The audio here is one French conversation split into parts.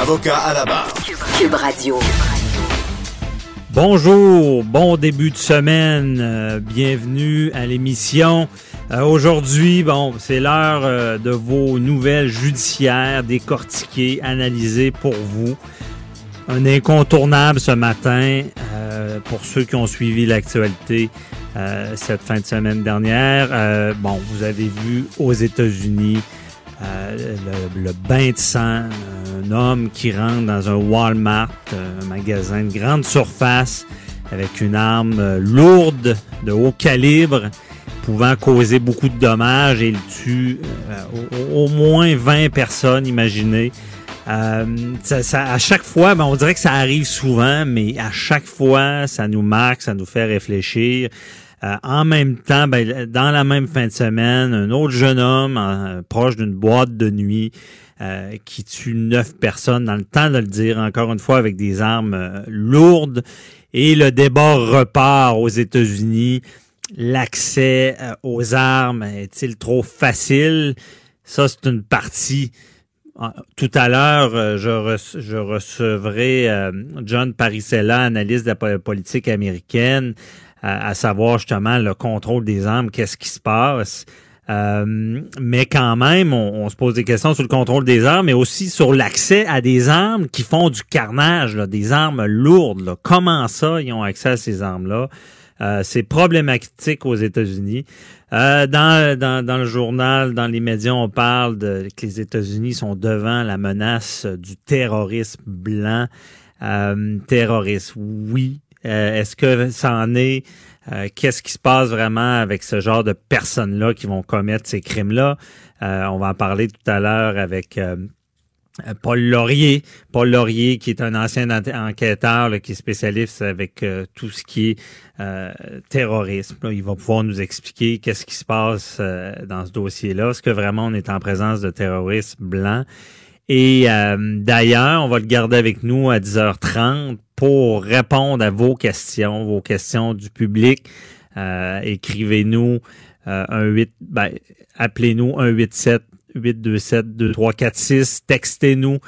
Avocat à la barre. Cube Radio. Bonjour, bon début de semaine, euh, bienvenue à l'émission. Euh, aujourd'hui, bon, c'est l'heure euh, de vos nouvelles judiciaires décortiquées, analysées pour vous. Un incontournable ce matin pour ceux qui ont suivi l'actualité cette fin de semaine dernière. bon, vous avez vu aux États-Unis euh, le, bain de sang, un homme qui rentre dans un Walmart, un magasin de grande surface, avec une arme euh, lourde de haut calibre, pouvant causer beaucoup de dommages et il tue euh, au, moins 20 personnes, imaginez. à chaque fois, ben, on dirait que ça arrive souvent, mais à chaque fois, ça nous marque, ça nous fait réfléchir. Euh, en même temps, ben, dans la même fin de semaine, un autre jeune homme euh, proche d'une boîte de nuit euh, qui tue neuf personnes dans le temps de le dire, encore une fois, avec des armes lourdes. Et le débat repart aux États-Unis. L'accès aux armes est-il trop facile? Ça, c'est une partie. Tout à l'heure, je, je, recevrai John Parisella, analyste de la politique américaine à, savoir justement le contrôle des armes, qu'est-ce qui se passe. Euh, mais quand même, on, se pose des questions sur le contrôle des armes, mais aussi sur l'accès à des armes qui font du carnage, là, des armes lourdes. Là. Comment ça, ils ont accès à ces armes-là? Euh, c'est problématique aux États-Unis. Euh, dans, dans, dans, le journal, dans les médias, on parle de que les États-Unis sont devant la menace du terrorisme blanc. Euh, terroriste, oui, euh, est-ce que ça en est? Euh, qu'est-ce qui se passe vraiment avec ce genre de personnes-là qui vont commettre ces crimes-là? Euh, on va en parler tout à l'heure avec Paul Laurier. Paul Laurier, qui est un ancien enquêteur qui est spécialiste avec tout ce qui est terrorisme. il va pouvoir nous expliquer qu'est-ce qui se passe dans ce dossier-là. Est-ce que vraiment on est en présence de terrorisme blanc? Et d'ailleurs, on va le garder avec nous à 10h30 pour répondre à vos questions, vos questions du public. Euh, écrivez-nous euh, un 8, ben, appelez-nous 187 827 2346, textez-nous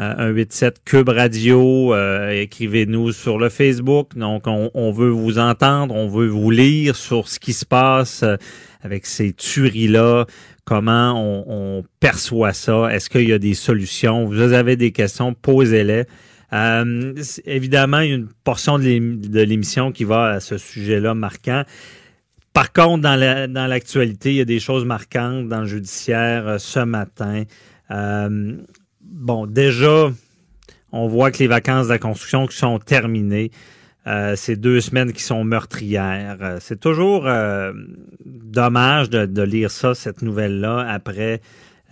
euh, 187 Cube Radio, euh, écrivez-nous sur le Facebook. Donc, on, on, veut vous entendre, on veut vous lire sur ce qui se passe euh, avec ces tueries-là, comment on, perçoit ça, est-ce qu'il y a des solutions? Vous avez des questions, posez-les. Euh, évidemment, il y a une portion de l'émission qui va à ce sujet-là marquant. Par contre, dans l'actualité, il y a des choses marquantes dans le judiciaire euh, ce matin. Euh, bon, déjà, on voit que les vacances de la construction sont terminées. Euh, c'est deux semaines qui sont meurtrières. C'est toujours dommage de, de, lire ça, cette nouvelle-là, après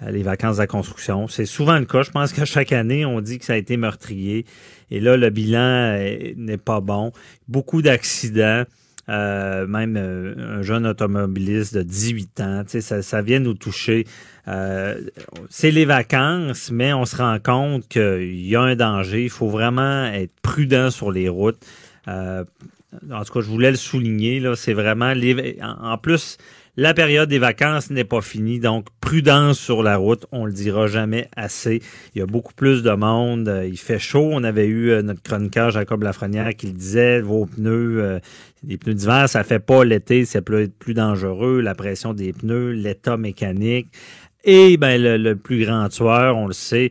euh, les vacances de la construction. C'est souvent le cas. Je pense qu'à chaque année, on dit que ça a été meurtrier. Et là, le bilan euh, n'est pas bon. Beaucoup d'accidents. Euh, même un jeune automobiliste de 18 ans, ça, ça vient nous toucher. c'est les vacances, mais on se rend compte qu'il y a un danger. Il faut vraiment être prudent sur les routes. En tout cas, je voulais le souligner. Là, c'est vraiment en plus la période des vacances n'est pas finie, donc prudence sur la route, on le dira jamais assez. Il y a beaucoup plus de monde, euh, il fait chaud. On avait eu euh, notre chroniqueur Jacob Lafrenière qui le disait, vos pneus, euh, les pneus d'hiver, ça fait pas l'été, c'est plus, plus dangereux, la pression des pneus, l'état mécanique. Et ben le, plus grand tueur, on le sait,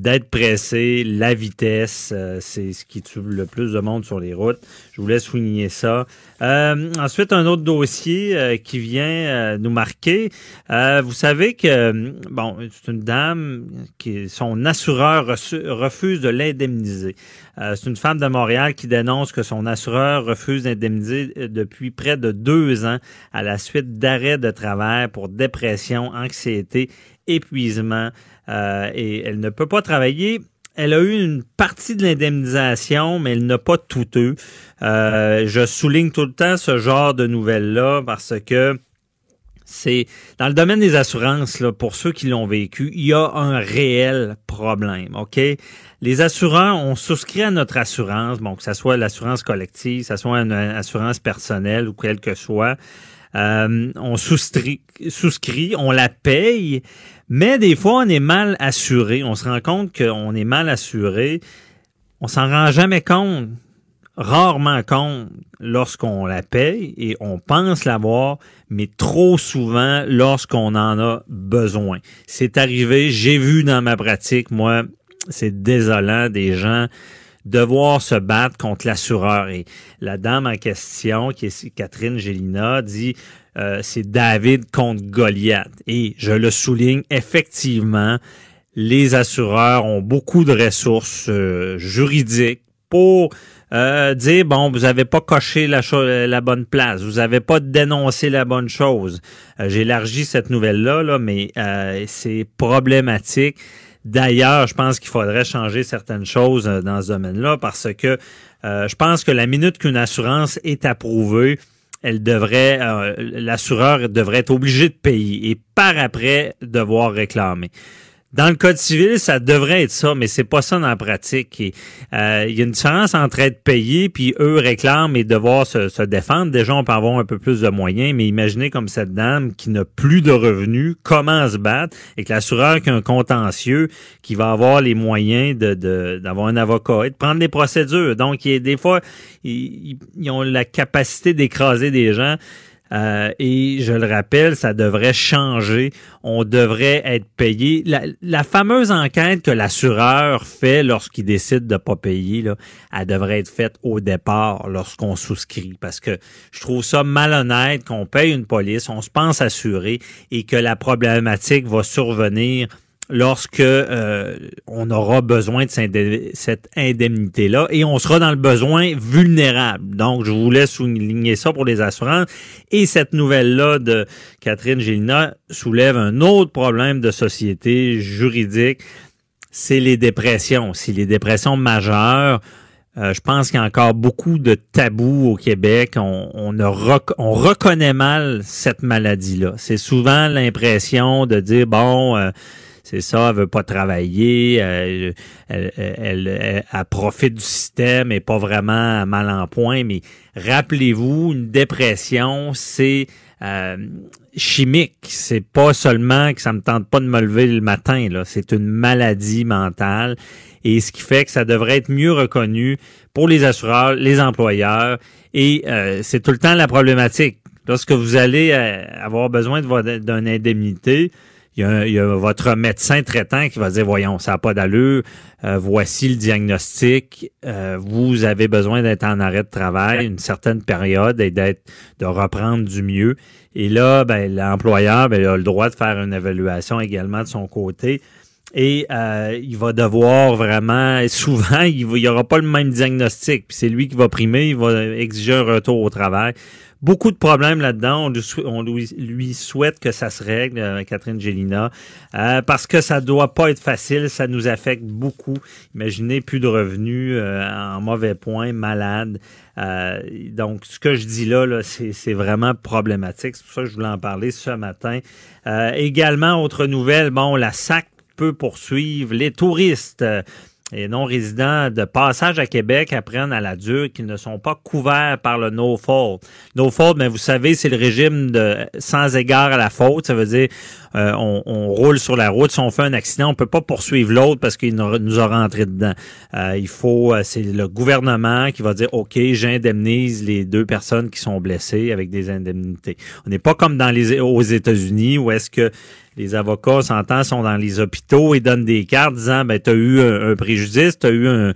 d'être pressé, la vitesse, euh, c'est ce qui tue le plus de monde sur les routes. Je voulais souligner ça. Euh, ensuite, un autre dossier euh, qui vient nous marquer. vous savez que, bon, c'est une dame qui, son assureur refuse de l'indemniser. c'est une femme de Montréal qui dénonce que son assureur refuse d'indemniser depuis près de deux ans à la suite d'arrêt de travail pour dépression, anxiété, épuisement. Euh, et elle ne peut pas travailler. Elle a eu une partie de l'indemnisation, mais elle n'a pas tout eu. Euh, je souligne tout le temps ce genre de nouvelles-là parce que c'est dans le domaine des assurances, là, pour ceux qui l'ont vécu, il y a un réel problème. OK? Les assureurs ont souscrit à notre assurance, bon, que ce soit l'assurance collective, que ce soit une assurance personnelle ou quelle que soit. Euh, on souscrit, souscrit, on la paye, mais des fois, on est mal assuré. On se rend compte qu'on est mal assuré. On s'en rend jamais compte, rarement compte lorsqu'on la paye et on pense l'avoir, mais trop souvent lorsqu'on en a besoin. C'est arrivé, j'ai vu dans ma pratique, moi, c'est désolant, des gens devoir se battre contre l'assureur. Et la dame en question, qui est Catherine Gélina, dit euh, c'est David contre Goliath. Et je le souligne, effectivement, les assureurs ont beaucoup de ressources euh, juridiques pour euh, dire bon, vous avez pas coché la, la bonne place, vous avez pas dénoncé la bonne chose. J'ai élargi cette nouvelle là, là mais c'est problématique. D'ailleurs, je pense qu'il faudrait changer certaines choses dans ce domaine-là parce que je pense que la minute qu'une assurance est approuvée, elle devrait, euh, l'assureur devrait être obligé de payer et par après devoir réclamer. Dans le code civil, ça devrait être ça, mais c'est pas ça dans la pratique. Euh, il y a une différence entre être payé puis eux réclament et devoir se, défendre. Déjà, on peut avoir un peu plus de moyens, mais imaginez comme cette dame qui n'a plus de revenus, comment se battre, et que l'assureur qui a un contentieux, qui va avoir les moyens d'avoir un avocat et de prendre des procédures. Donc, il des fois, ils ont la capacité d'écraser des gens. Euh, et je le rappelle, ça devrait changer. On devrait être payé. La, fameuse enquête que l'assureur fait lorsqu'il décide de pas payer, là, elle devrait être faite au départ lorsqu'on souscrit. Parce que je trouve ça malhonnête qu'on paye une police, on se pense assuré et que la problématique va survenir lorsque euh, on aura besoin de cette indemnité-là et on sera dans le besoin vulnérable. Donc, je voulais souligner ça pour les assurances. Et cette nouvelle-là de Catherine Gélina soulève un autre problème de société juridique, c'est les dépressions. C'est les dépressions majeures. Euh, je pense qu'il y a encore beaucoup de tabous au Québec. On, on, on reconnaît mal cette maladie-là. C'est souvent l'impression de dire, bon, euh, c'est ça, elle veut pas travailler, euh, elle, elle, elle, profite du système et pas vraiment mal en point. Mais rappelez-vous, une dépression, c'est euh, chimique. C'est pas seulement que ça me tente pas de me lever le matin. Là, c'est une maladie mentale et ce qui fait que ça devrait être mieux reconnu pour les assureurs, les employeurs et euh, c'est tout le temps la problématique. Lorsque vous allez avoir besoin d'une indemnité, il y, a, votre médecin traitant qui va dire voyons, ça n'a pas d'allure, euh, voici le diagnostic, euh, vous avez besoin d'être en arrêt de travail une certaine période et d'être de reprendre du mieux. Et là, ben, l'employeur ben, il a le droit de faire une évaluation également de son côté. Et euh, il va devoir vraiment, souvent, il n'y aura pas le même diagnostic. Puis c'est lui qui va primer, il va exiger un retour au travail beaucoup de problèmes là-dedans. On, lui, souhaite que ça se règle, euh, Catherine Gélina, euh, parce que ça doit pas être facile. Ça nous affecte beaucoup. Imaginez plus de revenus euh, en mauvais point, malade. donc, ce que je dis là, là c'est vraiment problématique. C'est pour ça que je voulais en parler ce matin. également, autre nouvelle, bon, la SAC peut poursuivre les touristes et non-résidents de passage à Québec apprennent à la dure qu'ils ne sont pas couverts par le no-fault. No-fault, mais vous savez, c'est le régime de sans égard à la faute. Ça veut dire euh, on, on, roule sur la route, si on fait un accident, on peut pas poursuivre l'autre parce qu'il nous a rentré dedans. Euh, il faut, euh, c'est le gouvernement qui va dire, OK, j'indemnise les deux personnes qui sont blessées avec des indemnités. On n'est pas comme dans les aux États-Unis où est-ce que les avocats s'entendent, sont dans les hôpitaux et donnent des cartes disant ben tu eu un, préjudice, tu eu un,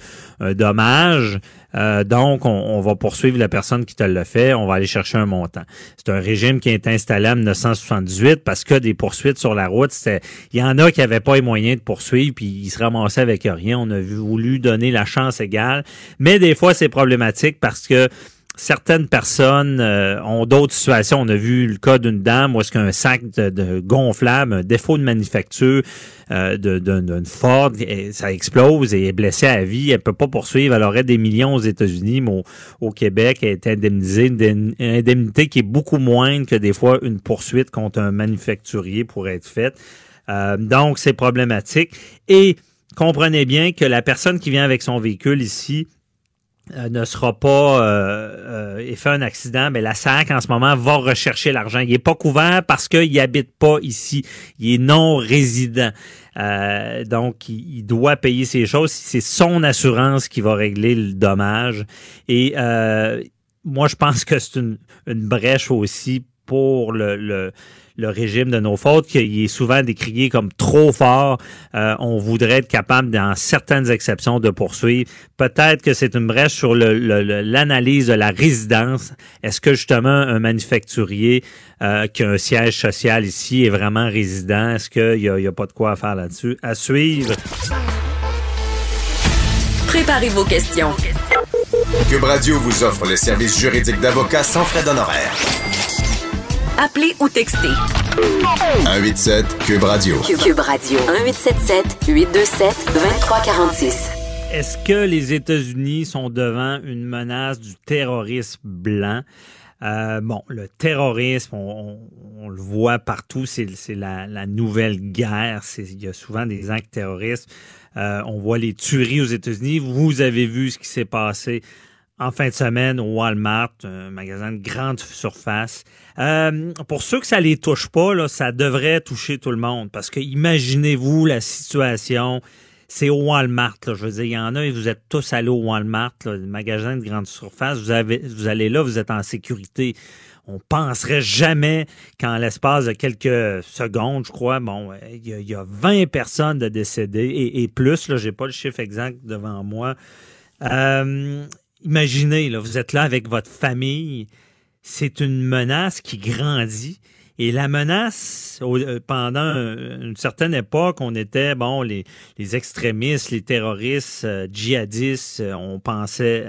dommage, euh, donc on, va poursuivre la personne qui te l'a fait, on va aller chercher un montant. C'est un régime qui est installé en 1978 parce que des poursuites sur la route, c'était il y en a qui n'avaient pas les moyens de poursuivre puis ils se ramassaient avec rien. On a voulu donner la chance égale, mais des fois c'est problématique parce que certaines personnes euh, ont d'autres situations. On a vu le cas d'une dame où est-ce qu'un sac de, gonflable, un défaut de manufacture euh, d'une Ford, ça explose et est blessée à vie. Elle peut pas poursuivre. Elle aurait des millions aux États-Unis, mais au, Québec, elle est indemnisée une indemnité qui est beaucoup moindre que des fois une poursuite contre un manufacturier pourrait être faite. Euh, donc, c'est problématique. Et comprenez bien que la personne qui vient avec son véhicule ici, ne sera pas euh, euh, et fait un accident, mais la SAC en ce moment va rechercher l'argent. Il n'est pas couvert parce qu'il n'habite pas ici. Il est non résident. donc, il, doit payer ses choses. C'est son assurance qui va régler le dommage. Et moi, je pense que c'est une, une brèche aussi pour le, le le régime de nos fautes, qui est souvent décrié comme trop fort. Euh, on voudrait être capable, dans certaines exceptions, de poursuivre. Peut-être que c'est une brèche sur l'analyse de la résidence. Est-ce que justement un manufacturier euh, qui a un siège social ici est vraiment résident? Est-ce qu'il n'y a, a, pas de quoi à faire là-dessus? À suivre. Préparez vos questions. Cube Radio vous offre les services juridiques d'avocats sans frais d'honoraires. Appelez ou textez. 187 Cube Radio. Cube Radio. 1877 827 2346. Est-ce que les États-Unis sont devant une menace du terrorisme blanc? Euh, bon, le terrorisme, on, le voit partout, c'est la, nouvelle guerre. Il y a souvent des actes terroristes. Euh, on voit les tueries aux États-Unis. Vous avez vu ce qui s'est passé en fin de semaine au Walmart, un magasin de grande surface. Euh, pour ceux que ça les touche pas, là, ça devrait toucher tout le monde parce que imaginez-vous la situation. C'est au Walmart, je veux dire, il y en a et vous êtes tous allés au Walmart, le magasin de grande surface. Vous, avez, vous allez là, vous êtes en sécurité. On penserait jamais qu'en l'espace de quelques secondes, je crois, bon, il y, a, 20 personnes de décédées et, plus. Là, j'ai pas le chiffre exact devant moi. Euh, imaginez, là, vous êtes là avec votre famille, c'est une menace qui grandit. Et la menace, euh, pendant une certaine époque, on était, bon, les, extrémistes, les terroristes, euh, djihadistes, euh, on pensait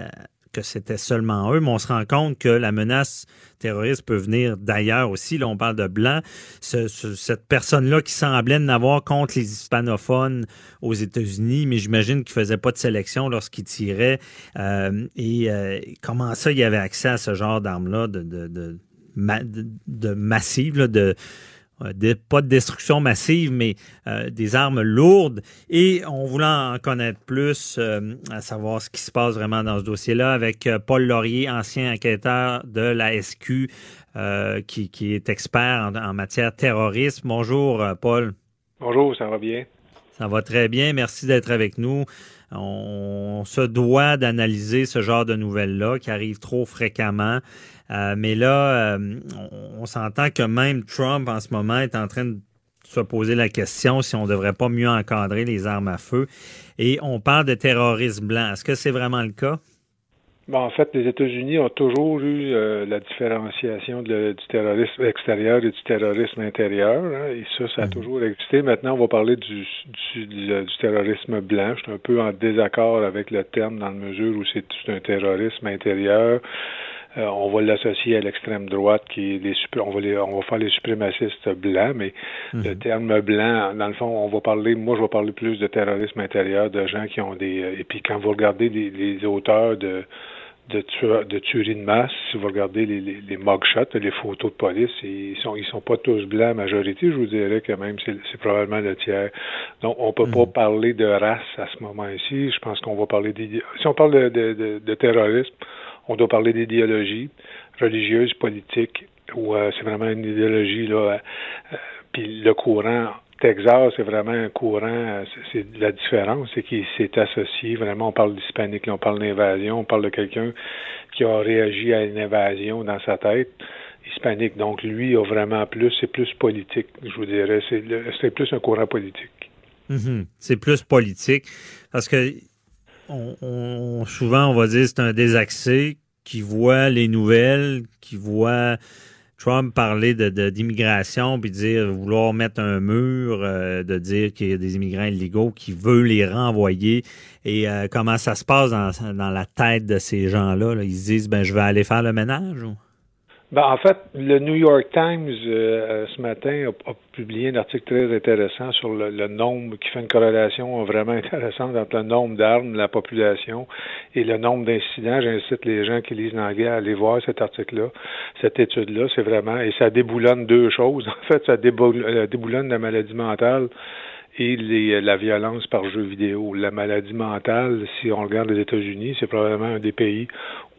que c'était seulement eux, mais on se rend compte que la menace terroriste peut venir d'ailleurs aussi. Là, on parle de blanc. cette personne-là qui semblait n'avoir contre les hispanophones aux États-Unis, mais j'imagine qu'il faisait pas de sélection lorsqu'il tirait. Euh, et euh, comment ça, il avait accès à ce genre d'armes-là de, de, de, de massive, de euh, pas de destruction massive, mais euh, des armes lourdes. Et on voulait en connaître plus, euh, à savoir ce qui se passe vraiment dans ce dossier-là, avec Paul Laurier, ancien enquêteur de la SQ, qui, est expert en, matière terrorisme. Bonjour, Paul. Bonjour, ça va bien? Ça va très bien. Merci d'être avec nous. On se doit d'analyser ce genre de nouvelles-là qui arrivent trop fréquemment. Euh, mais là, euh, on, s'entend que même Trump en ce moment est en train de se poser la question si on ne devrait pas mieux encadrer les armes à feu. Et on parle de terrorisme blanc. Est-ce que c'est vraiment le cas? Bon, en fait, les États-Unis ont toujours eu euh, la différenciation du terrorisme extérieur et du terrorisme intérieur. Hein, et ça, ça a mhm. toujours existé. Maintenant, on va parler du, du, du, terrorisme blanc. Je suis un peu en désaccord avec le terme dans la mesure où c'est un terrorisme intérieur euh, on va l'associer à l'extrême droite qui est les on va les, on va faire les suprémacistes blancs, mais le mhm. terme blanc, dans le fond, on va parler, moi je vais parler plus de terrorisme intérieur, de gens qui ont des euh, et puis quand vous regardez les, auteurs de de, de tueries de masse, si vous regardez les, les, les mugshots, les photos de police, ils sont ils sont pas tous blancs majorité, je vous dirais que même c'est probablement le tiers. Donc on peut pas mhm. parler de race à ce moment-ci. Je pense qu'on va parler des si on parle de, de, de, de terrorisme, on doit parler d'idéologie religieuse, politique, ou euh, c'est vraiment une idéologie là. Euh, euh, puis le courant Texas, c'est vraiment un courant, c'est la différence, c'est qu'il s'est associé, vraiment, on parle d'hispanique, on parle d'invasion, on parle de quelqu'un qui a réagi à une invasion dans sa tête. Hispanique. Donc lui a vraiment plus, c'est plus politique, je vous dirais. C'est plus un courant politique. Mhm. C'est plus politique parce que souvent on va dire c'est un désaxé qui voit les nouvelles, qui voit Trump parler de, d'immigration puis dire vouloir mettre un mur, euh, de dire qu'il y a des immigrants illégaux qui veut les renvoyer et euh, comment ça se passe dans, la tête de ces gens-là. Ils se disent ben je vais aller faire le ménage. Ben, en fait, le New York Times, euh, euh, ce matin, a, publié un article très intéressant sur le, nombre, qui fait une corrélation vraiment intéressante entre le nombre d'armes la population et le nombre d'incidents. J'incite les gens qui lisent l'anglais à aller voir cet article-là, cette étude-là. C'est vraiment, et ça déboulonne deux choses. En fait, ça euh, déboulonne la maladie mentale et les, la violence par jeu vidéo. La maladie mentale, si on regarde les États-Unis, c'est probablement un des pays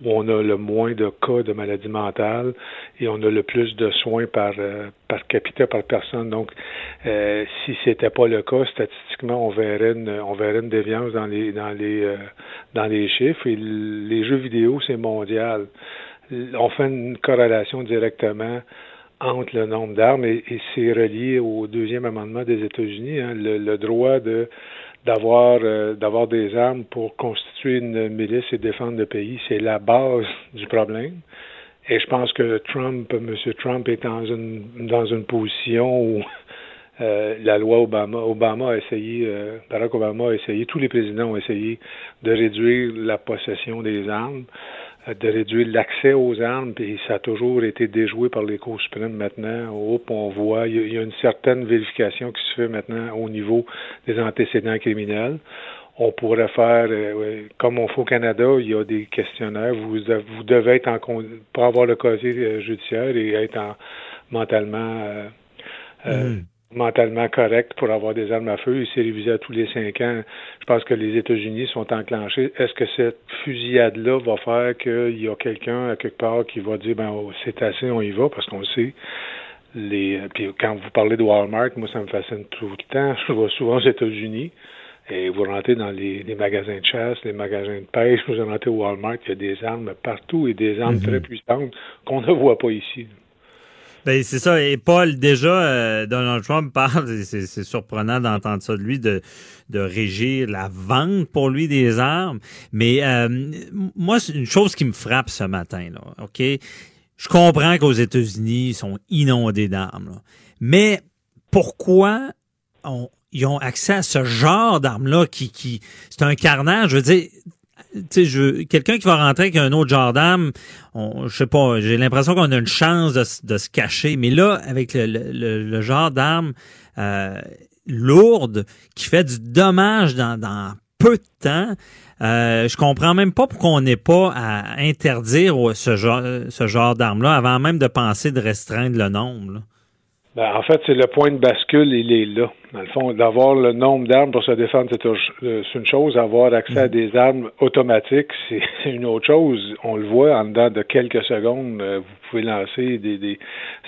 où on a le moins de cas de maladie mentale et on a le plus de soins par euh, par capita par personne. Donc, euh, si c'était pas le cas, statistiquement, on verrait une, on verrait une déviance dans les dans les euh, dans les chiffres. Et les jeux vidéo, c'est mondial. On fait une corrélation directement entre le nombre d'armes et, c'est relié au deuxième amendement des États-Unis, hein, le, droit euh, d'avoir des armes pour constituer une milice et défendre le pays, c'est la base du problème. Et je pense que Trump, M. Trump est dans une dans une position où euh, la loi Obama, Obama a essayé, euh, Barack Obama a essayé, tous les présidents ont essayé de réduire la possession des armes de réduire l'accès aux armes, puis ça a toujours été déjoué par les cours suprêmes maintenant. on voit, il y a une certaine vérification qui se fait maintenant au niveau des antécédents criminels. On pourrait faire, euh, comme on fait au Canada, il y a des questionnaires. Vous, vous devez être en pour avoir le casier euh, judiciaire et être en, mentalement euh, mm mentalement correct pour avoir des armes à feu. Il s'est révisé à tous les cinq ans. Je pense que les États-Unis sont enclenchés. Est-ce que cette fusillade-là va faire qu'il y a quelqu'un à quelque part qui va dire ben oh, c'est assez, on y va, parce qu'on sait. Les, puis quand vous parlez de Walmart, moi ça me fascine tout le temps. Je vois souvent aux États-Unis. Et vous rentrez dans les, magasins de chasse, les magasins de pêche, vous rentrez au Walmart, il y a des armes partout et des armes mm-hmm. très puissantes qu'on ne voit pas ici. Ben, c'est ça. Et Paul, déjà, euh, Donald Trump parle, c'est surprenant d'entendre ça de lui, de, de régir la vente pour lui des armes. Mais euh, moi, c'est une chose qui me frappe ce matin, là, OK? Je comprends qu'aux États-Unis, ils sont inondés d'armes. Mais pourquoi on, ils ont accès à ce genre d'armes-là qui, qui c'est un carnage? Je veux dire, tu sais, quelqu'un qui va rentrer avec un autre genre d'arme, je sais pas, j'ai l'impression qu'on a une chance de, se cacher. Mais là, avec le, genre d'arme euh, lourde qui fait du dommage dans, peu de temps, euh, je comprends même pas pourquoi on n'est pas à interdire ce genre, ce genre d'arme-là avant même de penser de restreindre le nombre. Ben, en fait, c'est le point de bascule, il est là. Dans le fond, d'avoir le nombre d'armes pour se défendre, euh, c'est une chose. Avoir accès à mm. des armes automatiques, c'est une autre chose. On le voit en dedans de quelques secondes, euh, vous pouvez lancer des, des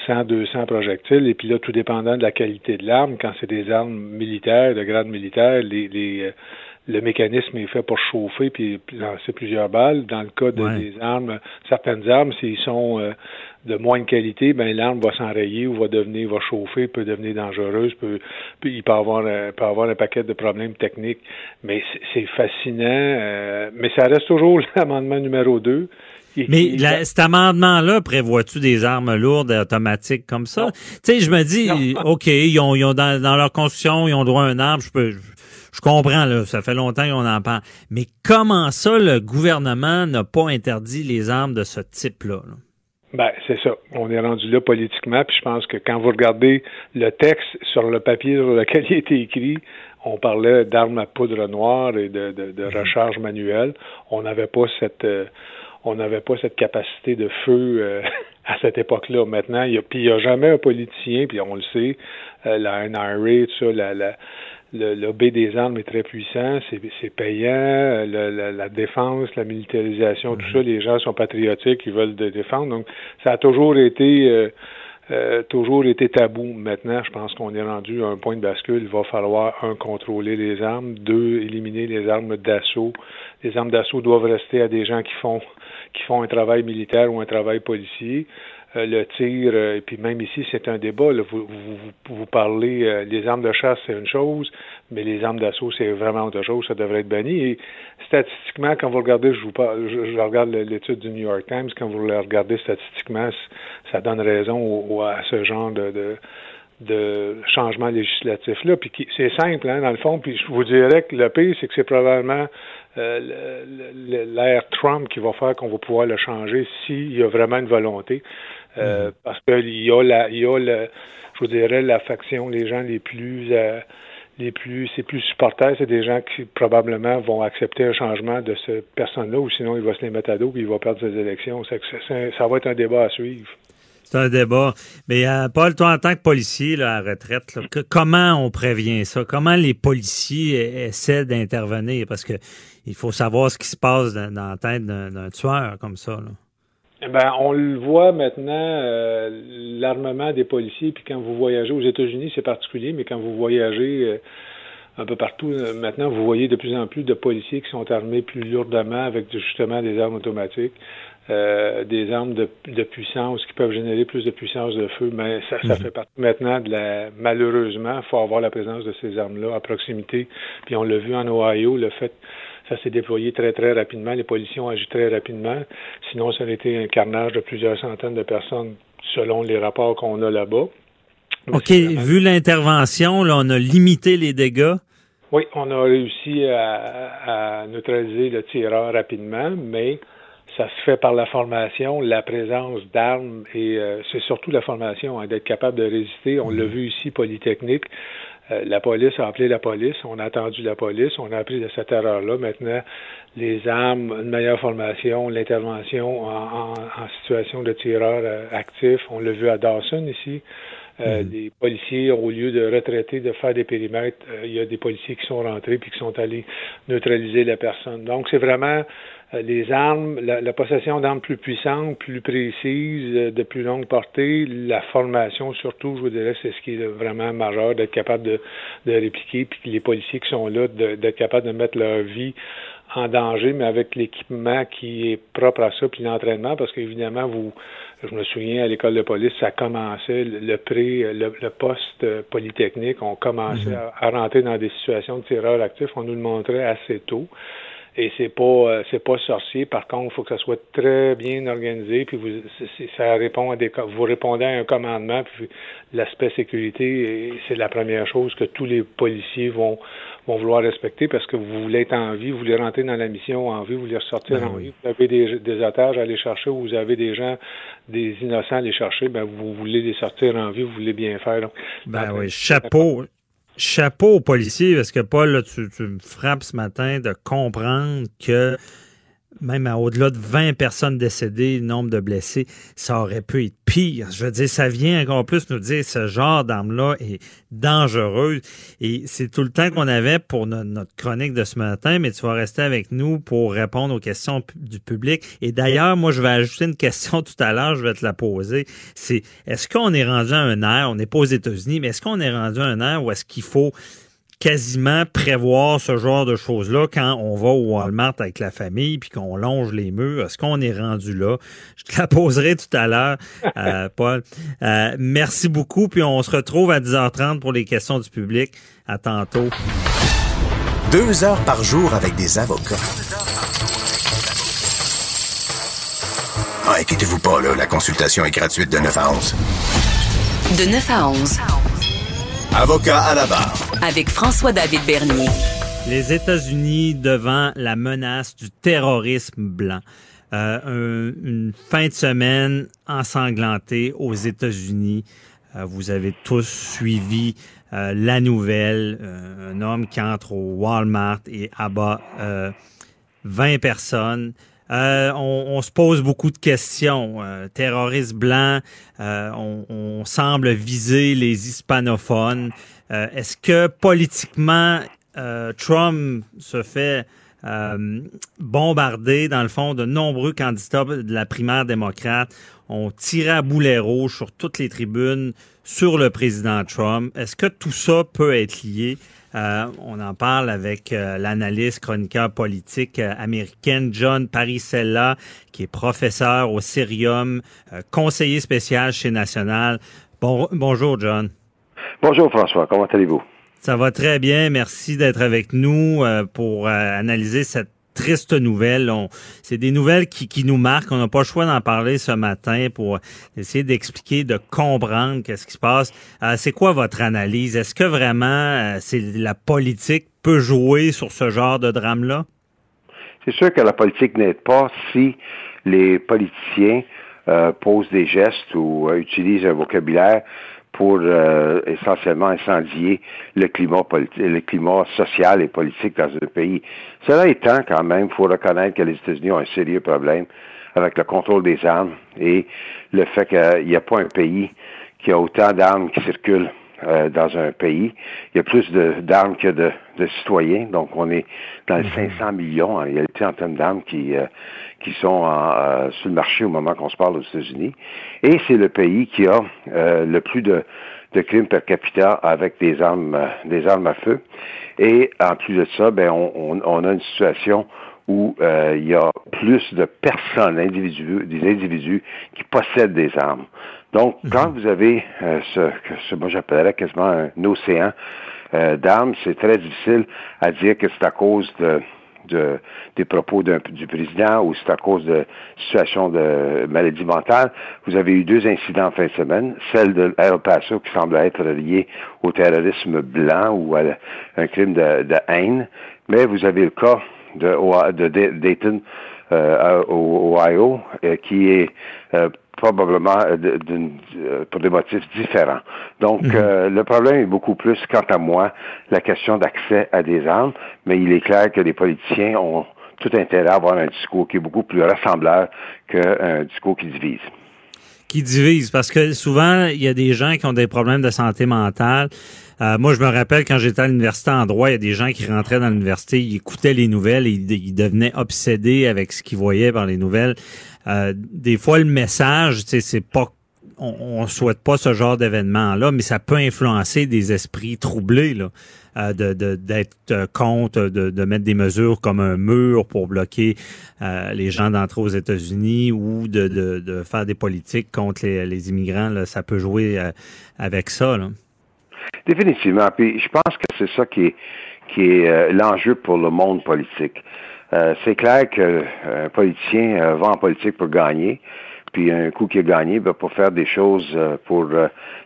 100, 200 projectiles. Et puis là, tout dépendant de la qualité de l'arme, quand c'est des armes militaires, de grade militaire, les, les euh, le mécanisme est fait pour chauffer puis lancer plusieurs balles. Dans le cas de, des armes, certaines armes, s'ils sont de moins de qualité, ben l'arme va s'enrayer ou va devenir, va chauffer, peut devenir dangereuse, peut, il peut avoir, euh, peut avoir un paquet de problèmes techniques. Mais c'est fascinant. Euh, mais ça reste toujours l'amendement numéro 2. Mais cet amendement-là, prévoit-tu des armes lourdes automatiques comme ça? Tu sais, je me dis, OK, ils ont, ils ont dans, dans, leur construction, ils ont droit à un arme, je peux. Je, comprends, là, ça fait longtemps qu'on en parle. Mais comment ça, le gouvernement n'a pas interdit les armes de ce type-là? là? Ben, c'est ça. On est rendu là politiquement, puis je pense que quand vous regardez le texte sur le papier sur lequel il a été écrit, on parlait d'armes à poudre noire et de, de, mhm. recharge manuelle. On n'avait pas cette euh, on n'avait pas cette capacité de feu euh, à cette époque-là. Maintenant, il y a, puis il n'y a jamais un politicien, puis on le sait, euh, la NRA, tout ça, la, la le lobby des armes est très puissant, c'est payant, la, défense, la militarisation, tout ça, les gens sont patriotiques, ils veulent de défendre. Donc, ça a toujours été euh, euh, toujours été tabou. Maintenant, je pense qu'on est rendu à un point de bascule. Il va falloir, un, contrôler les armes, deux, éliminer les armes d'assaut. Les armes d'assaut doivent rester à des gens qui font qui font un travail militaire ou un travail policier. Le tir, et puis même ici, c'est un débat. Vous, vous, vous, parlez, les armes de chasse, c'est une chose, mais les armes d'assaut, c'est vraiment autre chose, ça devrait être banni. Et statistiquement, quand vous regardez, je vous parle, je, regarde l'étude du New York Times, quand vous la regardez statistiquement, ça donne raison à ce genre de, de changement législatif là puis c'est simple hein, dans le fond puis je vous dirais que le pire c'est que c'est probablement euh, l'ère Trump qui va faire qu'on va pouvoir le changer s'il y a vraiment une volonté euh, mm-hmm. parce qu'il y a la il y a le, je vous dirais la faction les gens les plus euh, les plus, c'est plus supporters, c'est des gens qui probablement vont accepter un changement de cette personne-là, ou sinon il va se les mettre à dos et il va perdre ses élections. Ça, ça va être un débat à suivre. C'est un débat. Mais euh, Paul, toi, en tant que policier là, à retraite, comment on prévient ça? Comment les policiers essaient d'intervenir? Parce que il faut savoir ce qui se passe dans, dans la tête d'un tueur comme ça. Là. Eh ben, on le voit maintenant, euh, l'armement des policiers, puis quand vous voyagez aux États-Unis, c'est particulier, mais quand vous voyagez euh, un peu partout, euh, maintenant, vous voyez de plus en plus de policiers qui sont armés plus lourdement avec justement des armes automatiques, des armes de, puissance qui peuvent générer plus de puissance de feu, mais ça, ça mhm. fait partie maintenant de la... Malheureusement, il faut avoir la présence de ces armes-là à proximité, puis on l'a vu en Ohio, le fait ça s'est déployé très, très rapidement. Les policiers ont agi très rapidement. Sinon, ça aurait été un carnage de plusieurs centaines de personnes selon les rapports qu'on a là-bas. OK. Vu l'intervention, là, on a limité les dégâts. Oui, on a réussi à, neutraliser le tireur rapidement, mais ça se fait par la formation, la présence d'armes et euh, c'est surtout la formation, hein, d'être capable de résister. On l'a mhm. vu ici, Polytechnique. Euh, la police a appelé la police, on a attendu la police, on a appris de cette erreur-là. Maintenant, les armes, une meilleure formation, l'intervention en, situation de tireur euh, actif, on l'a vu à Dawson ici. Euh, mhm. Les policiers, au lieu de retraiter, de faire des périmètres, il y a des policiers qui sont rentrés puis qui sont allés neutraliser la personne. Donc, c'est vraiment euh, les armes, la, possession d'armes plus puissantes, plus précises, euh, de plus longue portée, la formation surtout, je vous dirais, c'est ce qui est vraiment majeur, d'être capable de, de répliquer, puis les policiers qui sont là, d'être capable de mettre leur vie en danger, mais avec l'équipement qui est propre à ça, puis l'entraînement, parce qu'évidemment, vous, je me souviens à l'école de police, ça commençait le pré, le, poste polytechnique, on commençait mm-hmm. à, à, rentrer dans des situations de tireurs actifs, on nous le montrait assez tôt et c'est pas euh, c'est pas sorcier. Par contre, il faut que ça soit très bien organisé. Puis vous, ça répond à des vous répondez à un commandement. Puis l'aspect sécurité, c'est la première chose que tous les policiers vont vont vouloir respecter parce que vous voulez être en vie, vous voulez rentrer dans la mission en vie, vous voulez ressortir ben en vie. Vous avez des, des otages à aller chercher ou vous avez des gens, des innocents à aller chercher, ben vous voulez les sortir en vie, vous voulez bien faire. Donc, ben oui, chapeau. Chapeau aux policiers, parce que Paul, tu, tu, me frappes ce matin de comprendre que même au-delà de 20 personnes décédées, nombre de blessés, ça aurait pu être pire. Je veux dire, ça vient encore plus nous dire ce genre d'arme-là est dangereuse. Et c'est tout le temps qu'on avait pour notre chronique de ce matin, mais tu vas rester avec nous pour répondre aux questions du public. Et d'ailleurs, moi, je vais ajouter une question tout à l'heure, je vais te la poser. C'est, est-ce qu'on est rendu à un air, on n'est pas aux États-Unis, mais est-ce qu'on est rendu à un air où est-ce qu'il faut quasiment prévoir ce genre de choses-là quand on va au Walmart avec la famille puis qu'on longe les murs. Est-ce qu'on est rendu là? Je te la poserai tout à l'heure, euh, Paul. Euh, merci beaucoup, puis on se retrouve à 10h30 pour les questions du public. À tantôt. Deux heures par jour avec des avocats. Ah, inquiétez-vous pas, là, la consultation est gratuite de 9 à 11. De 9 à 11. Avocat à la barre. Avec François-David Bernier. Les États-Unis devant la menace du terrorisme blanc. Euh, une fin de semaine ensanglantée aux États-Unis. Euh, vous avez tous suivi euh, la nouvelle. un homme qui entre au Walmart et abat 20 personnes. Euh, on, se pose beaucoup de questions. Euh, terroristes blancs, euh, on, semble viser les hispanophones. Est-ce que politiquement, Trump se fait bombardé, dans le fond, de nombreux candidats de la primaire démocrate? Ont tiré à boulet rouge sur toutes les tribunes sur le président Trump. Est-ce que tout ça peut être lié? On en parle avec l'analyste chroniqueur politique américaine John Parisella, qui est professeur au Cerium, conseiller spécial chez National. Bon, bonjour, John. Bonjour, François. Comment allez-vous? Ça va très bien. Merci d'être avec nous euh, pour euh, analyser cette triste nouvelle. C'est des nouvelles qui, nous marquent. On n'a pas le choix d'en parler ce matin pour essayer d'expliquer, de comprendre qu'est-ce qui se passe. Euh, c'est quoi votre analyse? Est-ce que vraiment c'est la politique peut jouer sur ce genre de drame-là? C'est sûr que la politique n'aide pas si les politiciens posent des gestes ou utilisent un vocabulaire pour euh, essentiellement incendier le climat le climat social et politique dans un pays. Cela étant, quand même, il faut reconnaître que les États-Unis ont un sérieux problème avec le contrôle des armes et le fait qu'il n'y a pas un pays qui a autant d'armes qui circulent euh, dans un pays. Il y a plus d'armes que de, de, citoyens, donc on est dans les 500 mhm. millions en réalité en termes d'armes qui, euh, qui sont euh, sur le marché au moment qu'on se parle aux États-Unis. Et c'est le pays qui a le plus de, de crimes per capita avec des armes, des armes à feu. Et en plus de ça, ben on, on, a une situation où il y a plus de personnes, individus, des individus qui possèdent des armes. Donc, mhm. quand vous avez euh, ce que ce, moi j'appellerais quasiment un océan euh, d'armes, c'est très difficile à dire que c'est à cause de, de, des propos du président ou c'est à cause de situation de maladie mentale. Vous avez eu deux incidents en fin de semaine, celle de El Paso qui semble être liée au terrorisme blanc ou à un crime de, haine, mais vous avez le cas de, de Dayton euh, au Ohio euh, qui est euh, probablement euh, euh, pour des motifs différents. Donc, mhm. euh, le problème est beaucoup plus, quant à moi, la question d'accès à des armes, mais il est clair que les politiciens ont tout intérêt à avoir un discours qui est beaucoup plus rassembleur qu'un discours qui divise qui divise parce que souvent il y a des gens qui ont des problèmes de santé mentale. moi, je me rappelle quand j'étais à l'université en droit, il y a des gens qui rentraient dans l'université, ils écoutaient les nouvelles, et ils devenaient obsédés avec ce qu'ils voyaient par les nouvelles. Euh, des fois, le message, c'est pas on, souhaite pas ce genre d'événement-là, mais ça peut influencer des esprits troublés, là, euh, de d'être contre, de, de, mettre des mesures comme un mur pour bloquer euh, les gens d'entrer aux États-Unis ou de, de, de, faire des politiques contre les, les immigrants. Là, ça peut jouer avec ça. Là. Définitivement. Puis je pense que c'est ça qui est, qui est l'enjeu pour le monde politique. Euh, c'est clair qu'un euh, politicien euh, va en politique pour gagner, puis un coup qu'il a gagné, ben, pour faire des choses pour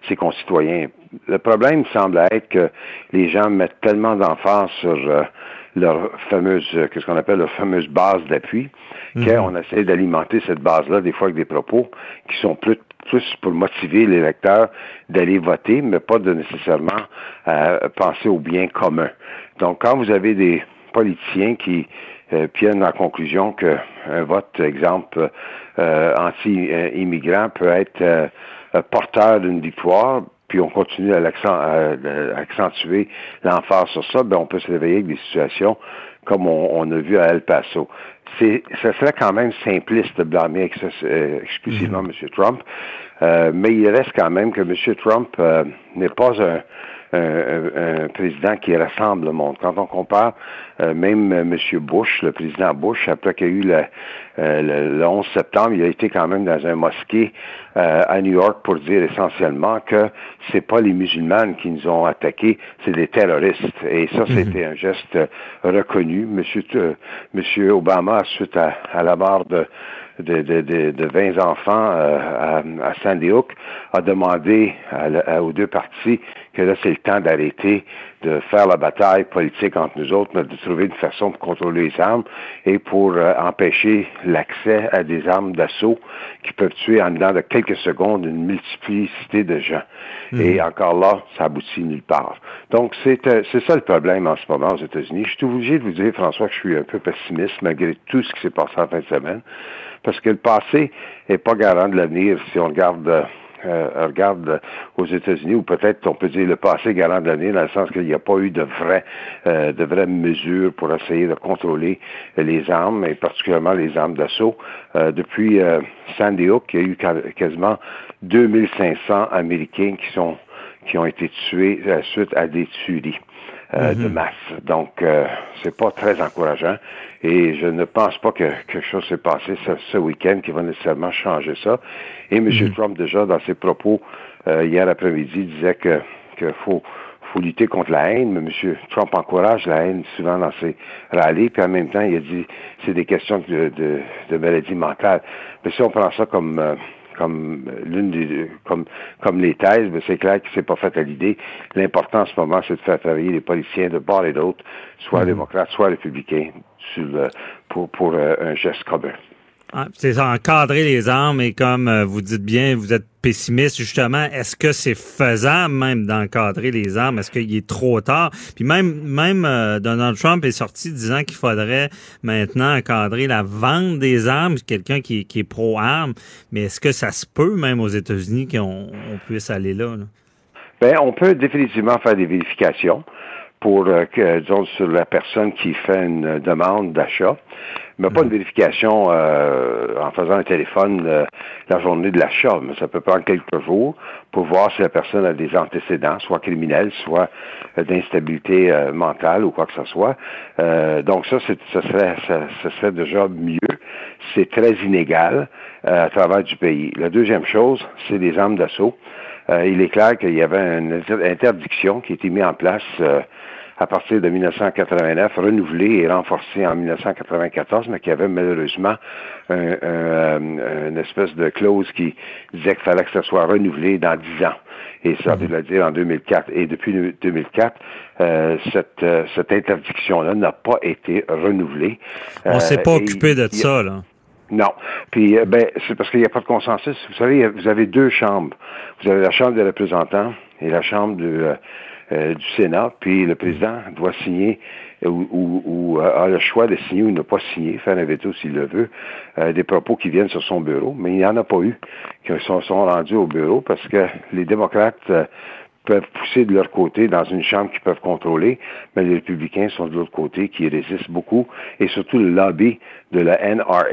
ses concitoyens. Le problème semble être que les gens mettent tellement d'emphase sur leur fameuse, qu'est-ce qu'on appelle leur fameuse base d'appui, mhm. qu'on essaie d'alimenter cette base-là, des fois avec des propos qui sont plus, plus pour motiver l'électeur d'aller voter, mais pas de nécessairement penser au bien commun. Donc, quand vous avez des politiciens qui euh, viennent à la conclusion qu'un vote, exemple, euh, anti-immigrant peut être euh, porteur d'une victoire, puis on continue à, accentuer l'emphase sur ça, ben on peut se réveiller avec des situations comme on, a vu à El Paso. Ça serait quand même simpliste de blâmer exclusivement mm-hmm. M. Trump, mais il reste quand même que M. Trump n'est pas un, un, président qui rassemble le monde. Quand on compare euh, même euh, M. Bush, le président Bush, après qu'il y a eu le, euh, le, 11 septembre, il a été quand même dans un mosquée à New York pour dire essentiellement que c'est pas les musulmans qui nous ont attaqués, c'est des terroristes. Et ça, mhm. c'était un geste reconnu. Monsieur, Monsieur Obama, suite à, à la mort de de, de, de, de 20 enfants euh, à, à, Sandy Hook a demandé aux deux parties que là, c'est le temps d'arrêter de faire la bataille politique entre nous autres, mais de trouver une façon pour contrôler les armes et pour euh, empêcher l'accès à des armes d'assaut qui peuvent tuer en dedans de quelques secondes une multiplicité de gens. Mhm. Et encore là, ça aboutit nulle part. Donc, c'est euh, c'est ça le problème en ce moment aux États-Unis. Je suis obligé de vous dire, François, que je suis un peu pessimiste malgré tout ce qui s'est passé en fin de semaine parce que le passé n'est pas garant de l'avenir si on regarde euh, euh, regarde aux États-Unis, ou peut-être on peut dire le passé garant de l'année, dans le sens qu'il n'y a pas eu de vraies euh, de vraies mesures pour essayer de contrôler les armes, et particulièrement les armes d'assaut. depuis Sandy Hook, il y a eu quasiment 2500 Américains qui sont qui ont été tués suite à des tueries. Euh, de mhm. masse. Donc, euh, c'est pas très encourageant. Et je ne pense pas que quelque chose s'est passé ce, week-end qui va nécessairement changer ça. Et M. Mhm. Trump, déjà, dans ses propos euh, hier après-midi, disait que, que faut, faut lutter contre la haine, mais M. Trump encourage la haine souvent dans ses rallyes, puis en même temps, il a dit c'est des questions de, de, de maladie mentale. Mais si on prend ça comme euh, comme l'une des comme comme les thèses, mais c'est clair que c'est pas fait à l'idée. L'important en ce moment, c'est de faire travailler les policiers de part et d'autre, soit mhm. démocrates, soit républicains, sur pour pour euh, un geste commun. Ah, c'est encadrer les armes et comme euh, vous dites bien, vous êtes pessimiste justement. Est-ce que c'est faisable même d'encadrer les armes? Est-ce qu'il est trop tard? Puis même, même euh, Donald Trump est sorti disant qu'il faudrait maintenant encadrer la vente des armes, quelqu'un qui, qui, est pro-armes. Mais est-ce que ça se peut même aux États-Unis qu'on on puisse aller là? là? Ben, on peut définitivement faire des vérifications pour, euh, que, disons, sur la personne qui fait une demande d'achat, mais pas une mhm. vérification euh, en faisant un téléphone euh, la journée de l'achat, mais ça peut prendre quelques jours pour voir si la personne a des antécédents, soit criminels, soit d'instabilité mentale ou quoi que ce soit. donc ça, ça serait, ça, ça serait déjà mieux. C'est très inégal à travers du pays. La deuxième chose, c'est les armes d'assaut. il est clair qu'il y avait une interdiction qui a été mise en place à partir de 1989, renouvelé et renforcé en 1994, mais qui avait malheureusement une espèce de clause qui disait qu'il fallait que ça soit renouvelé dans dix ans. Et ça veut mhm. dire en 2004. Et depuis 2004, euh, cette, euh, cette interdiction-là n'a pas été renouvelée. On ne s'est pas euh, occupé de ça, là. Non. Puis, ben, c'est parce qu'il n'y a pas de consensus. Vous savez, vous avez deux chambres. Vous avez la Chambre des représentants et la Chambre de, euh, du Sénat, puis le président doit signer ou, ou, a le choix de signer ou ne pas signer, faire un veto s'il le veut, euh, des propos qui viennent sur son bureau, mais il n'y en a pas eu qui sont, sont rendus au bureau parce que les démocrates euh, peuvent pousser de leur côté dans une chambre qu'ils peuvent contrôler, mais les républicains sont de l'autre côté qui résistent beaucoup, et surtout le lobby de la NRA,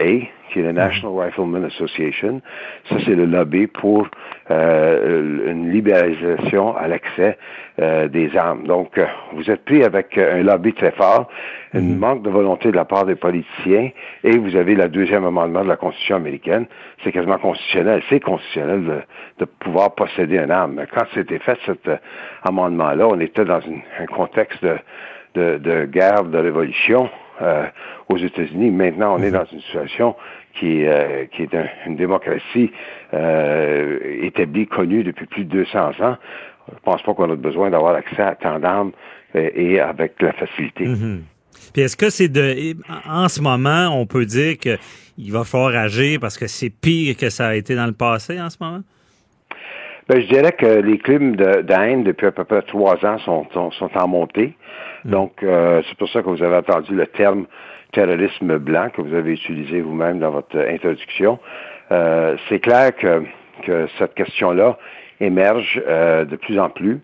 qui est la National Rifleman Association. Ça, c'est le lobby pour euh, une libéralisation à l'accès euh, des armes. Donc, euh, vous êtes pris avec un lobby très fort, un mhm. manque de volonté de la part des politiciens, et vous avez le deuxième amendement de la Constitution américaine. C'est quasiment constitutionnel. C'est constitutionnel de, de, pouvoir posséder une arme. Quand c'était fait, cet amendement-là, on était dans un contexte de, de, de guerre, de révolution. Euh, aux États-Unis. Maintenant, on est mhm. dans une situation qui, euh, qui est une démocratie euh, établie, connue depuis plus de 200 ans. Je pense pas qu'on a besoin d'avoir accès à tant d'armes et avec la facilité. Mhm. Puis est-ce que c'est de en ce moment, on peut dire qu'il va falloir agir parce que c'est pire que ça a été dans le passé en ce moment? Ben, je dirais que les crimes de, haine depuis à peu près trois ans sont, sont, en montée. Mm. Donc, euh, c'est pour ça que vous avez entendu le terme terrorisme blanc que vous avez utilisé vous-même dans votre introduction. Euh, c'est clair que, que cette question-là émerge euh, de plus en plus.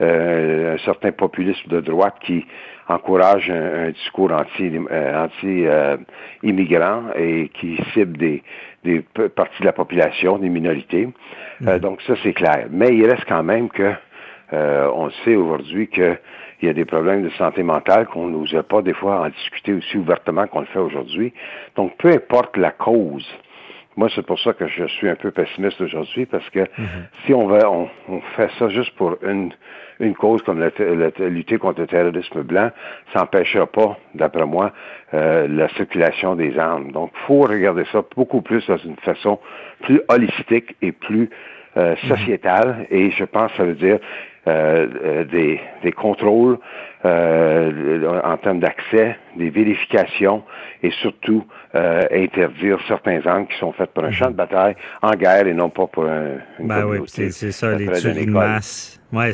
Un certain populisme de droite qui encourage un, discours anti-immigrant anti, et qui cible des, des parties de la population, des minorités. Euh, mhm. donc ça, c'est clair. Mais il reste quand même que euh, on sait aujourd'hui qu'il y a des problèmes de santé mentale qu'on n'osait pas des fois en discuter aussi ouvertement qu'on le fait aujourd'hui. Donc, peu importe la cause, moi, c'est pour ça que je suis un peu pessimiste aujourd'hui, parce que mhm. si on, va, on, fait ça juste pour une, une cause comme la, lutter contre le terrorisme blanc, ça n'empêchera pas, d'après moi, euh, la circulation des armes. Donc, il faut regarder ça beaucoup plus dans une façon plus holistique et plus euh, mhm. sociétale. Et je pense que ça veut dire euh, des, des, contrôles en termes d'accès, des vérifications et surtout interdire certains armes qui sont faites pour un champ de mhm. bataille en guerre et non pas pour un, une ben oui, c'est ça, les tueries de masse. Ouais,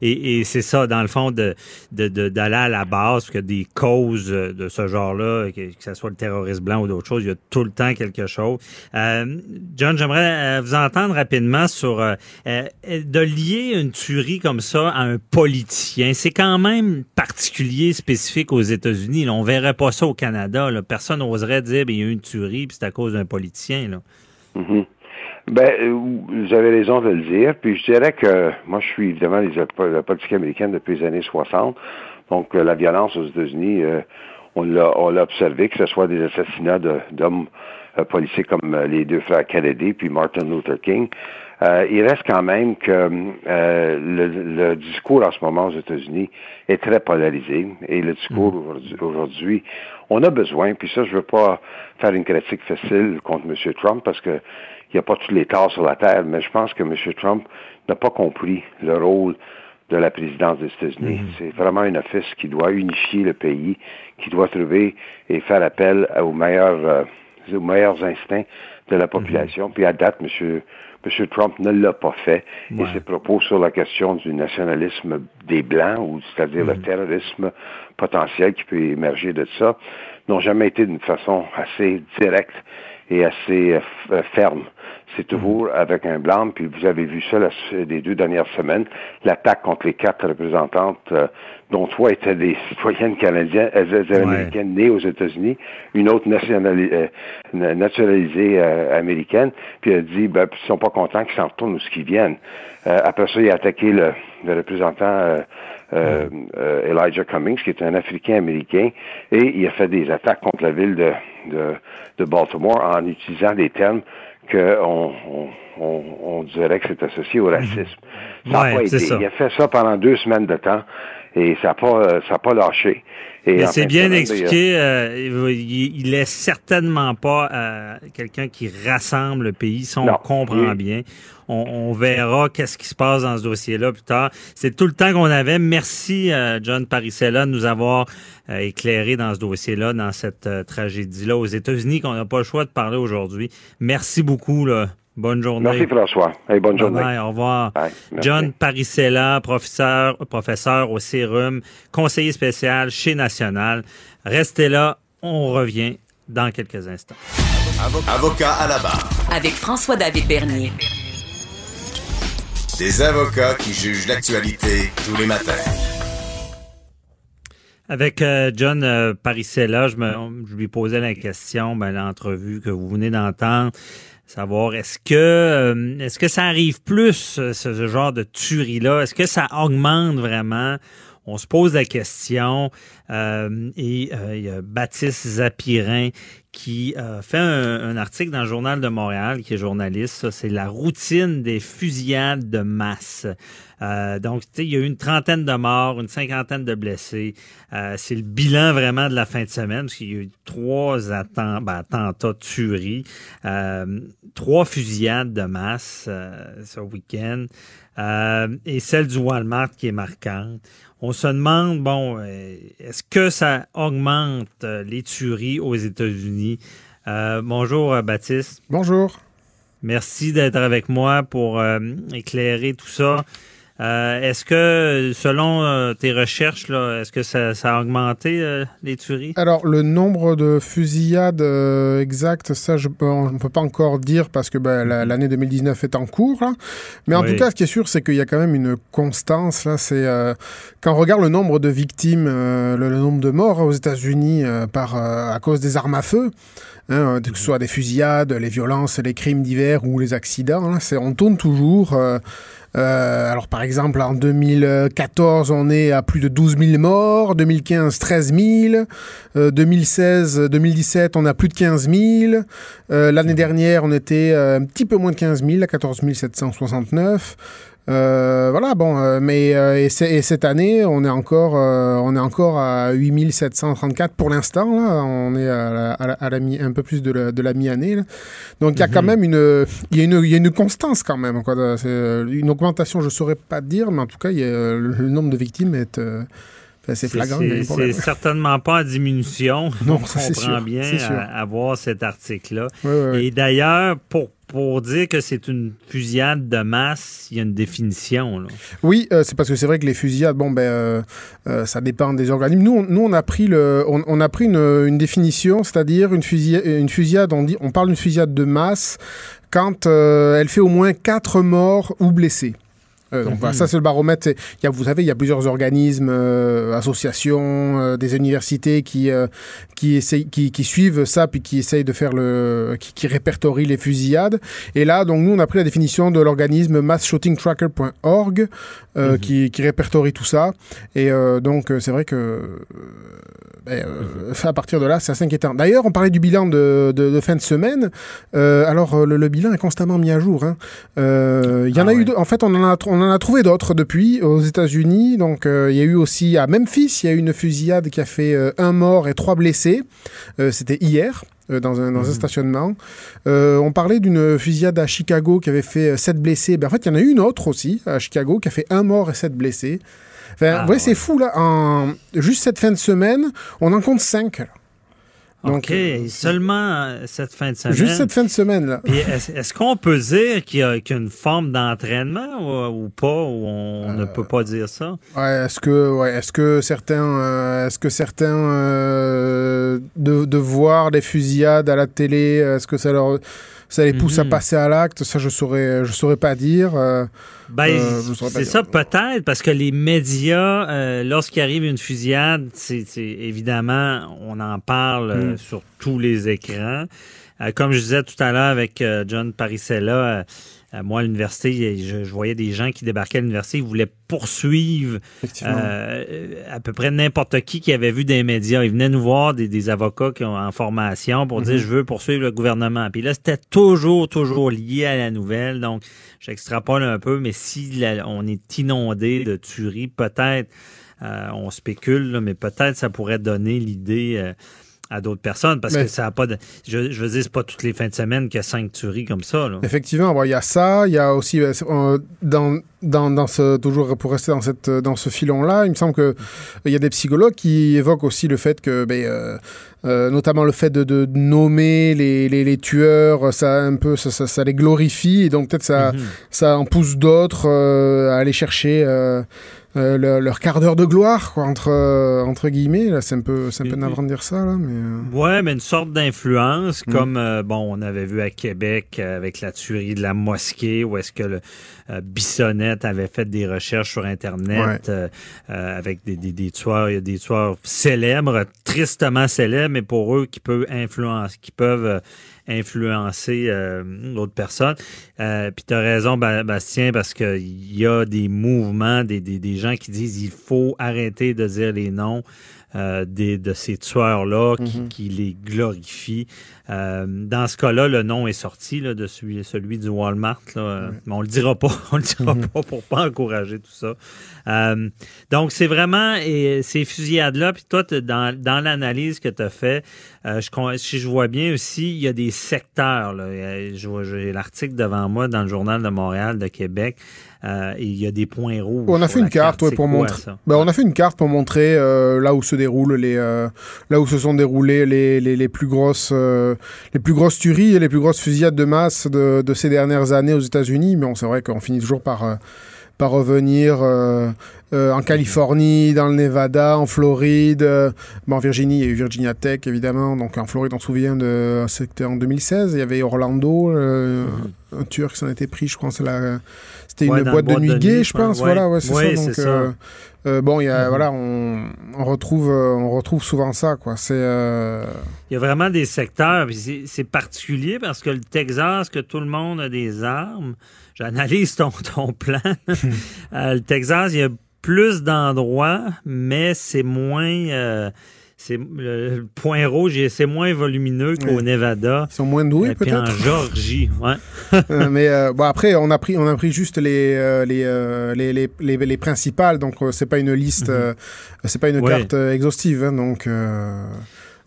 et, et c'est ça, dans le fond, de, d'aller à la base, que des causes de ce genre-là, que, ce soit le terrorisme blanc ou d'autres choses, il y a tout le temps quelque chose. Euh, John, j'aimerais euh, vous entendre rapidement sur euh, de lier une tuerie comme ça à un politicien. C'est quand même particulier, spécifique aux États-Unis. On verrait pas ça au Canada. Là. Personne n'oserait dire ben, il y a eu une tuerie, puis c'est à cause d'un politicien. Là. Mm-hmm. Ben, euh, vous avez raison de le dire. Puis je dirais que moi, je suis évidemment la politique américaine depuis les années 60. Donc, euh, la violence aux États-Unis, euh, on l'a observé, que ce soit des assassinats d'hommes policiers comme les deux frères Kennedy puis Martin Luther King. il reste quand même que le, discours en ce moment aux États-Unis est très polarisé. Et le discours mm. aujourd'hui, on a besoin, puis ça, je veux pas faire une critique facile contre M. Trump parce que il n'y a pas tous les torts sur la terre, mais je pense que M. Trump n'a pas compris le rôle de la présidence des États-Unis. Mhm. C'est vraiment un office qui doit unifier le pays, qui doit trouver et faire appel aux meilleurs, euh, aux meilleurs instincts de la population. Mhm. Puis à date, M. Trump ne l'a pas fait. Et ses propos sur la question du nationalisme des Blancs, ou c'est-à-dire le mhm. terrorisme potentiel qui peut émerger de ça, n'ont jamais été d'une façon assez directe et assez euh, ferme. C'est toujours avec un blanc, puis vous avez vu ça les deux dernières semaines, l'attaque contre les quatre représentantes, euh, dont trois étaient des citoyennes canadiennes, euh, américaines nées aux États-Unis, une autre euh, nationalisée américaine, puis elle a dit, ben, ils sont pas contents qu'ils s'en retournent où ce qu'ils viennent. après ça, il a attaqué le, représentant Elijah Cummings, qui est un Africain américain, et il a fait des attaques contre la ville de, de, de Baltimore en utilisant des termes qu'on on, on, dirait que c'est associé au racisme. Ça a pas été. Il a fait ça pendant deux semaines de temps et ça n'a pas, ça pas lâché. Et c'est bien expliqué. Euh, il, il, est certainement pas euh, quelqu'un qui rassemble le pays, si on comprend bien. On, on verra qu'est-ce qui se passe dans ce dossier-là plus tard. C'est tout le temps qu'on avait. Merci, euh, John Parisella, de nous avoir éclairé dans ce dossier-là, dans cette tragédie-là aux États-Unis, qu'on n'a pas le choix de parler aujourd'hui. Merci beaucoup. Là. Bonne journée. Merci François. bonne journée. au revoir. John Parisella, professeur, professeur au Sérum, conseiller spécial chez National. Restez là, on revient dans quelques instants. Avocat à la barre. Avec François-David Bernier. Des avocats qui jugent l'actualité tous les matins. Avec euh, John euh, Parisella, je, me, je lui posais la question, ben, l'entrevue que vous venez d'entendre savoir est-ce que euh, est-ce que ça arrive plus euh, ce, genre de tuerie là est-ce que ça augmente vraiment? On se pose la question euh, et il y a Baptiste Zapirin qui fait un, article dans le journal de Montréal, qui est journaliste. c'est la routine des fusillades de masse. Euh, donc, il y a eu une trentaine de morts, une cinquantaine de blessés. Euh, c'est le bilan vraiment de la fin de semaine, parce qu'il y a eu trois ben, attentats, tueries, euh, trois fusillades de masse ce week-end, et celle du Walmart qui est marquante. On se demande, bon, est-ce que ça augmente les tueries aux États-Unis? bonjour, Baptiste. Bonjour. Merci d'être avec moi pour éclairer tout ça. Euh, est-ce que, selon euh, tes recherches, est-ce que ça, a augmenté euh, les tueries? Alors, le nombre de fusillades exact, ça, je, on ne peut pas encore dire parce que ben, mhm. l'année 2019 est en cours. Mais en tout cas, ce qui est sûr, c'est qu'il y a quand même une constance. Là, c'est quand on regarde le nombre de victimes, le, nombre de morts aux États-Unis par à cause des armes à feu. Hein, que ce soit des fusillades, les violences, les crimes divers ou les accidents, on tourne toujours euh, alors par exemple, en 2014, on est à plus de 12 000 morts, 2015, 13 000, 2016, 2017, on a plus de 15 000, euh, l'année dernière, on était euh, un petit peu moins de 15 000, à 14 769. Euh, voilà, bon, euh, mais euh, et, cette année, on est encore, on est encore à 8734 pour l'instant. Là, on est à, la, mi, un peu plus de la, mi-année. Donc il y a quand mhm. même une, il y a une, il y a une constance quand même. Quoi. Une augmentation, je saurais pas dire, mais en tout cas, il y a, le, nombre de victimes est c'est flagrant. C'est certainement pas en diminution. Non, on comprend bien à, voir cet article-là. Et d'ailleurs, pour pour dire que c'est une fusillade de masse, il y a une définition. Oui, euh, c'est parce que c'est vrai que les fusillades, bon, ben, euh, euh, ça dépend des organismes. Nous, on, nous, on a pris, le, on, a pris une, définition, c'est-à-dire une fusillade, on, on parle d'une fusillade de masse quand elle fait au moins quatre morts ou blessés. Euh, donc voilà, ça c'est le baromètre. Y a, vous savez, il y a plusieurs organismes, euh, associations, euh, des universités qui qui, essayent, qui, qui suivent ça puis qui essayent de faire le, qui, qui, répertorient les fusillades. Et là, donc nous on a pris la définition de l'organisme massshootingtracker.org mhm. qui, qui répertorie tout ça. Et donc c'est vrai que ben, à partir de là, c'est assez inquiétant. D'ailleurs, on parlait du bilan de, de, fin de semaine. alors le, bilan est constamment mis à jour. Hein. Il y en ah a eu, en fait, on en a, on en a trouvé d'autres depuis aux États-Unis. Donc, euh, il y a eu aussi à Memphis, il y a eu une fusillade qui a fait euh, un mort et trois blessés. Euh, c'était hier. Dans un, dans un, mhm. stationnement. on parlait d'une fusillade à Chicago qui avait fait sept blessés. Ben, en fait, il y en a eu une autre aussi à Chicago qui a fait un mort et sept blessés. Enfin, ah, c'est fou, là. En... Juste cette fin de semaine, on en compte cinq. OK, euh, seulement euh, cette fin de semaine. Juste cette fin de semaine, là. est-ce, qu'on peut dire qu'il y, a, une forme d'entraînement ou, pas, ou on ne peut pas dire ça? Ouais, est-ce que, ouais, est-ce que certains, euh, est-ce que certains de, de, voir des fusillades à la télé, est-ce que ça leur ça les pousse à mhm. passer à l'acte, ça je saurais, je saurais pas dire. Euh, ben, euh, c'est ça peut-être parce que les médias, euh, lorsqu'il arrive une fusillade, c'est évidemment on en parle mhm. sur tous les écrans. comme je disais tout à l'heure avec John Parisella moi, à l'université, je, voyais des gens qui débarquaient à l'université, ils voulaient poursuivre euh, à peu près n'importe qui qui avait vu des médias. Ils venaient nous voir, des, avocats qui ont en formation, pour dire, mhm. je veux poursuivre le gouvernement. Puis là, c'était toujours, toujours lié à la nouvelle. Donc, j'extrapole un peu, mais si on est inondé de tueries, peut-être, euh, on spécule, mais peut-être ça pourrait donner l'idée à d'autres personnes parce que ça n'a pas de. Je, je veux dire, c'est pas toutes les fins de semaine qu'il y a cinq tueries comme ça. Effectivement, il y a ça, il y a aussi euh, euh, dans, dans, dans, ce toujours pour rester dans cette dans ce filon-là, il me semble que il y a des psychologues qui évoquent aussi le fait que ben, euh, notamment le fait de, de nommer les, les, les, tueurs, ça un peu ça, ça, ça, les glorifie et donc peut-être ça mhm. ça en pousse d'autres à aller chercher euh, leur quart d'heure de gloire, quoi, entre, euh, entre guillemets. Là, c'est un peu, c'est un peu navrant de dire ça, là, mais. Euh. Ouais, mais une sorte d'influence, mm. comme, bon, on avait vu à Québec avec la tuerie de la mosquée, où est-ce que le Bissonnette avait fait des recherches sur Internet avec des, des, des tueurs, il y a des tueurs célèbres, tristement célèbres, mais pour eux qui peuvent influencer, qui peuvent influencer euh, d'autres personnes. Euh, Puis tu as raison, Bastien, parce qu'il y a des mouvements, des, des, des gens qui disent il faut arrêter de dire les noms. Euh, des, de ces tueurs-là qui, mhm. qui, les glorifient. Euh, dans ce cas-là, le nom est sorti là, de celui, celui du Walmart, là, mais on le dira pas. On le dira mhm. pas pour pas encourager tout ça. Euh, donc, c'est vraiment et, ces fusillades-là. Puis toi, dans, dans l'analyse que tu as fait, euh, je, si je vois bien aussi, il y a des secteurs. J'ai l'article devant moi dans le Journal de Montréal, de Québec. Euh, il y a des points rouges. On a fait une carte, pour montrer. Ben, on a fait une carte pour montrer euh, là où se déroulent les, euh, là où se sont déroulées les, les, les plus grosses, les plus grosses tueries et les plus grosses fusillades de masse de, de ces dernières années aux États-Unis. Mais on c'est vrai qu'on finit toujours par par revenir en Californie, dans le Nevada, en Floride. en Virginie, il y a eu Virginia Tech, évidemment. Donc en Floride, on se souvient de. C'était en 2016. Il y avait Orlando, mm-hmm. un qui s'en était pris, je crois. C'est la c'était une boîte, de nuit gay, je pense. Voilà, ouais, c'est ça. Donc, euh, euh, bon, y a, voilà, on, on, retrouve, euh, on retrouve souvent ça, quoi. C'est. Il y a vraiment des secteurs, c'est particulier parce que le Texas, que tout le monde a des armes. J'analyse ton, ton plan. le Texas, il y a plus d'endroits, mais c'est moins c'est le point rouge, c'est moins volumineux qu'au Nevada. Ils sont moins doués peut-être. en Georgie, ouais. Euh, mais euh, bon après on a pris on a pris juste les euh, les, les, les, les, principales donc c'est pas une liste mhm. c'est pas une carte exhaustive hein, donc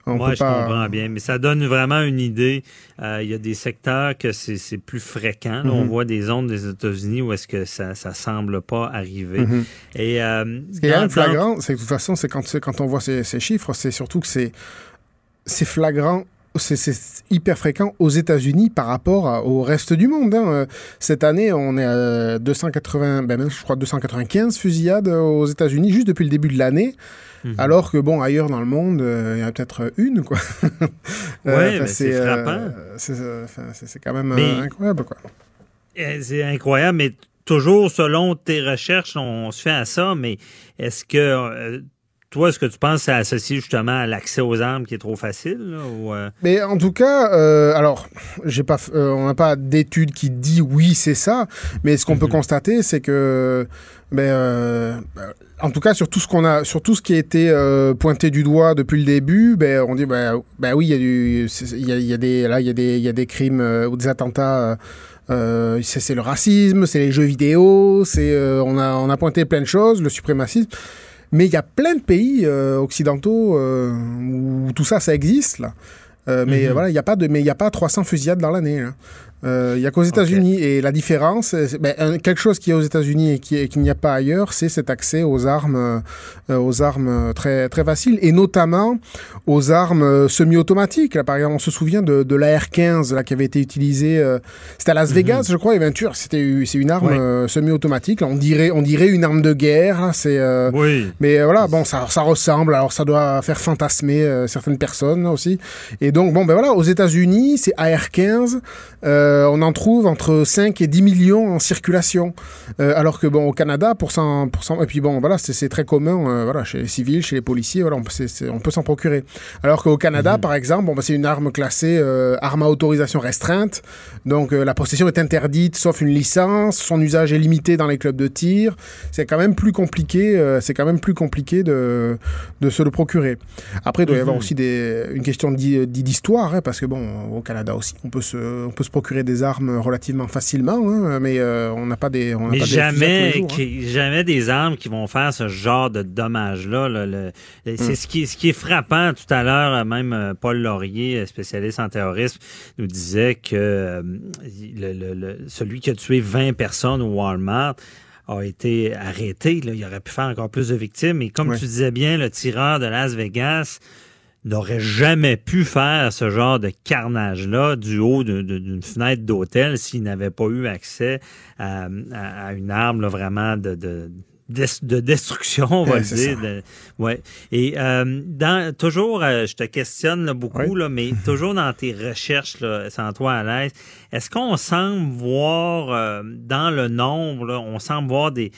moi, je comprends bien, mais ça donne vraiment une idée. Euh, il y a des secteurs que c'est plus fréquent. On mhm. voit des zones des États-Unis où est-ce que ça ne semble pas arriver. Mhm. Et, euh, Ce qui est flagrant, c'est que de toute façon, c'est quand, quand on voit ces, ces chiffres, c'est surtout que c'est flagrant c'est hyper fréquent aux États-Unis par rapport au reste du monde. Hein. Cette année, on est à 280, ben je crois 295 fusillades aux États-Unis juste depuis le début de l'année. Mhm. Alors que, bon, ailleurs dans le monde, il y en a peut-être une, quoi. Oui, c'est frappant. c'est quand même incroyable, quoi. C'est incroyable, mais toujours selon tes recherches, on se fait à ça, mais est-ce que euh, toi, est-ce que tu penses que c'est associé justement à l'accès aux armes qui est trop facile? ou euh? Mais en tout cas, euh, alors, j'ai pas, on n'a pas d'étude qui dit oui, c'est ça, mais ce qu'on peut mhm. constater, c'est que, ben, en tout cas, sur tout ce qu'on a, sur tout ce qui a été pointé du doigt depuis le début, ben, on dit, ben, ben oui, il y a du, il y a, des, là, il y a des, il y a des crimes ou des attentats euh, c'est le racisme, c'est les jeux vidéo, c'est euh, on, a, on a pointé plein de choses, le suprémacisme. Mais il y a plein de pays euh, occidentaux où tout ça, ça existe là. mais mhm. voilà, il n'y a pas de, mais il a pas 300 fusillades dans l'année. Euh, il n'y a qu'aux États-Unis. Et la différence, ben, quelque chose qui est aux États-Unis et qu'il n'y a pas ailleurs, c'est cet accès aux armes, euh, aux armes très, très faciles, et notamment aux armes semi-automatiques. Par exemple, on se souvient de, de l'AR-15 là, qui avait été utilisée. Euh, c'était à Las mhm. Vegas, je crois, et C'était c'est une arme semi-automatique. On dirait, on dirait une arme de guerre. C'est. oui. Mais voilà, bon, ça, ça ressemble. Alors, ça doit faire fantasmer certaines personnes aussi. Et donc, bon, ben voilà, aux États-Unis, c'est AR-15. Euh, on en trouve entre 5 et 10 millions en circulation. Euh, alors que, bon, au Canada, pour 100, et puis bon, voilà, c'est très commun, euh, voilà, chez les civils, chez les policiers, voilà, on, peut s'en procurer. Alors qu'au Canada, mhm. par exemple, bon, bah, c'est une arme classée arme à autorisation restreinte. Donc, la possession est interdite sauf une licence. Son usage est limité dans les clubs de tir. C'est quand même plus compliqué, c'est quand même plus compliqué de, de se le procurer. Après, il doit y avoir mhm. aussi des, une question d'histoire, hein, parce que, bon, au Canada aussi, on peut se, on peut se procurer des armes relativement facilement, hein, mais euh, on n'a pas des. On mais pas jamais, hein. jamais des armes qui vont faire ce genre de dommages-là. C'est hmm. ce, qui, ce qui est frappant. Tout à l'heure, même euh, Paul Laurier, spécialiste en terrorisme, nous disait que euh, le, celui qui a tué 20 personnes au Walmart a été arrêté. Là. Il aurait pu faire encore plus de victimes. Et comme tu disais bien, le tireur de Las Vegas, n'aurait jamais pu faire ce genre de carnage-là du haut d'une fenêtre d'hôtel s'il n'avait pas eu accès à, une arme vraiment de, de de destruction, on va dire. ouais. Et euh, dans, toujours, euh, je te questionne beaucoup, là, mais toujours dans tes recherches, là, sans toi à l'aise, est-ce qu'on semble voir euh, dans le nombre, là, on semble voir des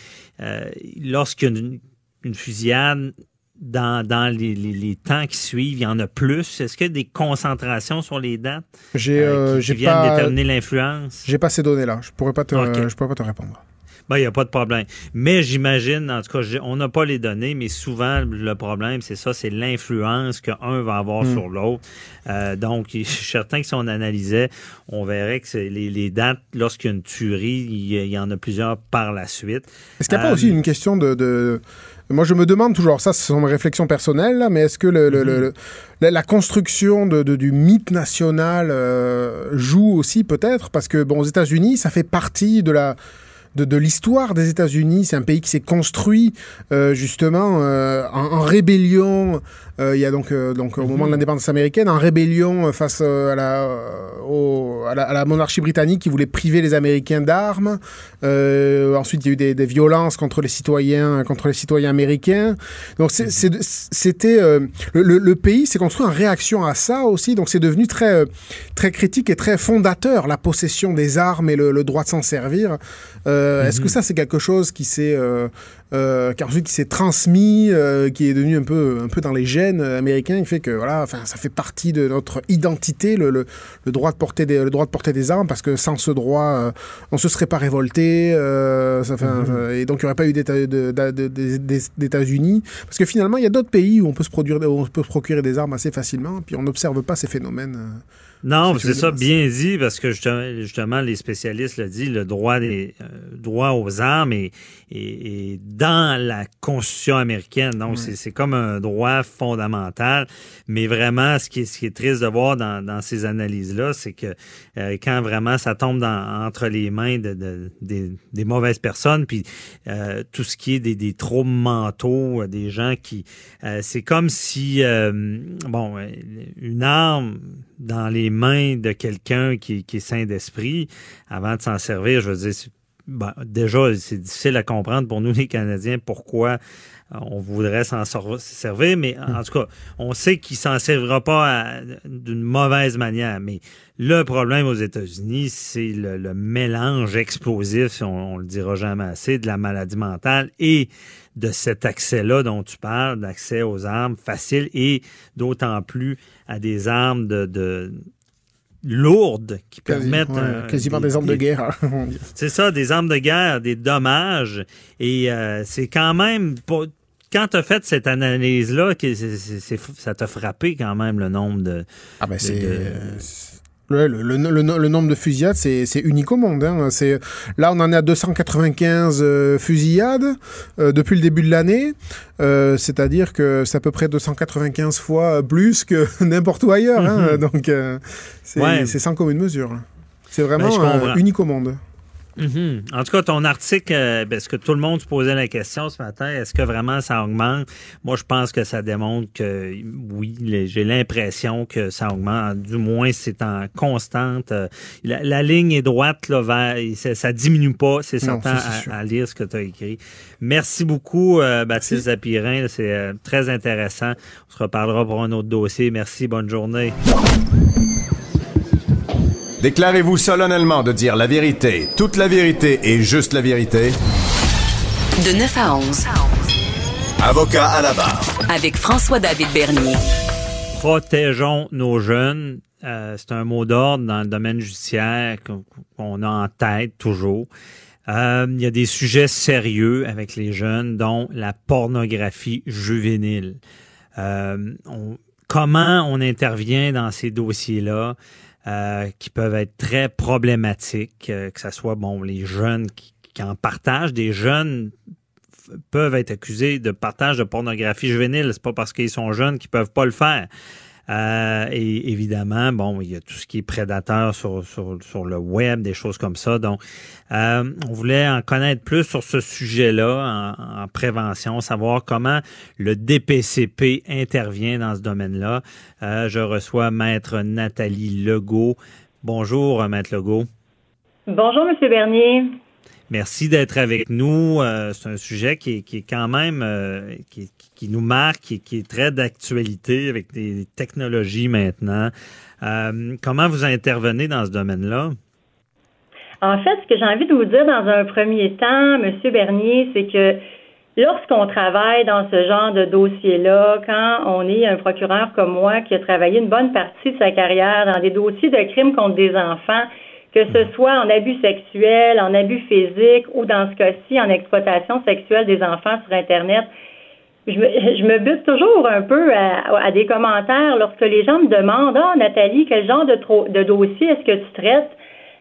lorsqu'il y a une, une fusillade, dans, dans les, les, temps qui suivent, il y en a plus? Est-ce qu'il y a des concentrations sur les dates j'ai, euh, euh, qui, viennent déterminer l'influence? J'ai pas ces données-là. Je pourrais pas te, je pourrais pas te répondre. Ben, il n'y a pas de problème. Mais j'imagine, en tout cas, on n'a pas les données, mais souvent, le problème, c'est ça, c'est l'influence qu'un va avoir hmm. sur l'autre. Euh, donc, je suis certain que si on analysait, on verrait que les, les, dates, lorsqu'il y a une tuerie, il y, en a plusieurs par la suite. Est-ce qu'il n'y a pas aussi une question de moi, je me demande toujours, ça, ce sont mes réflexions personnelles, mais est-ce que la construction de, du mythe national euh, joue aussi peut-être? Parce que, bon, aux États-Unis, ça fait partie de la de, l'histoire des États-Unis. C'est un pays qui s'est construit euh, justement euh, en, rébellion euh, il y a donc, donc au moment de mhm. l'indépendance américaine, en rébellion face à la, à, la, monarchie britannique qui voulait priver les Américains d'armes. ensuite, il y a eu des, violences contre les citoyens, contre les citoyens américains. Donc, c'était le, pays s'est construit en réaction à ça aussi. Donc, c'est devenu très, très critique et très fondateur la possession des armes et le, droit de s'en servir. Est-ce que mhm. ça, c'est quelque chose qui s'est euh, ensuite qui s'est transmis, euh, qui est devenu un peu, un peu dans les gènes américains, qui fait que voilà, enfin, ça fait partie de notre identité, le, le, droit de porter des, le droit de porter des armes, parce que sans ce droit, euh, on se serait pas révolté, euh, mhm. et donc il n'y aurait pas eu d'États-Unis, parce que finalement, il y a d'autres pays où on peut se produire, où on peut se procurer des armes assez facilement, puis on n'observe pas ces phénomènes Non, c'est ça, bien dit, parce que justement, les spécialistes le disent, le droit des euh, droit aux armes est, est, dans la Constitution américaine. Donc, c'est comme un droit fondamental. Mais vraiment, ce qui est, ce qui est triste de voir dans, dans ces analyses-là, c'est que euh, quand vraiment ça tombe dans, entre les mains de, de des, des, mauvaises personnes, puis euh, tout ce qui est des, des troubles mentaux, des gens qui... c'est comme si, bon, une arme dans les mains de quelqu'un qui, qui, est sain d'esprit, avant de s'en servir, je veux dire, ben, déjà, c'est difficile à comprendre pour nous, les Canadiens, pourquoi euh, on voudrait s'en servir, mais en tout cas, on sait qu'il s'en servira pas d'une mauvaise manière. Mais le problème aux États-Unis, c'est le, mélange explosif, on, on le dira jamais assez, de la maladie mentale et de cet accès-là dont tu parles, d'accès aux armes faciles et d'autant plus à des armes de, lourdes qui permettent... quasiment des, armes de guerre. c'est ça, des armes de guerre, des dommages. Et euh, c'est quand même... quand tu as fait cette analyse-là, ça t'a frappé quand même le nombre de... Ah ben c'est... Le, le, nombre de fusillades, c'est unique au monde. Hein. Là, on en est à 295 euh, fusillades euh, depuis le début de l'année. Euh, c'est-à-dire que c'est à peu près 295 fois plus que n'importe où ailleurs. Hein. Mhm. Donc, c'est sans commune mesure. C'est vraiment ben, unique au monde. Mhm. En tout cas, ton article, euh, ben, est-ce que tout le monde se posait la question ce matin? Est-ce que vraiment ça augmente? Moi, je pense que ça démontre que oui, j'ai l'impression que ça augmente. Du moins, c'est en constante. Euh, la, ligne est droite là, vers, ça, ça diminue pas, c'est certain à, lire ce que tu as écrit. Merci beaucoup, euh, Baptiste Zapirin. C'est très intéressant. On se reparlera pour un autre dossier. Merci, bonne journée. Déclarez-vous solennellement de dire la vérité, toute la vérité et juste la vérité. De 9 à 11. Avocat à la barre. Avec François-David Bernier. Protégeons nos jeunes. Euh, c'est un mot d'ordre dans le domaine judiciaire qu'on a en tête toujours. Euh, il y a des sujets sérieux avec les jeunes, dont la pornographie juvénile. Euh, comment on intervient dans ces dossiers-là? Euh, qui peuvent être très problématiques, euh, que ce soit bon les jeunes qui, en partagent, des jeunes peuvent être accusés de partage de pornographie juvénile. C'est pas parce qu'ils sont jeunes qu'ils peuvent pas le faire. Euh, et évidemment, bon, il y a tout ce qui est prédateur sur, sur, sur le web, des choses comme ça. Donc, euh, on voulait en connaître plus sur ce sujet-là en, en, prévention, savoir comment le DPCP intervient dans ce domaine-là. Euh, je reçois Maître Nathalie Legault. Bonjour, Maître Legault. Bonjour, Monsieur Bernier. Merci d'être avec nous. Euh, c'est un sujet qui est, qui est quand même euh, qui, nous marque et qui est très d'actualité avec des technologies maintenant. Euh, comment vous intervenez dans ce domaine-là? En fait, ce que j'ai envie de vous dire dans un premier temps, Monsieur Bernier, c'est que lorsqu'on travaille dans ce genre de dossier-là, quand on est un procureur comme moi qui a travaillé une bonne partie de sa carrière dans des dossiers de crimes contre des enfants, que ce soit en abus sexuel, en abus physique ou dans ce cas-ci en exploitation sexuelle des enfants sur Internet. Je me, je me bute toujours un peu à, des commentaires lorsque les gens me demandent Ah, Nathalie, quel genre de, de dossier est-ce que tu traites?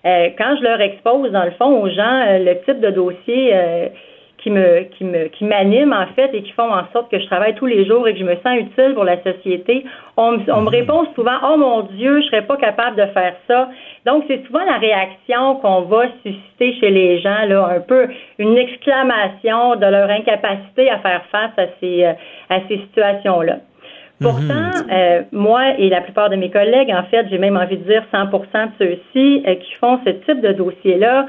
Euh, quand je leur expose, dans le fond, aux gens euh, le type de dossier euh, qui me qui me qui m'animent en fait et qui font en sorte que je travaille tous les jours et que je me sens utile pour la société. On, me, on me répond souvent oh mon Dieu, je serais pas capable de faire ça. Donc c'est souvent la réaction qu'on va susciter chez les gens là, un peu une exclamation de leur incapacité à faire face à ces euh, à ces situations là. Pourtant, mhm. euh, moi et la plupart de mes collègues, en fait, j'ai même envie de dire 100% de ceux-ci euh, qui font ce type de dossier-là,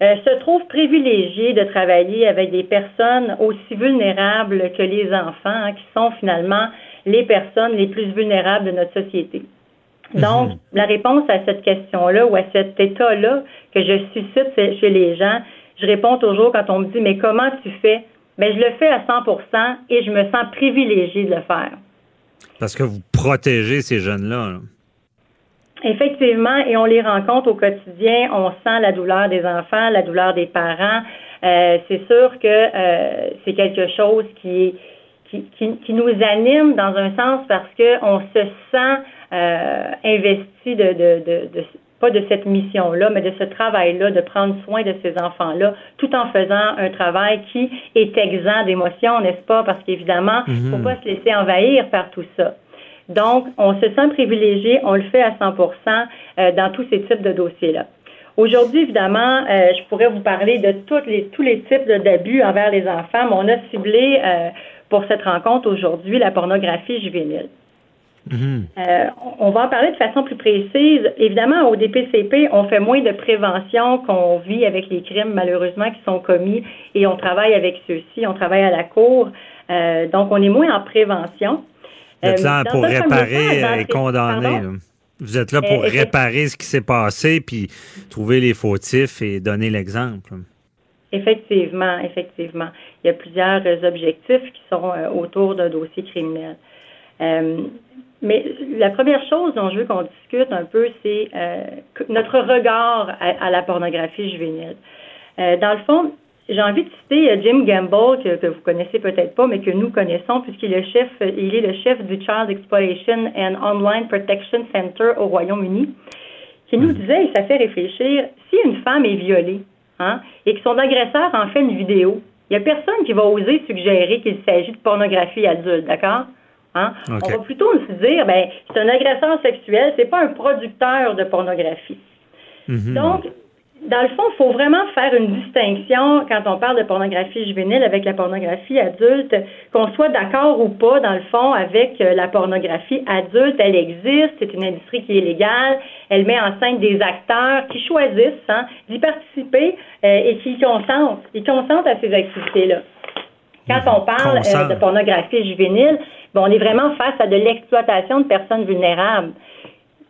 euh, se trouvent privilégiés de travailler avec des personnes aussi vulnérables que les enfants, hein, qui sont finalement les personnes les plus vulnérables de notre société. Mhm. Donc, la réponse à cette question-là ou à cet état-là que je suscite chez les gens, je réponds toujours quand on me dit, mais comment tu fais? Ben, je le fais à 100% et je me sens privilégié de le faire. Parce que vous protégez ces jeunes-là. là Effectivement, et on les rencontre au quotidien. On sent la douleur des enfants, la douleur des parents. Euh, c'est sûr que euh, c'est quelque chose qui, qui, qui, nous anime dans un sens parce que on se sent investi de, de, de, pas de cette mission-là, mais de ce travail-là, de prendre soin de ces enfants-là, tout en faisant un travail qui est exempt d'émotions, n'est-ce pas? Parce qu'évidemment, il ne faut pas se laisser envahir par tout ça. Donc, on se sent privilégié, on le fait à 100% dans tous ces types de dossiers-là. Aujourd'hui, évidemment, euh, je pourrais vous parler de tous les, tous les types d'abus envers les enfants, mais on a ciblé euh, pour cette rencontre aujourd'hui la pornographie juvénile. Mhm. Euh, on va en parler de façon plus précise. Évidemment, au DPCP, on fait moins de prévention qu'on vit avec les crimes, malheureusement, qui sont commis et on travaille avec ceux-ci, on travaille à la cour. donc, on est moins en prévention. Vous êtes là pour réparer et condamner. Vous êtes là pour réparer ce qui s'est passé, puis trouver les fautifs et donner l'exemple. Effectivement, effectivement. Il y a plusieurs objectifs qui sont euh, autour d'un dossier criminel. Euh, mais la première chose dont je veux qu'on discute un peu, c'est euh, notre regard à, la pornographie juvénile. dans le fond, j'ai envie de citer euh, Jim Gamble, que, vous connaissez peut-être pas, mais que nous connaissons, puisqu'il est, chef, il est le chef du Child Exploitation and Online Protection Center au Royaume-Uni, qui nous mhm. disait, et ça fait réfléchir, si une femme est violée hein, et que son agresseur en fait une vidéo, il n'y a personne qui va oser suggérer qu'il s'agit de pornographie adulte, d'accord? Hein? On va plutôt se dire, ben, c'est un agresseur sexuel, c'est pas un producteur de pornographie. Mhm. Donc, dans le fond, il faut vraiment faire une distinction quand on parle de pornographie juvénile avec la pornographie adulte, qu'on soit d'accord ou pas, dans le fond, avec euh, la pornographie adulte. Elle existe, c'est une industrie qui est légale, elle met en scène des acteurs qui choisissent hein, d'y participer euh, et qui consentent, ils consentent à ces activités-là. Quand on parle euh, de pornographie juvénile, bon, on est vraiment face à de l'exploitation de personnes vulnérables.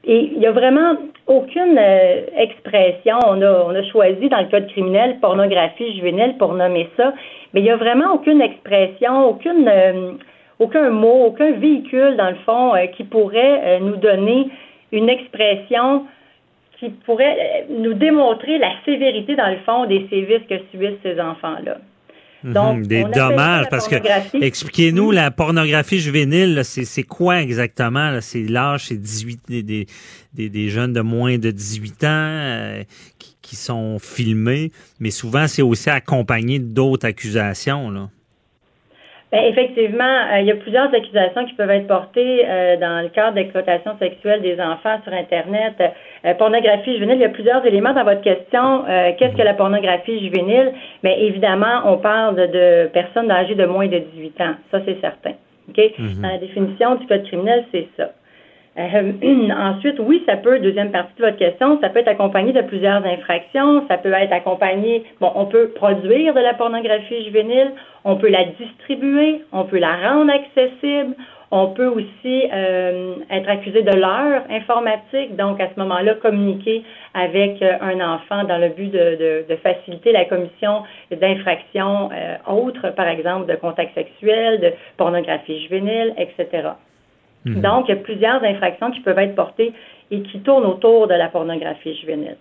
Et il n'y a vraiment aucune euh, expression. On a, on a choisi dans le code criminel pornographie juvénile pour nommer ça, mais il n'y a vraiment aucune expression, euh, aucun mot, aucun véhicule, dans le fond, euh, qui pourrait nous donner une expression qui pourrait nous démontrer la sévérité, dans le fond, des sévices que subissent ces enfants-là. Mhm, Donc, des dommages, parce que expliquez-nous, la pornographie juvénile, c'est quoi exactement? C'est l'âge, c'est 18, des, des, des, jeunes de moins de 18 ans euh, qui, qui, sont filmés, mais souvent c'est aussi accompagné d'autres accusations. Là. Bien, effectivement, euh, il y a plusieurs accusations qui peuvent être portées euh, dans le cadre d'exploitation sexuelle des enfants sur Internet. Euh, pornographie juvénile, il y a plusieurs éléments dans votre question. Qu'est-ce que la pornographie juvénile? Bien, évidemment, on parle de, personnes âgées de moins de 18 ans. Ça, c'est certain. OK? Mm-hmm. Dans la définition du code criminel, c'est ça. Euh, ensuite, oui, ça peut, deuxième partie de votre question, ça peut être accompagné de plusieurs infractions, ça peut être accompagné, bon, on peut produire de la pornographie juvénile, on peut la distribuer, on peut la rendre accessible, on peut aussi euh, être accusé de l'heure informatique, donc à ce moment-là, communiquer avec euh, un enfant dans le but de, de, faciliter la commission d'infractions autres, par exemple de contact sexuel, de pornographie juvénile, etc. Mhm. Donc, il y a plusieurs infractions qui peuvent être portées et qui tournent autour de la pornographie juvénile.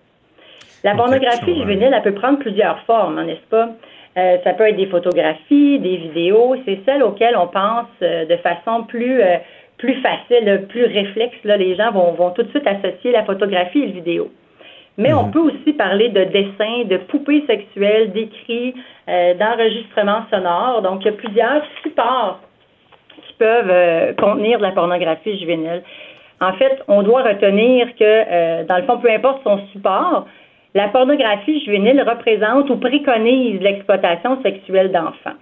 La pornographie juvénile, elle peut prendre plusieurs formes, hein, n'est-ce pas? Euh, ça peut être des photographies, des vidéos. C'est celles auxquelles on pense euh, de façon plus, euh, plus facile, plus réflexe. Là, les gens vont, vont tout de suite associer la photographie et le vidéo. Mais on mhm. peut aussi parler de dessins, de poupées sexuelles, d'écrits, d'enregistrements sonores. Donc, il y a plusieurs supports peuvent euh, contenir de la pornographie juvénile. En fait, on doit retenir que, euh, dans le fond, peu importe son support, la pornographie juvénile représente ou préconise l'exploitation sexuelle d'enfants.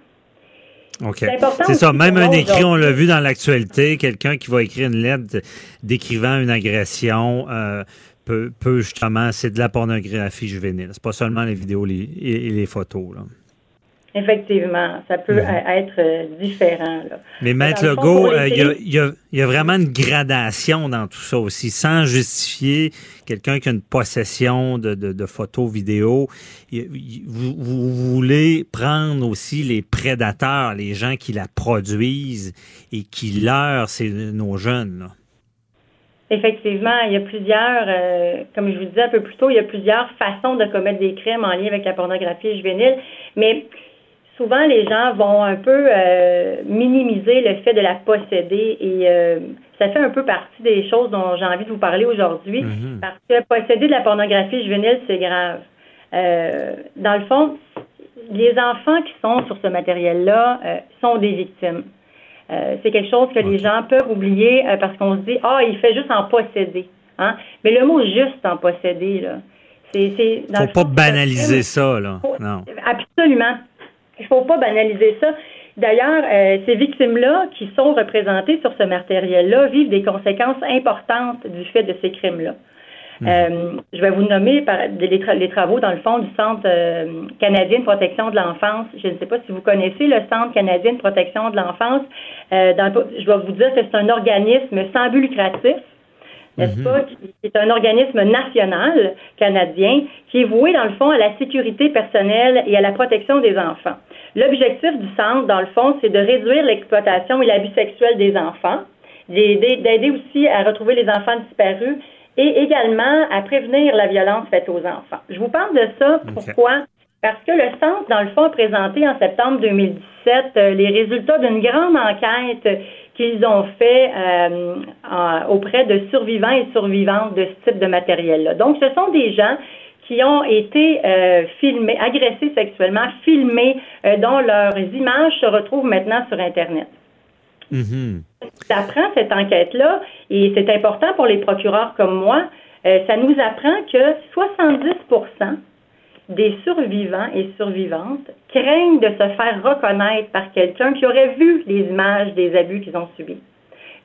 OK. C'est ça. Même un écrit, on l'a vu dans l'actualité, quelqu'un qui va écrire une lettre décrivant une agression euh, peut, justement, c'est de la pornographie juvénile. C'est pas seulement les vidéos et les photos. Là. Effectivement, ça peut être euh, différent. Mais Maître Legault, euh, il y, a, vraiment une gradation dans tout ça aussi, sans justifier quelqu'un qui a une possession de, photos, vidéos. Vous, voulez prendre aussi les prédateurs, les gens qui la produisent et qui leurrent nos jeunes. Effectivement, il y a plusieurs, euh, comme je vous disais un peu plus tôt, il y a plusieurs façons de commettre des crimes en lien avec la pornographie juvénile. Mais souvent les gens vont un peu euh, minimiser le fait de la posséder et euh, ça fait un peu partie des choses dont j'ai envie de vous parler aujourd'hui Mhm. parce que posséder de la pornographie juvénile, c'est grave. Euh, dans le fond, les enfants qui sont sur ce matériel-là sont des victimes. C'est quelque chose que les gens peuvent oublier parce qu'on se dit ah il fait juste en posséder, hein. Mais le mot juste en posséder là, c'est c'est dans Faut le pas fond, banaliser ça, là. Non. Absolument. Il ne faut pas banaliser ça. D'ailleurs, euh, ces victimes-là qui sont représentées sur ce matériel-là vivent des conséquences importantes du fait de ces crimes-là. Euh, je vais vous nommer par, les, tra- les travaux, dans le fond, du Centre euh, canadien de protection de l'enfance. Je ne sais pas si vous connaissez le Centre canadien de protection de l'enfance. Euh, je vais vous dire que c'est un organisme sans but lucratif n'est-ce pas, qui est un organisme national canadien qui est voué, dans le fond, à la sécurité personnelle et à la protection des enfants. L'objectif du centre, dans le fond, c'est de réduire l'exploitation et l'abus sexuel des enfants, d'aider d'aider aussi à retrouver les enfants disparus et également à prévenir la violence faite aux enfants. Je vous parle de ça, pourquoi? Parce que le centre, dans le fond, a présenté en septembre 2017 euh, les résultats d'une grande enquête qu'ils ont fait euh, en- auprès de survivants et survivantes de ce type de matériel-là. Donc, ce sont des gens qui ont été euh, filmés, agressés sexuellement, filmés, euh, dont leurs images se retrouvent maintenant sur Internet. Mhm. Ça apprend cette enquête-là, et c'est important pour les procureurs comme moi, ça nous apprend que 70 des survivants et survivantes craignent de se faire reconnaître par quelqu'un qui aurait vu les images des abus qu'ils ont subis.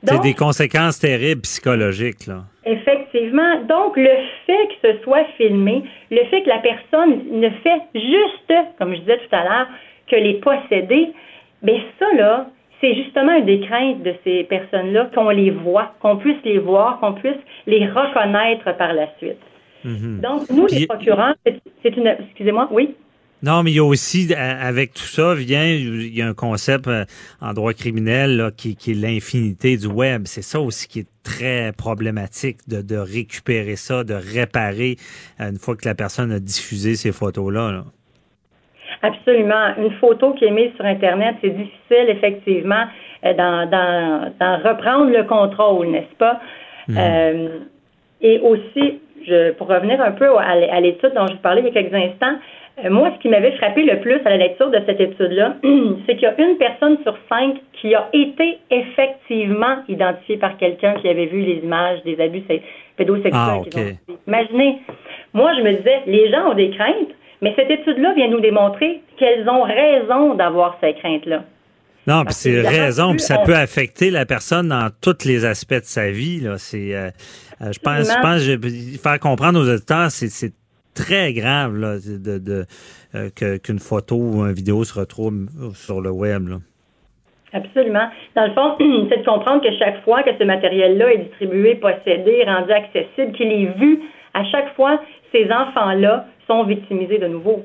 C'est des conséquences terribles psychologiques, là. Effectivement. Donc, le fait que ce soit filmé, le fait que la personne ne fait juste, comme je disais tout à l'heure, que les posséder, bien ça, là, c'est justement une des craintes de ces personnes-là, qu'on les voit, qu'on puisse les voir, qu'on puisse les reconnaître par la suite. Mhm. Donc, nous, les procureurs, c'est une... Excusez-moi, oui? Non, mais il y a aussi, à- avec tout ça, vient, il y a un concept euh, en droit criminel là, qui, qui est l'infinité du web. C'est ça aussi qui est très problématique de, de récupérer ça, de réparer euh, une fois que la personne a diffusé ces photos-là. là. Absolument. Une photo qui est mise sur Internet, c'est difficile, effectivement, euh, d'en, reprendre le contrôle, n'est-ce pas? Euh, et aussi, je, pour revenir un peu à, l'étude dont je vous parlais il y a quelques instants, euh, moi, ce qui m'avait frappé le plus à la lecture de cette étude-là, c'est qu'il y a une personne sur cinq qui a été effectivement identifiée par quelqu'un qui avait vu les images des abus pédosexuels Ah, qu'ils ont ok. subis. Imaginez, moi, je me disais, les gens ont des craintes, mais cette étude-là vient nous démontrer qu'elles ont raison d'avoir ces craintes-là. Non, puis c'est raison, puis ça on- peut affecter la personne dans tous les aspects de sa vie. Là. C'est, euh, je pense, je pense, je- faire comprendre aux auditeurs, c'est, c'est très grave là, de, de, euh, que- qu'une photo ou une vidéo se retrouve sur le web. Là. Absolument. Dans le fond, c'est de comprendre que chaque fois que ce matériel-là est distribué, possédé, rendu accessible, qu'il est vu, à chaque fois, ces enfants-là sont victimisés de nouveau.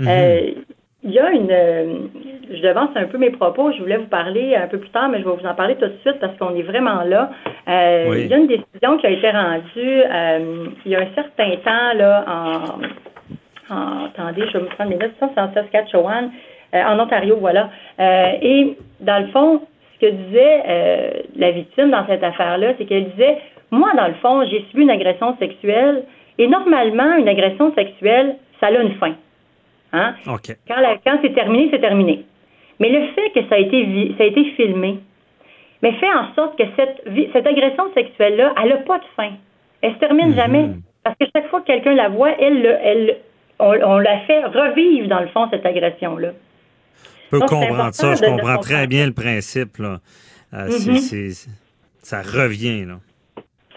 Euh, Il y a une. euh, je devance un peu mes propos. Je voulais vous parler un peu plus tard, mais je vais vous en parler tout de suite parce qu'on est vraiment là. Euh, Oui. Il y a une décision qui a été rendue euh, il y a un certain temps là en. en- attendez, je vais me prendre mes notes. C'est en Saskatchewan, en Ontario, voilà. Et dans le fond, ce que disait la victime dans cette affaire-là, c'est qu'elle disait Moi, dans le fond, j'ai subi une agression sexuelle et normalement, une agression sexuelle, ça a une fin. Hein? Quand, la- quand c'est terminé, c'est terminé. Mais le fait que ça a été, ça a été filmé, mais fait en sorte que cette, agression sexuelle-là, elle n'a pas de fin. Elle se termine jamais. Parce que chaque fois que quelqu'un la voit, elle, le- elle, on, on la fait revivre, dans le fond, cette agression-là. Je peux Donc, comprendre ça. Je comprends très bien le principe. Là. Euh, Mhm. ça revient. Là.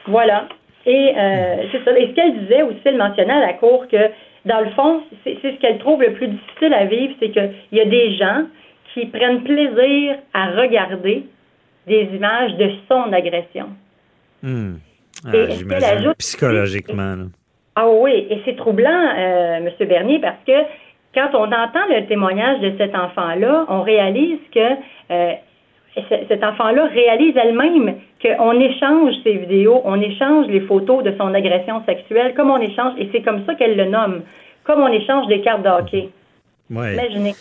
Voilà. Et euh, c'est ça. Et ce qu'elle disait aussi, elle mentionnait à la cour que, dans le fond, c'est ce qu'elle trouve le plus difficile à vivre, c'est qu'il y a des gens qui prennent plaisir à regarder des images de son agression. Hmm. Ah, Et ajoute- psychologiquement. là. Ah oui, et c'est troublant, euh, M. Bernier, parce que quand on entend le témoignage de cet enfant-là, on réalise que euh, cet enfant-là réalise elle-même qu'on échange ses vidéos, on échange les photos de son agression sexuelle, comme on échange, et c'est comme ça qu'elle le nomme, comme on échange des cartes de hockey. Ouais. Imaginez.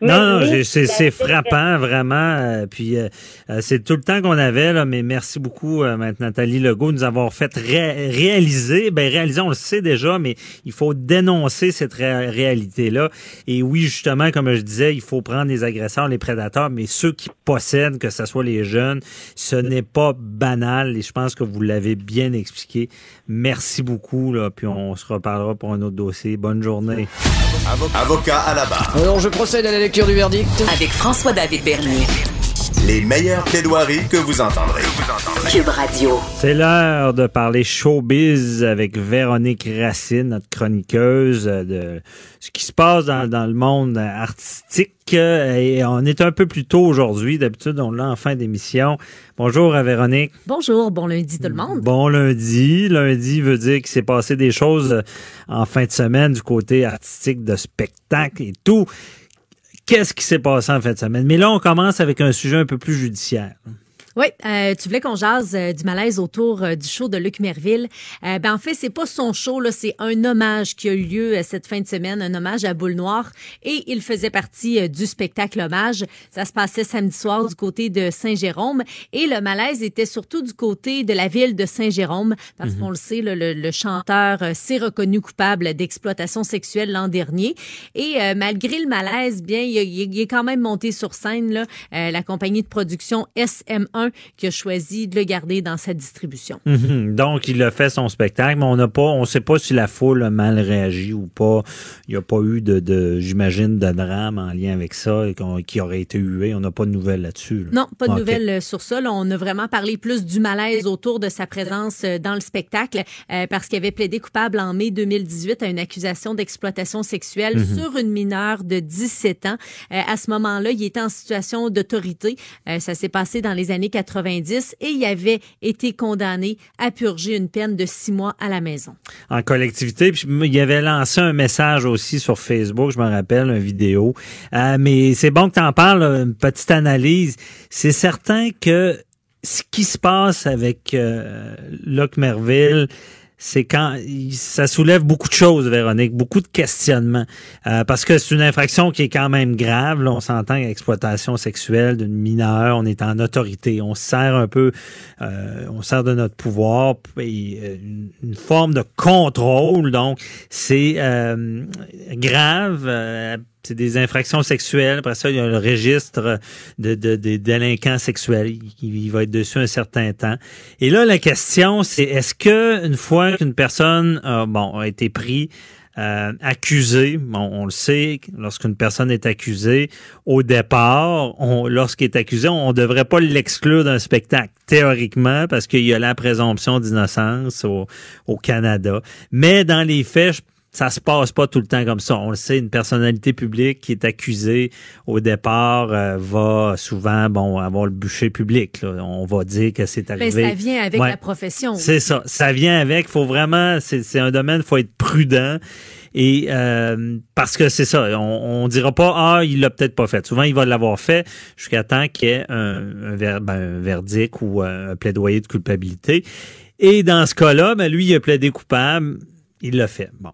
Non, non, c'est frappant, vraiment. Euh, puis euh, euh, c'est tout le temps qu'on avait, là, mais merci beaucoup, maintenant, Nathalie Legault, nous avoir fait réaliser. Ben, réaliser, on le sait déjà, mais il faut dénoncer cette réalité-là. Et oui, justement, comme je disais, il faut prendre les agresseurs, les prédateurs, mais ceux qui possèdent, que ce soit les jeunes, ce n'est pas banal. Et je pense que vous l'avez bien expliqué. Merci beaucoup, là, puis on se reparlera pour un autre dossier. Bonne journée. Avocat à la barre. Alors, je procède à la lecture du verdict. Avec François-David Bernier. Les meilleures plaidoiries que vous entendrez. Cube Radio. C'est l'heure de parler showbiz avec Véronique Racine, notre chroniqueuse de ce qui se passe dans, le monde artistique. Et on est un peu plus tôt aujourd'hui. D'habitude, on l'a en fin d'émission. Bonjour à Véronique. Bonjour, bon lundi tout le monde. Bon lundi. Lundi veut dire qu'il s'est passé des choses en fin de semaine du côté artistique de spectacle et tout qu'est-ce qui s'est passé en fin de semaine? Mais là, on commence avec un sujet un peu plus judiciaire. Oui, euh, tu voulais qu'on jase euh, du malaise autour euh, du show de Luc Merville. ben en fait, c'est pas son show là, c'est un hommage qui a eu lieu cette fin de semaine, un hommage à Boule Noire, et il faisait partie du spectacle hommage. Ça se passait samedi soir du côté de Saint-Jérôme, et le malaise était surtout du côté de la ville de Saint-Jérôme, parce mhm. qu'on le sait, le, chanteur s'est reconnu coupable d'exploitation sexuelle l'an dernier, et malgré le malaise, bien, il, il, est quand même monté sur scène là, la compagnie de production SM1 qui a choisi de le garder dans sa distribution. Mhm. Donc, il a fait son spectacle, mais on n'a pas, on sait pas si la foule a mal réagi ou pas. Il n'y a pas eu de, j'imagine, de drame en lien avec ça qui aurait été hué. On n'a pas de nouvelles là-dessus. Non, pas de nouvelles euh, sur ça. on a vraiment parlé plus du malaise autour de sa présence euh, dans le spectacle euh, parce qu'il avait plaidé coupable en mai 2018 à une accusation d'exploitation sexuelle mhm. sur une mineure de 17 ans. à ce moment-là, il était en situation d'autorité. ça s'est passé dans les années 90 et il avait été condamné à purger une peine de six mois à la maison. En collectivité, puis il avait lancé un message aussi sur Facebook, je me rappelle, une vidéo. Euh, mais c'est bon que tu en parles, une petite analyse. C'est certain que ce qui se passe avec euh, Locke Merville, c'est quand ça soulève beaucoup de choses, Véronique, beaucoup de questionnements. Euh, parce que c'est une infraction qui est quand même grave. Là, on s'entend exploitation sexuelle d'une mineure, on est en autorité, on sert un peu, euh, on sert de notre pouvoir et euh, une, forme de contrôle. Donc, c'est grave c'est des infractions sexuelles. Après ça, il y a le registre de, des délinquants sexuels. Il, va être dessus un certain temps. Et là, la question, c'est est-ce que une fois qu'une personne a, bon, a été pris euh, accusé, bon, on le sait, lorsqu'une personne est accusée, au départ, lorsqu'il est accusé, on ne devrait pas l'exclure d'un spectacle, théoriquement, parce qu'il y a la présomption d'innocence au, au Canada. Mais dans les faits, je ça se passe pas tout le temps comme ça. On le sait, une personnalité publique qui est accusée au départ euh, va souvent bon avoir le bûcher public. On va dire que c'est ben, arrivé. Mais ça vient avec la profession. C'est ça. Ça vient avec. Faut vraiment. C'est un domaine. Faut être prudent. Et euh, parce que c'est ça, on, on dira pas ah il l'a peut-être pas fait. Souvent il va l'avoir fait jusqu'à temps qu'il y ait un, ben, un, verdict ou un plaidoyer de culpabilité. Et dans ce cas-là, ben lui il a plaidé coupable il l'a fait. Bon.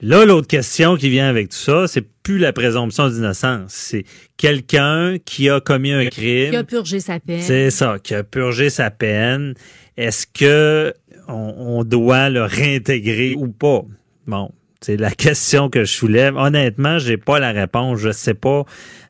Là, l'autre question qui vient avec tout ça, c'est plus la présomption d'innocence. C'est quelqu'un qui a commis un crime. Qui a purgé sa peine. C'est ça, qui a purgé sa peine. Est-ce que on, doit le réintégrer ou pas? Bon, c'est la question que je soulève. Honnêtement, j'ai pas la réponse. Je sais pas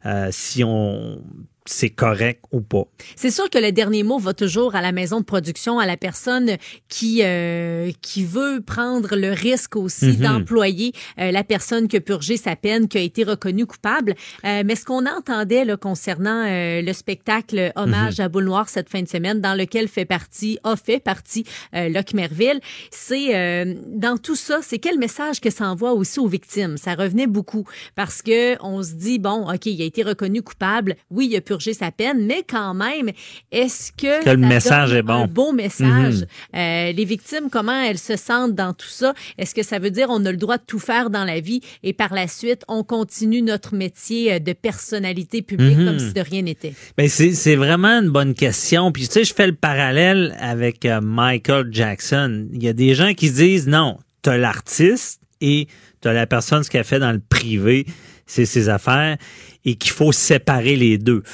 euh, si on c'est correct ou pas. C'est sûr que le dernier mot va toujours à la maison de production, à la personne qui euh, qui veut prendre le risque aussi mhm. d'employer euh, la personne qui a purgé sa peine, qui a été reconnue coupable. Euh, mais ce qu'on entendait là, concernant le spectacle Hommage mhm. à Boule Noire cette fin de semaine, dans lequel fait partie, a fait partie Locke Merville, c'est dans tout ça, c'est quel message que ça envoie aussi aux victimes? Ça revenait beaucoup parce que on se dit bon, ok, il a été reconnu coupable, oui, il a purgé sa peine, mais quand même, est-ce que, le message est bon? Un bon message? Mhm. Euh, les victimes, comment elles se sentent dans tout ça? Est-ce que ça veut dire on a le droit de tout faire dans la vie et par la suite, on continue notre métier euh, de personnalité publique comme mhm. si de rien n'était? Ben c'est vraiment une bonne question. Puis tu sais, je fais le parallèle avec euh, Michael Jackson. Il y a des gens qui disent non, tu as l'artiste et tu as la personne ce qu'elle fait dans le privé c'est ses affaires et qu'il faut séparer les deux.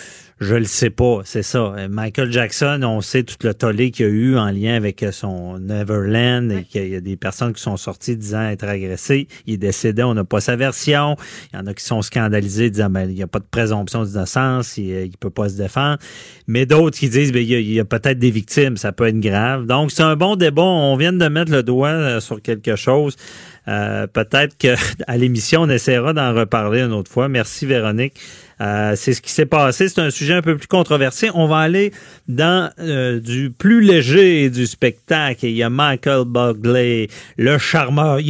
Je le sais pas, c'est ça. Michael Jackson, on sait tout le tollé qu'il y a eu en lien avec son Neverland et qu'il y a des personnes qui sont sorties disant être agressées. Il est décédé, on n'a pas sa version. Il y en a qui sont scandalisés disant ben, il n'y a pas de présomption d'innocence, il, ne peut pas se défendre. Mais d'autres qui disent ben, il y a, a peut-être des victimes, ça peut être grave. Donc c'est un bon débat. On vient de mettre le doigt euh, sur quelque chose. Euh, peut-être qu'à l'émission, on essaiera d'en reparler une autre fois. Merci Véronique. Euh, c'est ce qui s'est passé. C'est un sujet un peu plus controversé. On va aller dans euh, du plus léger du spectacle. Il y a Michael Bugley, le charmeur.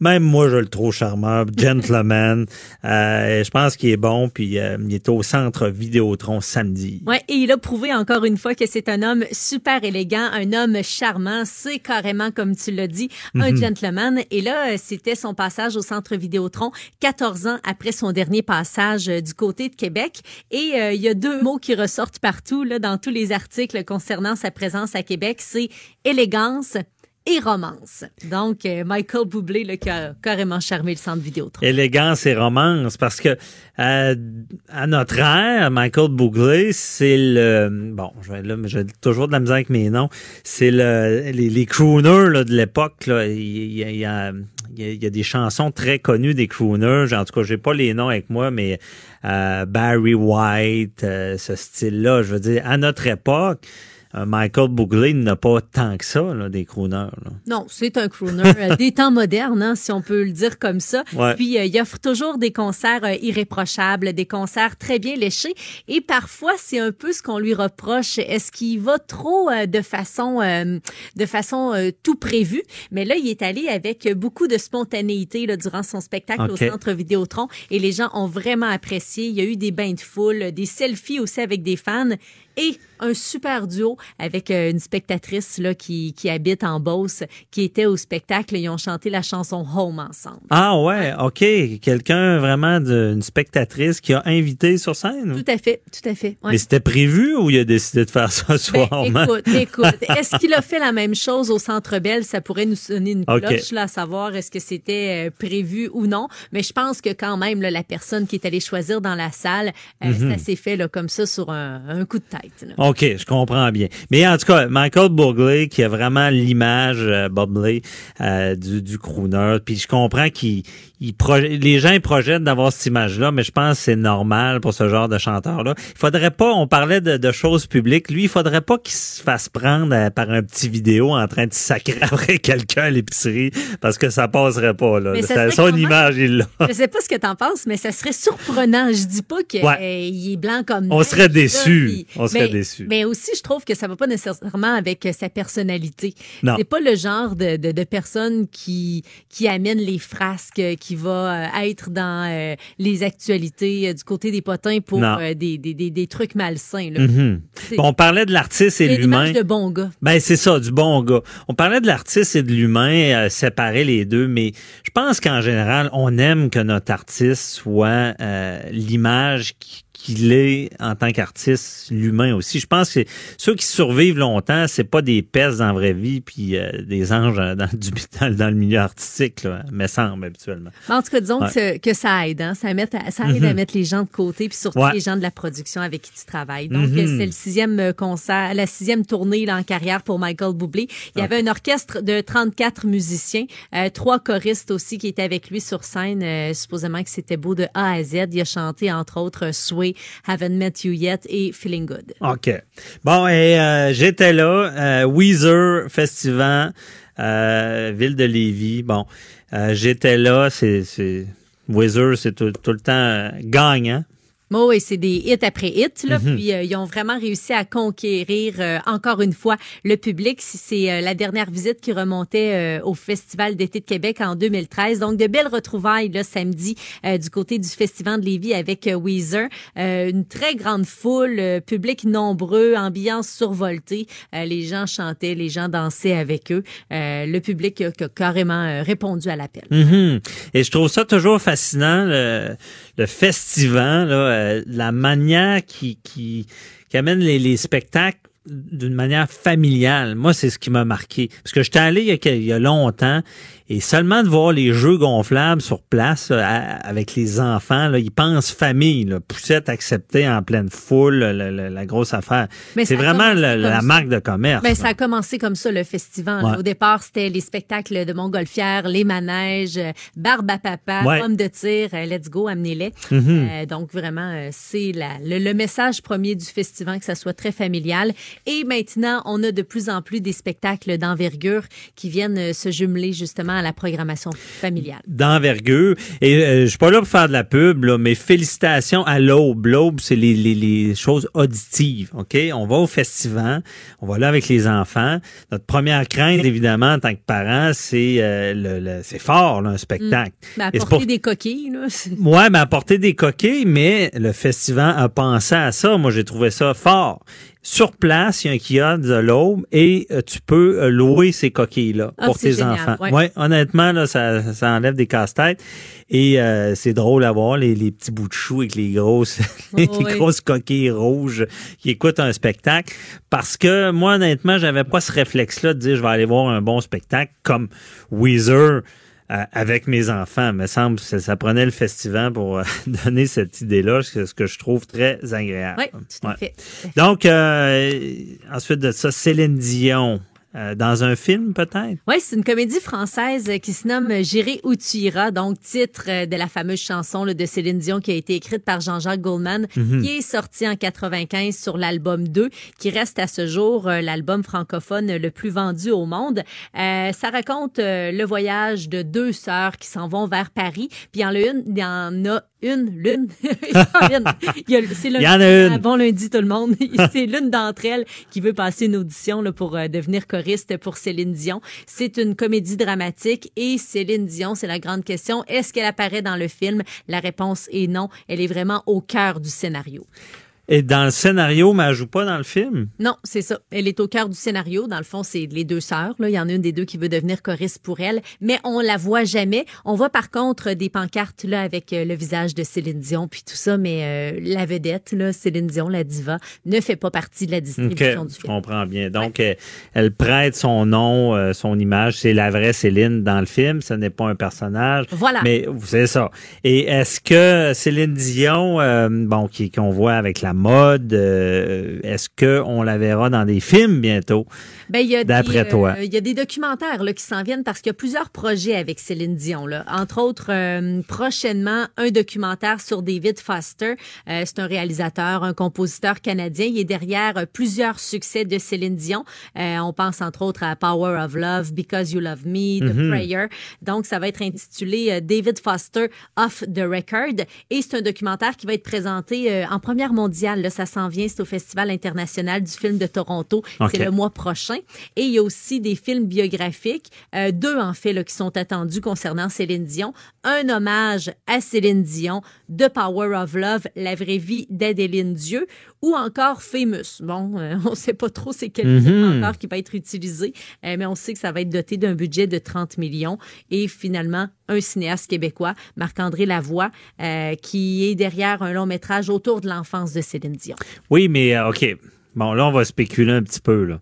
même moi, je le trouve charmeur, gentleman. je pense qu'il est bon. Puis il est au centre Vidéotron samedi. Ouais, et il a prouvé encore une fois que c'est un homme super élégant, un homme charmant. C'est carrément comme tu l'as dit, un mhm. gentleman. Et là, c'était son passage au centre Vidéotron, 14 ans après son dernier passage euh, du côté Québec. Et euh, il y a deux mots qui ressortent partout là, dans tous les articles concernant sa présence à Québec, c'est élégance et romance. Donc, euh, Michael Bublé, là, qui a carrément charmé le centre vidéo. Élégance et romance, parce que à notre ère, Michael Bublé, c'est le... Bon, j'ai toujours de la misère avec mes noms. C'est le les, crooners là, de l'époque. Il, y a, y, a, des chansons très connues des crooners. En tout cas, j'ai pas les noms avec moi, mais euh, Barry White, euh, ce style-là. Je veux dire, à notre époque, euh, Michael Bublé n'a pas tant que ça, là, des crooners. Non, c'est un crooner euh, des temps modernes, hein, si on peut le dire comme ça. Puis euh, il offre toujours des concerts irréprochables, des concerts très bien léchés. Et parfois, c'est un peu ce qu'on lui reproche. Est-ce qu'il va trop de façon, de façon tout prévu? Mais là, il est allé avec beaucoup de spontanéité là, durant son spectacle au Centre Vidéotron. Et les gens ont vraiment apprécié. Il y a eu des bains de foule, des selfies aussi avec des fans et un super duo avec euh, une spectatrice là, qui, qui habite en Beauce, qui était au spectacle. Ils ont chanté la chanson Home ensemble. Ah ouais, OK. Quelqu'un vraiment d'une spectatrice qui a invité sur scène? Tout à fait, tout à fait. Mais c'était prévu ou il a décidé de faire ça ce ben, soir? écoute, écoute. Est-ce qu'il a fait la même chose au Centre Bell? Ça pourrait nous sonner une cloche là, à savoir est-ce que c'était euh, prévu ou non. Mais je pense que quand même, là, la personne qui est allée choisir dans la salle, euh, mhm. ça s'est fait là, comme ça sur un, un coup de tête. OK, je comprends bien. Mais en tout cas, Michael Bublé, qui a vraiment l'image, euh, euh, du, du crooner, puis je comprends qu'il les gens ils projettent d'avoir cette image-là, mais je pense que c'est normal pour ce genre de chanteur-là. Il faudrait pas, on parlait de, choses publiques, lui, il faudrait pas qu'il se fasse prendre euh, par un petit vidéo en train de sacrer après quelqu'un à l'épicerie, parce que ça passerait pas, là. C'est son image, il l'a. Je sais pas ce que t'en penses, mais ça serait surprenant. Je dis pas qu'il est blanc comme On serait déçus. On serait déçus. Mais aussi, je trouve que ça va pas nécessairement avec sa personnalité. C'est pas le genre de, de, de personne qui, qui amène les frasques, qui va euh, être dans euh, les actualités euh, du côté des potins pour des, des, des, des, trucs malsains. Là. Mm-hmm. on parlait de l'artiste et de l'humain. de bon gars. Ben, c'est ça, du bon gars. On parlait de l'artiste et de l'humain, séparer les deux, mais je pense qu'en général, on aime que notre artiste soit l'image qui qu'il est en tant qu'artiste, l'humain aussi. Je pense que ceux qui survivent longtemps, c'est pas des pestes dans la vraie vie puis euh, des anges dans, du, dans, le milieu artistique, là, me semble habituellement. En tout cas, disons que, ça aide, hein? ça, met, ça aide à mhm. mettre les gens de côté puis surtout les gens de la production avec qui tu travailles. Donc, mhm. c'est le sixième euh, concert, la sixième tournée là, en carrière pour Michael Bublé. Il y avait un orchestre de 34 musiciens, euh, trois choristes aussi qui étaient avec lui sur scène. supposément que c'était beau de A à Z. Il a chanté entre autres Sway Haven't Met You Yet et Feeling Good. OK. Bon, et euh, j'étais là, euh, Weezer Festival, euh, Ville de Lévis. Bon, j'étais là, c'est... Weezer, c'est tout, tout, le temps gagnant. Et c'est des hits après hits, là. Mhm. Puis euh, ils ont vraiment réussi à conquérir euh, encore une fois le public. C'est euh, la dernière visite qui remontait au Festival d'été de Québec en 2013. Donc de belles retrouvailles là samedi du côté du Festival de Lévis avec Weezer. une très grande foule, public nombreux, ambiance survoltée. les gens chantaient, les gens dansaient avec eux. le public a, carrément répondu à l'appel. Mhm. Et je trouve ça toujours fascinant le, le festival là euh, la manière qui, qui, amène les, spectacles d'une manière familiale. Moi, c'est ce qui m'a marqué. Parce que j'étais allé il y, a, longtemps Et seulement de voir les jeux gonflables sur place avec les enfants, là, ils pensent famille, là, poussette acceptée en pleine foule, la, grosse affaire. C'est vraiment la, marque de commerce. Mais ben, ça a commencé comme ça, le festival. Au départ, c'était les spectacles de montgolfière, les manèges, barbe à papa, homme de tir, euh, let's go, amenez-les. Mm-hmm. Euh, donc vraiment, euh, c'est le, le, message premier du festival, que ça soit très familial. Et maintenant, on a de plus en plus des spectacles d'envergure qui viennent se jumeler justement à la programmation familiale. D'envergure. Et euh, je suis pas là pour faire de la pub, là, mais félicitations à l'Aube. L'Aube, c'est les, les, les, choses auditives. OK? On va au festival, on va là avec les enfants. Notre première crainte, évidemment, en tant que parent, c'est euh, le, c'est fort, là, un spectacle. Mmh. apporter des coquilles, là. Ouais, mais apporter des coquilles, mais le festival a pensé à ça. Moi, j'ai trouvé ça fort. Sur place, il y a un kiosque de l'aube et euh, tu peux euh, louer ces coquilles-là ah, pour tes enfants. Ouais. honnêtement, là, ça, ça enlève des casse-têtes. Et euh, c'est drôle à voir les, les, petits bouts de chou avec les grosses, les grosses coquilles rouges qui écoutent un spectacle. Parce que moi, honnêtement, j'avais pas ce réflexe-là de dire je vais aller voir un bon spectacle comme Weezer avec mes enfants. Il me semble que ça, prenait le festival pour euh, donner cette idée-là, ce que je trouve très agréable. Oui, tout à fait. Donc, euh, ensuite de ça, Céline Dion. Euh, dans un film, peut-être? Oui, c'est une comédie française qui se nomme J'irai où tu iras, donc titre euh, de la fameuse chanson de Céline Dion qui a été écrite par Jean-Jacques Goldman, mhm. qui est sortie en 95 sur l'album 2, qui reste à ce jour euh, l'album francophone le plus vendu au monde. ça raconte le voyage de deux sœurs qui s'en vont vers Paris, puis il y en a une, il y en a une, l'une. c'est il y en a une. Bon lundi tout le monde. c'est l'une d'entre elles qui veut passer une audition là, pour devenir pour Céline Dion. C'est une comédie dramatique et Céline Dion, c'est la grande question. Est-ce qu'elle apparaît dans le film? La réponse est non. Elle est vraiment au cœur du scénario. Et dans le scénario, mais elle joue pas dans le film? Non, c'est ça. Elle est au cœur du scénario. Dans le fond, c'est les deux sœurs. Là. Il y en a une des deux qui veut devenir choriste pour elle, mais on la voit jamais. On voit par contre des pancartes là avec euh, le visage de Céline Dion puis tout ça, mais euh, la vedette, là, Céline Dion, la diva, ne fait pas partie de la distribution du film. Je comprends bien. Donc, elle, prête son nom, euh, son image. C'est la vraie Céline dans le film. Ce n'est pas un personnage. Voilà. Mais c'est ça. Et est-ce que Céline Dion, bon, qu'on voit avec la mode. Euh, est-ce qu'on la verra dans des films bientôt? Ben, d'après toi? Euh, il y a des documentaires là, qui s'en viennent parce qu'il y a plusieurs projets avec Céline Dion. Là. Entre autres, euh, prochainement, un documentaire sur David Foster. c'est un réalisateur, un compositeur canadien. Il est derrière plusieurs succès de Céline Dion. on pense entre autres à Power of Love, Because You Love Me, The mm-hmm. Prayer. Donc, ça va être intitulé David Foster Off the Record. Et c'est un documentaire qui va être présenté en première mondiale Là, ça s'en vient, c'est au Festival international du film de Toronto. C'est le mois prochain. Et il y a aussi des films biographiques, euh, deux en fait, là, qui sont attendus concernant Céline Dion. Un hommage à Céline Dion, The Power of Love, la vraie vie d'Adeline Dieu, ou encore Famous. Bon, euh, on ne sait pas trop c'est quel film mhm. encore qui va être utilisé, euh, mais on sait que ça va être doté d'un budget de 30 millions. Et finalement, un cinéaste québécois, Marc-André Lavoie, qui est derrière un long métrage autour de l'enfance de Céline Dion. Oui, mais OK. Bon, là, on va spéculer un petit peu. Là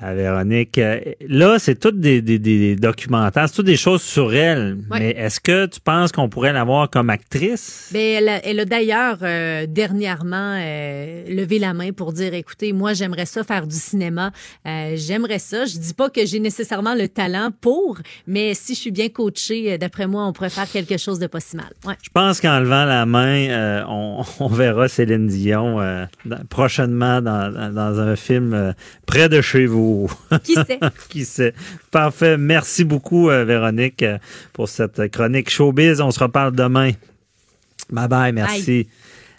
à Véronique. Euh, là, c'est toutes des, des, des, documentaires, c'est toutes des choses sur elle. Mais est-ce que tu penses qu'on pourrait l'avoir comme actrice? Bien, elle a, elle a d'ailleurs euh, dernièrement euh, levé la main pour dire, écoutez, moi, j'aimerais ça faire du cinéma. j'aimerais ça. Je dis pas que j'ai nécessairement le talent pour, mais si je suis bien coachée, d'après moi, on pourrait faire quelque chose de pas si mal. Ouais. Je pense qu'en levant la main, on, on, verra Céline Dion prochainement dans, dans un film près de chez vous. Qui sait? Qui sait? Parfait. Merci beaucoup, euh, Véronique, euh, pour cette chronique showbiz. On se reparle demain. Bye bye, merci.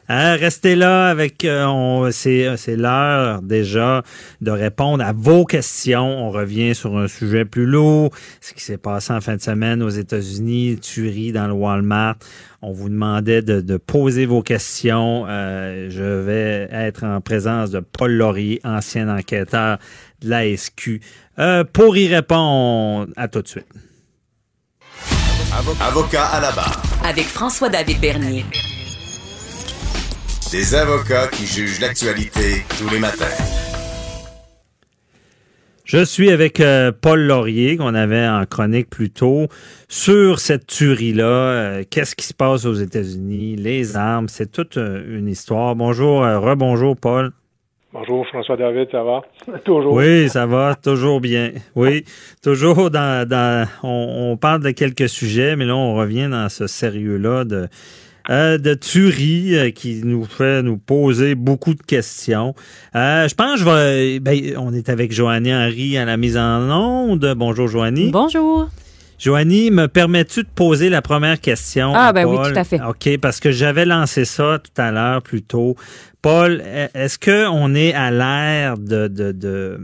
Hein, restez là avec euh, c'est l'heure déjà de répondre à vos questions. On revient sur un sujet plus lourd, ce qui s'est passé en fin de semaine aux États-Unis, tuerie dans le Walmart. On vous demandait de, poser vos questions. je vais être en présence de Paul Laurier, ancien enquêteur de la SQ. Euh, pour y répondre, à tout de suite. Avocat à la barre. Avec François-David Bernier. Des avocats qui jugent l'actualité tous les matins. Je suis avec euh, Paul Laurier, qu'on avait en chronique plus tôt, sur cette tuerie-là. Euh, qu'est-ce qui se passe aux États-Unis? Les armes, c'est toute euh, une histoire. Bonjour, rebonjour, Paul. Bonjour, François David, ça va? Toujours. Oui, ça va, toujours bien. Oui, toujours dans. on, on, parle de quelques sujets, mais là, on revient dans ce sérieux-là de euh, de tuerie euh, qui nous fait nous poser beaucoup de questions. Euh, je pense que je vais. Ben, on est avec Joannie Henry à la mise en onde. Bonjour, Joannie. Bonjour. Joannie, me permets-tu de poser la première question? Ah, ben oui, tout à fait. OK, parce que j'avais lancé ça tout à l'heure plus tôt. Paul, est-ce qu'on est à l'ère de, de, de,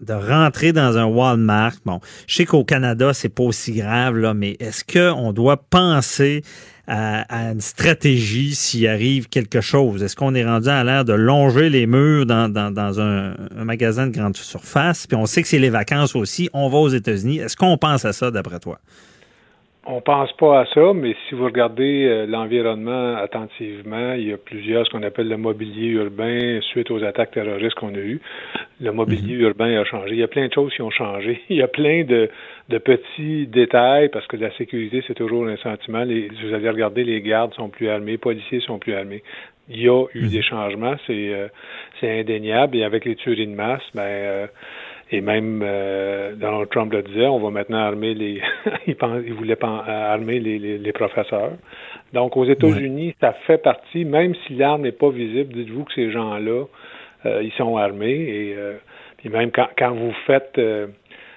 de rentrer dans un Walmart? Bon, je sais qu'au Canada, c'est pas aussi grave, là, mais est-ce qu'on doit penser à, une stratégie s'il arrive quelque chose? Est-ce qu'on est rendu à l'air de longer les murs dans, dans, un, magasin de grande surface? Puis on sait que c'est les vacances aussi. On va aux États-Unis. Est-ce qu'on pense à ça d'après toi? On pense pas à ça, mais si vous regardez euh, l'environnement attentivement, il y a plusieurs, ce qu'on appelle le mobilier urbain suite aux attaques terroristes qu'on a eues. Le mobilier mhm. urbain a changé. Il y a plein de choses qui ont changé. Il y a plein de, de petits détails parce que la sécurité, c'est toujours un sentiment. Les, vous allez regarder, les gardes sont plus armés, les policiers sont plus armés. Il y a eu mhm. des changements, c'est euh, c'est indéniable. Et avec les tueries de masse, ben euh, et même euh, Donald Trump le disait, on va maintenant armer les. il, pense, il voulait armer les, les, professeurs. Donc aux États-Unis, ça fait partie, même si l'arme n'est pas visible, dites-vous que ces gens-là, euh, ils sont armés. Et euh, puis même quand, quand vous faites euh,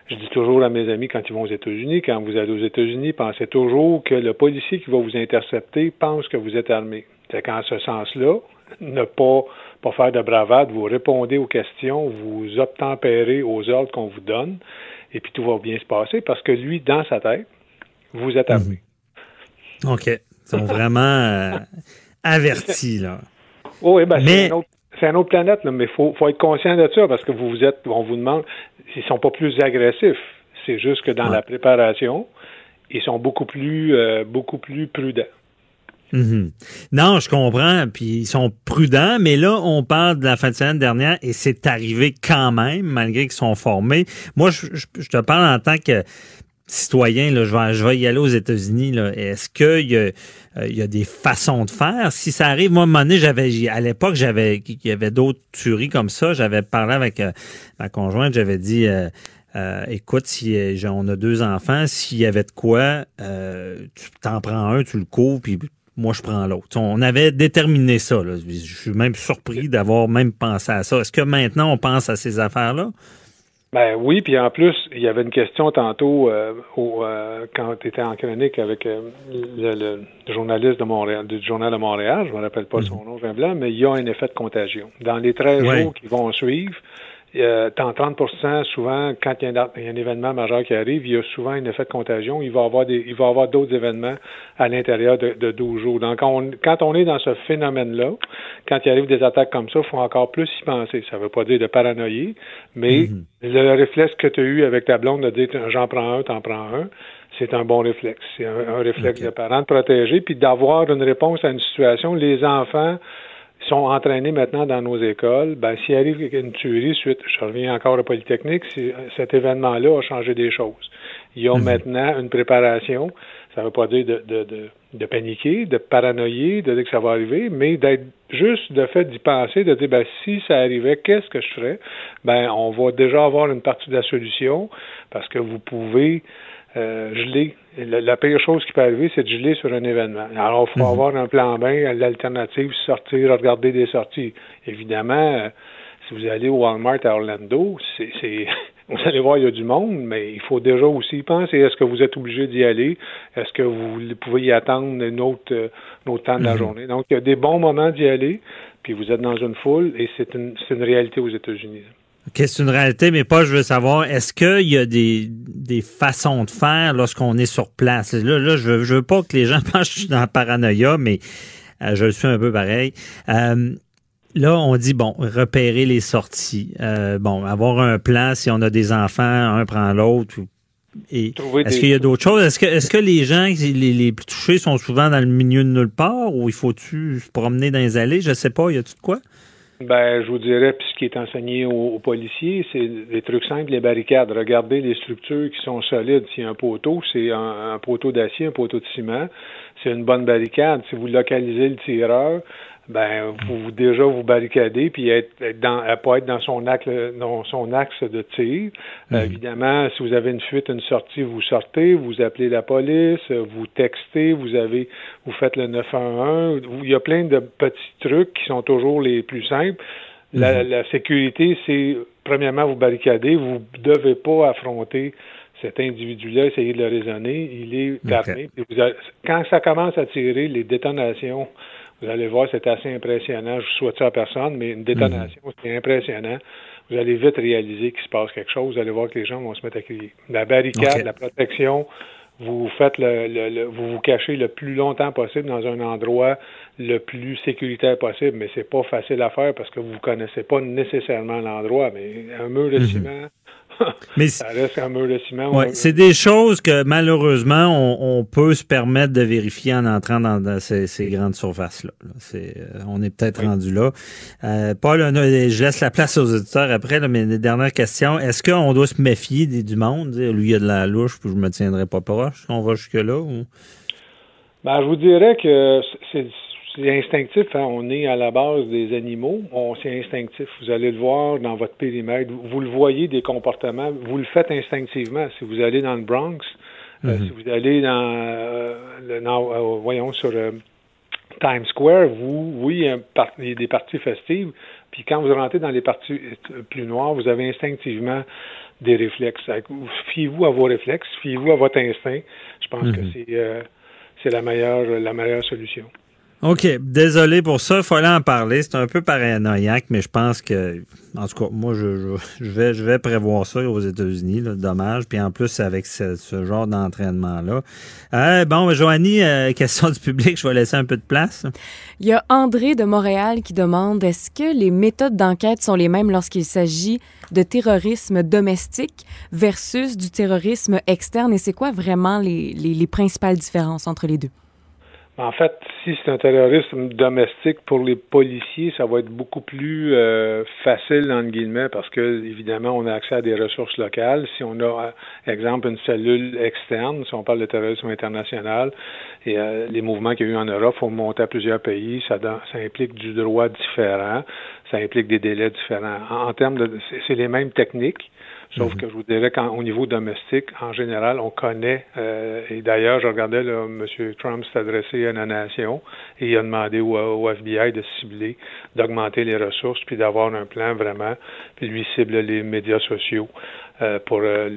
je dis toujours à mes amis quand ils vont aux États-Unis, quand vous allez aux États-Unis, pensez toujours que le policier qui va vous intercepter pense que vous êtes armé. C'est qu'en ce sens-là, ne pas pas faire de bravade, vous répondez aux questions, vous obtempérez aux ordres qu'on vous donne, et puis tout va bien se passer parce que lui, dans sa tête, vous êtes armé. Mhm. OK. Ils sont vraiment euh, avertis, là. oui, ben mais... c'est une autre planète, mais il faut, être conscient de ça parce que vous, vous êtes, on vous demande, ils sont pas plus agressifs. C'est juste que dans la préparation, ils sont beaucoup plus, euh, beaucoup plus prudents. Mhm. Non, je comprends, puis ils sont prudents, mais là, on parle de la fin de semaine dernière et c'est arrivé quand même, malgré qu'ils sont formés. Moi, je, te parle en tant que citoyen, là, je, vais, je vais y aller aux États-Unis. Est-ce qu'il y, a, euh, y a des façons de faire? Si ça arrive, moi, à un moment donné, j'avais, à l'époque, j'avais, il y avait d'autres tueries comme ça. J'avais parlé avec euh, ma conjointe, j'avais dit, euh, écoute, si on a deux enfants, s'il y avait de quoi, tu t'en prends un, tu le couvres, puis moi je prends l'autre. On avait déterminé ça. Je suis même surpris d'avoir même pensé à ça. Est-ce que maintenant on pense à ces affaires-là? Ben oui, puis en plus, il y avait une question tantôt euh, euh, quand tu étais en chronique avec euh, le, journaliste de Montréal, du Journal de Montréal, je ne me rappelle pas son mhm. nom, Jean Blanc, mais il y a un effet de contagion. Dans les 13 jours qui vont suivre, euh, 30% souvent, quand il y, a un, événement majeur qui arrive, il y a souvent un effet de contagion. Il va y avoir des, il va avoir d'autres événements à l'intérieur de, de 12 jours. Donc, quand on est dans ce phénomène-là, quand il arrive des attaques comme ça, il faut encore plus y penser. Ça ne veut pas dire de paranoïer, mais mm-hmm. le réflexe que tu as eu avec ta blonde de dire j'en prends un, t'en prends un, c'est un bon réflexe. C'est un, réflexe de parent de protéger, puis d'avoir une réponse à une situation. Les enfants sont entraînés maintenant dans nos écoles, ben, s'il arrive une tuerie suite, je reviens encore à Polytechnique, cet événement-là a changé des choses. Ils ont mhm. maintenant une préparation, ça ne veut pas dire de, de, de, de, paniquer, de paranoïer, de dire que ça va arriver, mais d'être juste de fait d'y penser, de dire ben, si ça arrivait, qu'est-ce que je ferais? Ben, on va déjà avoir une partie de la solution parce que vous pouvez euh, geler. La, pire chose qui peut arriver, c'est de geler sur un événement. Alors, il faut mhm. avoir un plan B, l'alternative, sortir, regarder des sorties. Évidemment, euh, si vous allez au Walmart à Orlando, c'est vous allez voir, il y a du monde, mais il faut déjà aussi penser, est-ce que vous êtes obligé d'y aller? Est-ce que vous pouvez y attendre une autre, euh, un autre temps de la mhm. journée? Donc, il y a des bons moments d'y aller, puis vous êtes dans une foule, et c'est une, une réalité aux États-Unis. OK, c'est une réalité, mais pas, je veux savoir, est-ce qu'il y a des, des façons de faire lorsqu'on est sur place? Là, là je, veux, je veux pas que les gens pensent que je suis dans la paranoïa, mais euh, je le suis un peu pareil. Euh, là, on dit, bon, repérer les sorties. Euh, bon, avoir un plan, si on a des enfants, un prend l'autre. Est-ce qu'il y a d'autres choses? Est-ce que, est-ce que les gens, les, les plus touchés, sont souvent dans le milieu de nulle part ou il faut-tu se promener dans les allées? Je sais pas, y a-tu de quoi? Ben, je vous dirais, puis ce qui est enseigné aux, policiers, c'est des trucs simples, les barricades. Regardez les structures qui sont solides. S'il y a un poteau, c'est un, poteau d'acier, un poteau de ciment. C'est une bonne barricade. Si vous localisez le tireur, ben vous, déjà vous barricadez puis être, dans pas être dans son axe dans son axe de tir. Euh, évidemment, si vous avez une fuite, une sortie, vous sortez, vous appelez la police, vous textez, vous avez vous faites le 911. Il y a plein de petits trucs qui sont toujours les plus simples. La, mhm. sécurité, c'est premièrement vous barricader, vous devez pas affronter cet individu-là, essayer de le raisonner, il est armé. quand ça commence à tirer, les détonations vous allez voir, c'est assez impressionnant. Je ne souhaite ça à personne, mais une détonation, mhm. c'est impressionnant. Vous allez vite réaliser qu'il se passe quelque chose. Vous allez voir que les gens vont se mettre à crier. La barricade, la protection, vous faites le, vous vous cachez le plus longtemps possible dans un endroit le plus sécuritaire possible, mais c'est pas facile à faire parce que vous ne connaissez pas nécessairement l'endroit. Mais un mur de mhm. ciment, Mais ça reste un mur de ciment. c'est des choses que malheureusement on, peut se permettre de vérifier en entrant dans, ces, grandes surfaces-là. C'est, euh, on est peut-être rendu là. Euh, Paul, je laisse la place aux auditeurs après, là, mais dernière question. Est-ce qu'on doit se méfier du monde? lui, il y a de la louche, puis je me tiendrai pas proche. On va jusque-là? Ou... Ben, je vous dirais que c'est c'est instinctif. Hein. On est à la base des animaux. On, c'est instinctif. Vous allez le voir dans votre périmètre. Vous, le voyez des comportements. Vous le faites instinctivement. Si vous allez dans le Bronx, euh, mhm. si vous allez dans, euh, le, euh, voyons, sur Times Square, vous, oui, il y, a des parties festives. Puis quand vous rentrez dans les parties plus noires, vous avez instinctivement des réflexes. Fiez-vous à vos réflexes, fiez-vous à votre instinct. Je pense que mhm. c'est, c'est la meilleure, la meilleure solution. OK. Désolé pour ça. Il fallait en parler. C'est un peu paranoïaque, mais je pense que, en tout cas, moi, je, vais, je vais prévoir ça aux États-Unis. Dommage. Puis en plus, avec ce, genre d'entraînement-là. Euh, bon, Joanie, euh, question du public. Je vais laisser un peu de place. Il y a André de Montréal qui demande est-ce que les méthodes d'enquête sont les mêmes lorsqu'il s'agit de terrorisme domestique versus du terrorisme externe? Et c'est quoi vraiment les principales différences entre les deux? En fait, si c'est un terrorisme domestique pour les policiers, ça va être beaucoup plus euh, facile, entre guillemets, parce que, évidemment, on a accès à des ressources locales. Si on a, exemple, une cellule externe, si on parle de terrorisme international, et euh, les mouvements qu'il y a eu en Europe, il faut monter à plusieurs pays, ça, ça implique du droit différent, ça implique des délais différents. En, termes de, c'est les mêmes techniques, Sauf mhm. que je vous dirais qu'au niveau domestique, en général, on connaît, euh, et d'ailleurs, je regardais, là, M. Trump s'est adressé à la nation et il a demandé au, FBI de cibler, d'augmenter les ressources, puis d'avoir un plan vraiment, puis lui cible les médias sociaux euh, pour euh,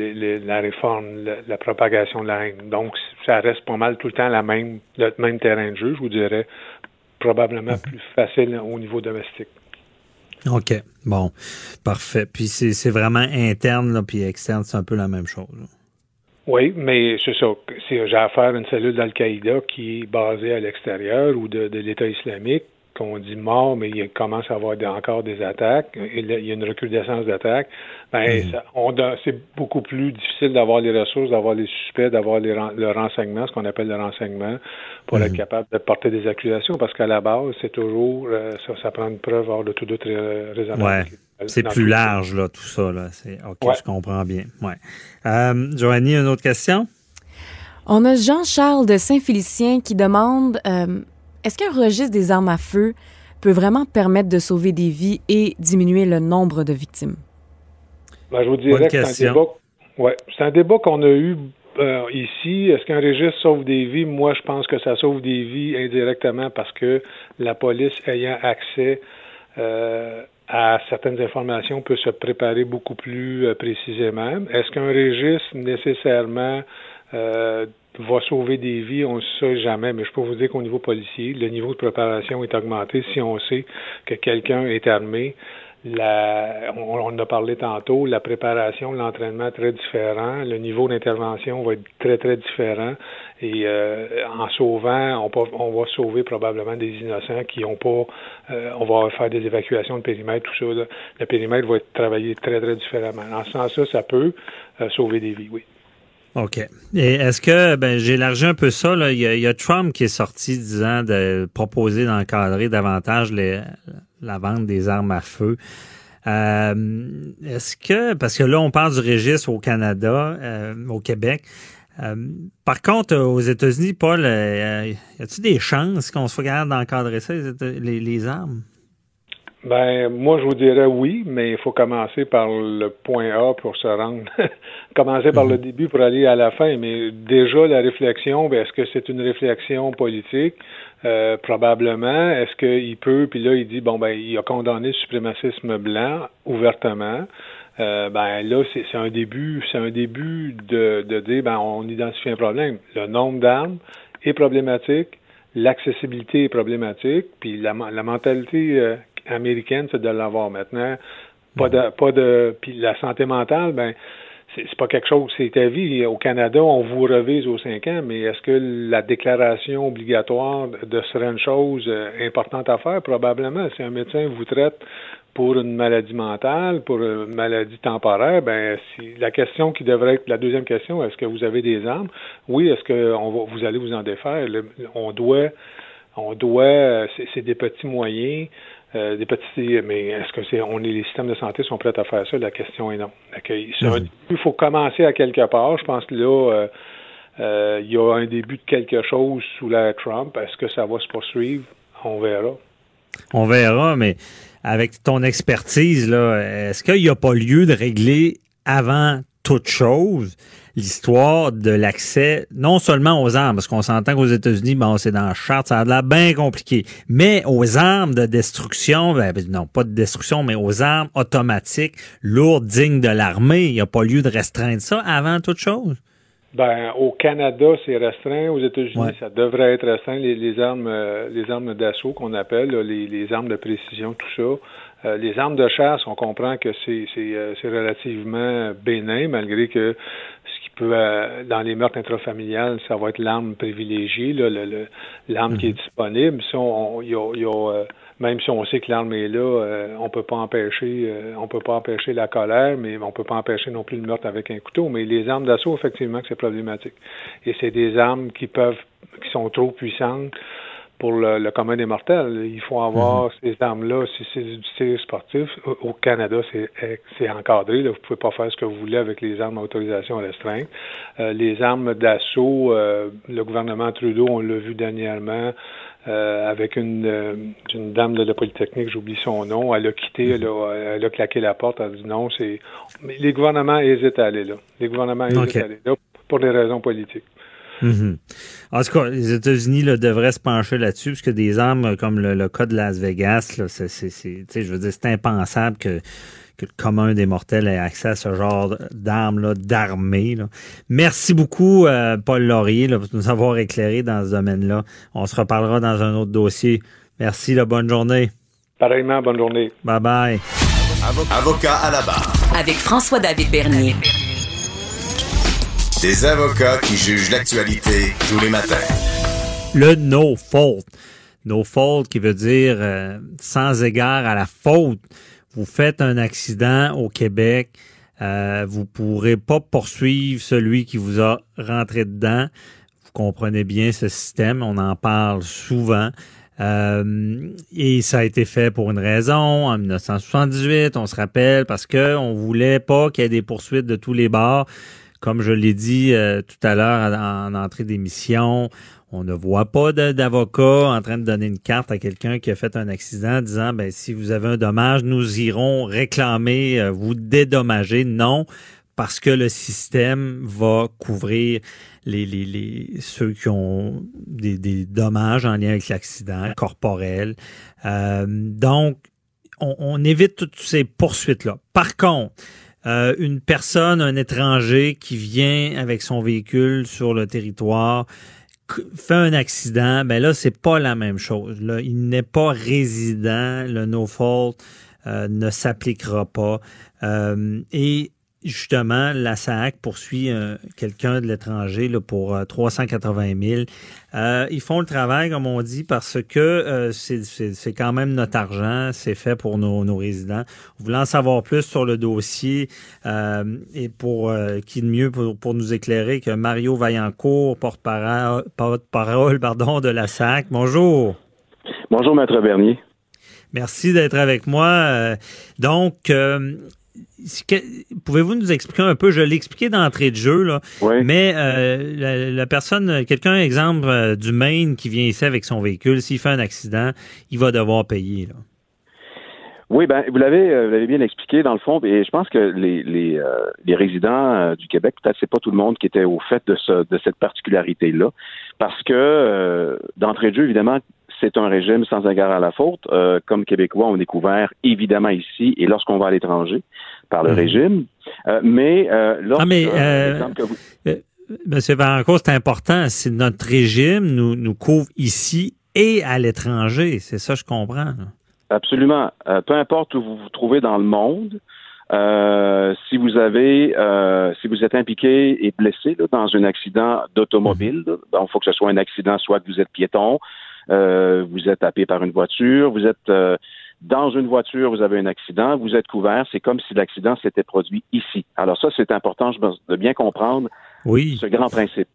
la réforme, la, propagation de la haine. Donc, ça reste pas mal tout le temps la même, le même terrain de jeu, je vous dirais, probablement mhm. plus facile au niveau domestique. OK. Bon. Parfait. Puis c'est vraiment interne, là, puis externe, c'est un peu la même chose. Oui, mais c'est ça. Si j'ai affaire à une cellule d'Al-Qaïda qui est basée à l'extérieur ou de, de l'État islamique, qu'on dit mort, mais il commence à avoir encore des attaques, il y a une recrudescence d'attaques, ben, mhm. c'est beaucoup plus difficile d'avoir les ressources, d'avoir les suspects, d'avoir le renseignement, ce qu'on appelle le renseignement, pour être mhm. capable de porter des accusations, parce qu'à la base, c'est toujours, euh, ça, ça, prend une preuve hors de tout doute raisonnable. Ouais. C'est plus large, là, tout ça. Là. OK, je comprends bien. Ouais. Euh, Joanie, une autre question? On a Jean-Charles de Saint-Félicien qui demande euh, est-ce qu'un registre des armes à feu peut vraiment permettre de sauver des vies et diminuer le nombre de victimes? Ben, je vous dirais que c'est un débat, ouais, c'est un débat qu'on a eu euh, ici. Est-ce qu'un registre sauve des vies? Moi, je pense que ça sauve des vies indirectement parce que la police ayant accès euh, à certaines informations peut se préparer beaucoup plus euh, précisément. Est-ce qu'un registre nécessairement va sauver des vies, on ne sait jamais, mais je peux vous dire qu'au niveau policier, le niveau de préparation est augmenté si on sait que quelqu'un est armé. La, on, en a parlé tantôt, la préparation, l'entraînement très différent, le niveau d'intervention va être très, très différent. Et euh, en sauvant, on, on, va sauver probablement des innocents qui n'ont pas, euh, on va faire des évacuations de périmètre, tout ça. Le périmètre va être travaillé très, très différemment. En ce sens-là, ça peut euh, sauver des vies, oui. OK. Et est-ce que, ben, j'ai élargi un peu ça, là. Il, y a, Trump qui est sorti disant de proposer d'encadrer davantage la vente des armes à feu. Euh, est-ce que, parce que là, on parle du registre au Canada, euh, au Québec. Euh, par contre, aux États-Unis, Paul, y a-t-il des chances qu'on soit capable d'encadrer ça, les, les, armes? Ben, moi, je vous dirais oui, mais il faut commencer par le point A pour se rendre. commencer par le mhm. début pour aller à la fin. Mais déjà, la réflexion, ben, est-ce que c'est une réflexion politique? Euh, probablement. Est-ce qu'il peut, puis là, il dit, bon, ben, il a condamné le suprémacisme blanc ouvertement. Euh, ben là, c'est un début, c'est un début de, de dire, ben, on identifie un problème. Le nombre d'armes est problématique, l'accessibilité est problématique, puis la, la mentalité euh, américaine, c'est de l'avoir maintenant. Pas de, pas de, puis la santé mentale, ben, c'est pas quelque chose, c'est ta vie. Au Canada, on vous revise aux cinq ans, mais est-ce que la déclaration obligatoire de serait une chose euh, importante à faire? Probablement. Si un médecin vous traite pour une maladie mentale, pour une maladie temporaire, ben si, la question qui devrait être la deuxième question, est-ce que vous avez des armes? Oui, est-ce que on va, vous allez vous en défaire? on doit on doit, c'est des petits moyens. Euh, des petits, mais est-ce que c'est, on est, les systèmes de santé sont prêts à faire ça? La question est non. Mhm. il faut commencer à quelque part. Je pense que là, euh, euh, il y a un début de quelque chose sous la Trump. Est-ce que ça va se poursuivre? On verra. On verra, mais avec ton expertise, là, est-ce qu'il n'y a pas lieu de régler avant toute chose? L'histoire de l'accès non seulement aux armes, parce qu'on s'entend qu'aux États-Unis, bon, c'est dans la charte, ça a l'air bien compliqué, mais aux armes de destruction, ben, ben, non, pas de destruction, mais aux armes automatiques, lourdes, dignes de l'armée, il n'y a pas lieu de restreindre ça avant toute chose? Ben, au Canada, c'est restreint. Aux États-Unis, ça devrait être restreint. Les, armes, euh, les armes d'assaut qu'on appelle, les, les, armes de précision, tout ça. Euh, les armes de chasse, on comprend que c'est euh, relativement bénin, malgré que euh, dans les meurtres intrafamiliales, ça va être l'arme privilégiée, l'arme qui est mhm. disponible. Si on, y a, y a, euh, même si on sait que l'arme est là, euh, on peut pas empêcher, on peut pas empêcher la colère, mais on peut pas empêcher non plus le meurtre avec un couteau. Mais les armes d'assaut, effectivement, c'est problématique. Et c'est des armes qui peuvent, qui sont trop puissantes pour le, commun des mortels. Il faut avoir mhm. ces armes-là. Si c'est du tir sportif, au Canada, c'est encadré. Là. Vous pouvez pas faire ce que vous voulez avec les armes à autorisation restreinte. Euh, les armes d'assaut, euh, le gouvernement Trudeau, on l'a vu dernièrement, euh, avec une, une dame de la Polytechnique, j'oublie son nom, elle a quitté, elle a, elle a, claqué la porte, elle a dit non, c'est... Mais les gouvernements hésitent à aller là. Les gouvernements hésitent à aller là pour des raisons politiques. Mhm. En tout cas, les États-Unis devraient se pencher là-dessus, parce que des armes comme le, cas de Las Vegas, c'est, je veux dire, c'est impensable que, le commun des mortels ait accès à ce genre d'armes-là, d'armées. Merci beaucoup, euh, Paul Laurier, pour nous avoir éclairé dans ce domaine-là. On se reparlera dans un autre dossier. Merci, la bonne journée. Pareillement, bonne journée. Bye bye. Avocat à la barre. Avec François-David Bernier. Des avocats qui jugent l'actualité tous les matins. Le no fault. No fault qui veut dire euh, sans égard à la faute. Vous faites un accident au Québec, euh, vous pourrez pas poursuivre celui qui vous a rentré dedans. Vous comprenez bien ce système, on en parle souvent. Euh, et ça a été fait pour une raison. En 1978, on se rappelle, parce que on voulait pas qu'il y ait des poursuites de tous les bords. Comme je l'ai dit euh, tout à l'heure en, entrée d'émission, on ne voit pas d'avocat en train de donner une carte à quelqu'un qui a fait un accident disant ben si vous avez un dommage, nous irons réclamer, euh, vous dédommager. Non, parce que le système va couvrir ceux qui ont des, des dommages en lien avec l'accident corporel. Euh, donc, on, on évite toutes ces poursuites-là. Par contre, euh, une personne, un étranger qui vient avec son véhicule sur le territoire fait un accident, ben là c'est pas la même chose. Là, il n'est pas résident, le no fault euh, ne s'appliquera pas. Euh, et justement, la SAC poursuit euh, quelqu'un de l'étranger pour 380 euh, 000. Euh, ils font le travail, comme on dit, parce que c'est quand même notre argent, c'est fait pour nos, nos, résidents. Voulant en savoir plus sur le dossier et pour qui de mieux pour, pour, nous éclairer que Mario Vaillancourt, porte-parole porte -parole, pardon, de la SAC. Bonjour. Bonjour, Maître Bernier. Merci d'être avec moi. Donc, Pouvez-vous nous expliquer un peu, je l'ai expliqué d'entrée de jeu, là, mais euh, la, personne, quelqu'un, exemple, euh, du Maine qui vient ici avec son véhicule, s'il fait un accident, il va devoir payer. Là. Oui, ben vous l'avez, euh, vous l'avez bien expliqué dans le fond, et je pense que les les, les résidents du Québec, peut-être c'est pas tout le monde qui était au fait de ce de cette particularité là, parce que d'entrée de jeu, évidemment, c'est un régime sans égard à la faute. Euh, comme Québécois, on est couvert évidemment ici et lorsqu'on va à l'étranger par le mhm. régime. Euh, mais euh, lorsque, ah, mais, c'est important. C'est notre régime nous, nous couvre ici et à l'étranger. C'est ça, je comprends. Absolument. peu importe où vous vous trouvez dans le monde, si vous avez, si vous êtes impliqué et blessé dans un accident d'automobile, il mhm. faut que ce soit un accident, soit que vous êtes piéton, euh, vous êtes tapé par une voiture, vous êtes euh, dans une voiture, vous avez un accident, vous êtes couvert, c'est comme si l'accident s'était produit ici. Alors ça, c'est important de bien comprendre oui. ce grand principe.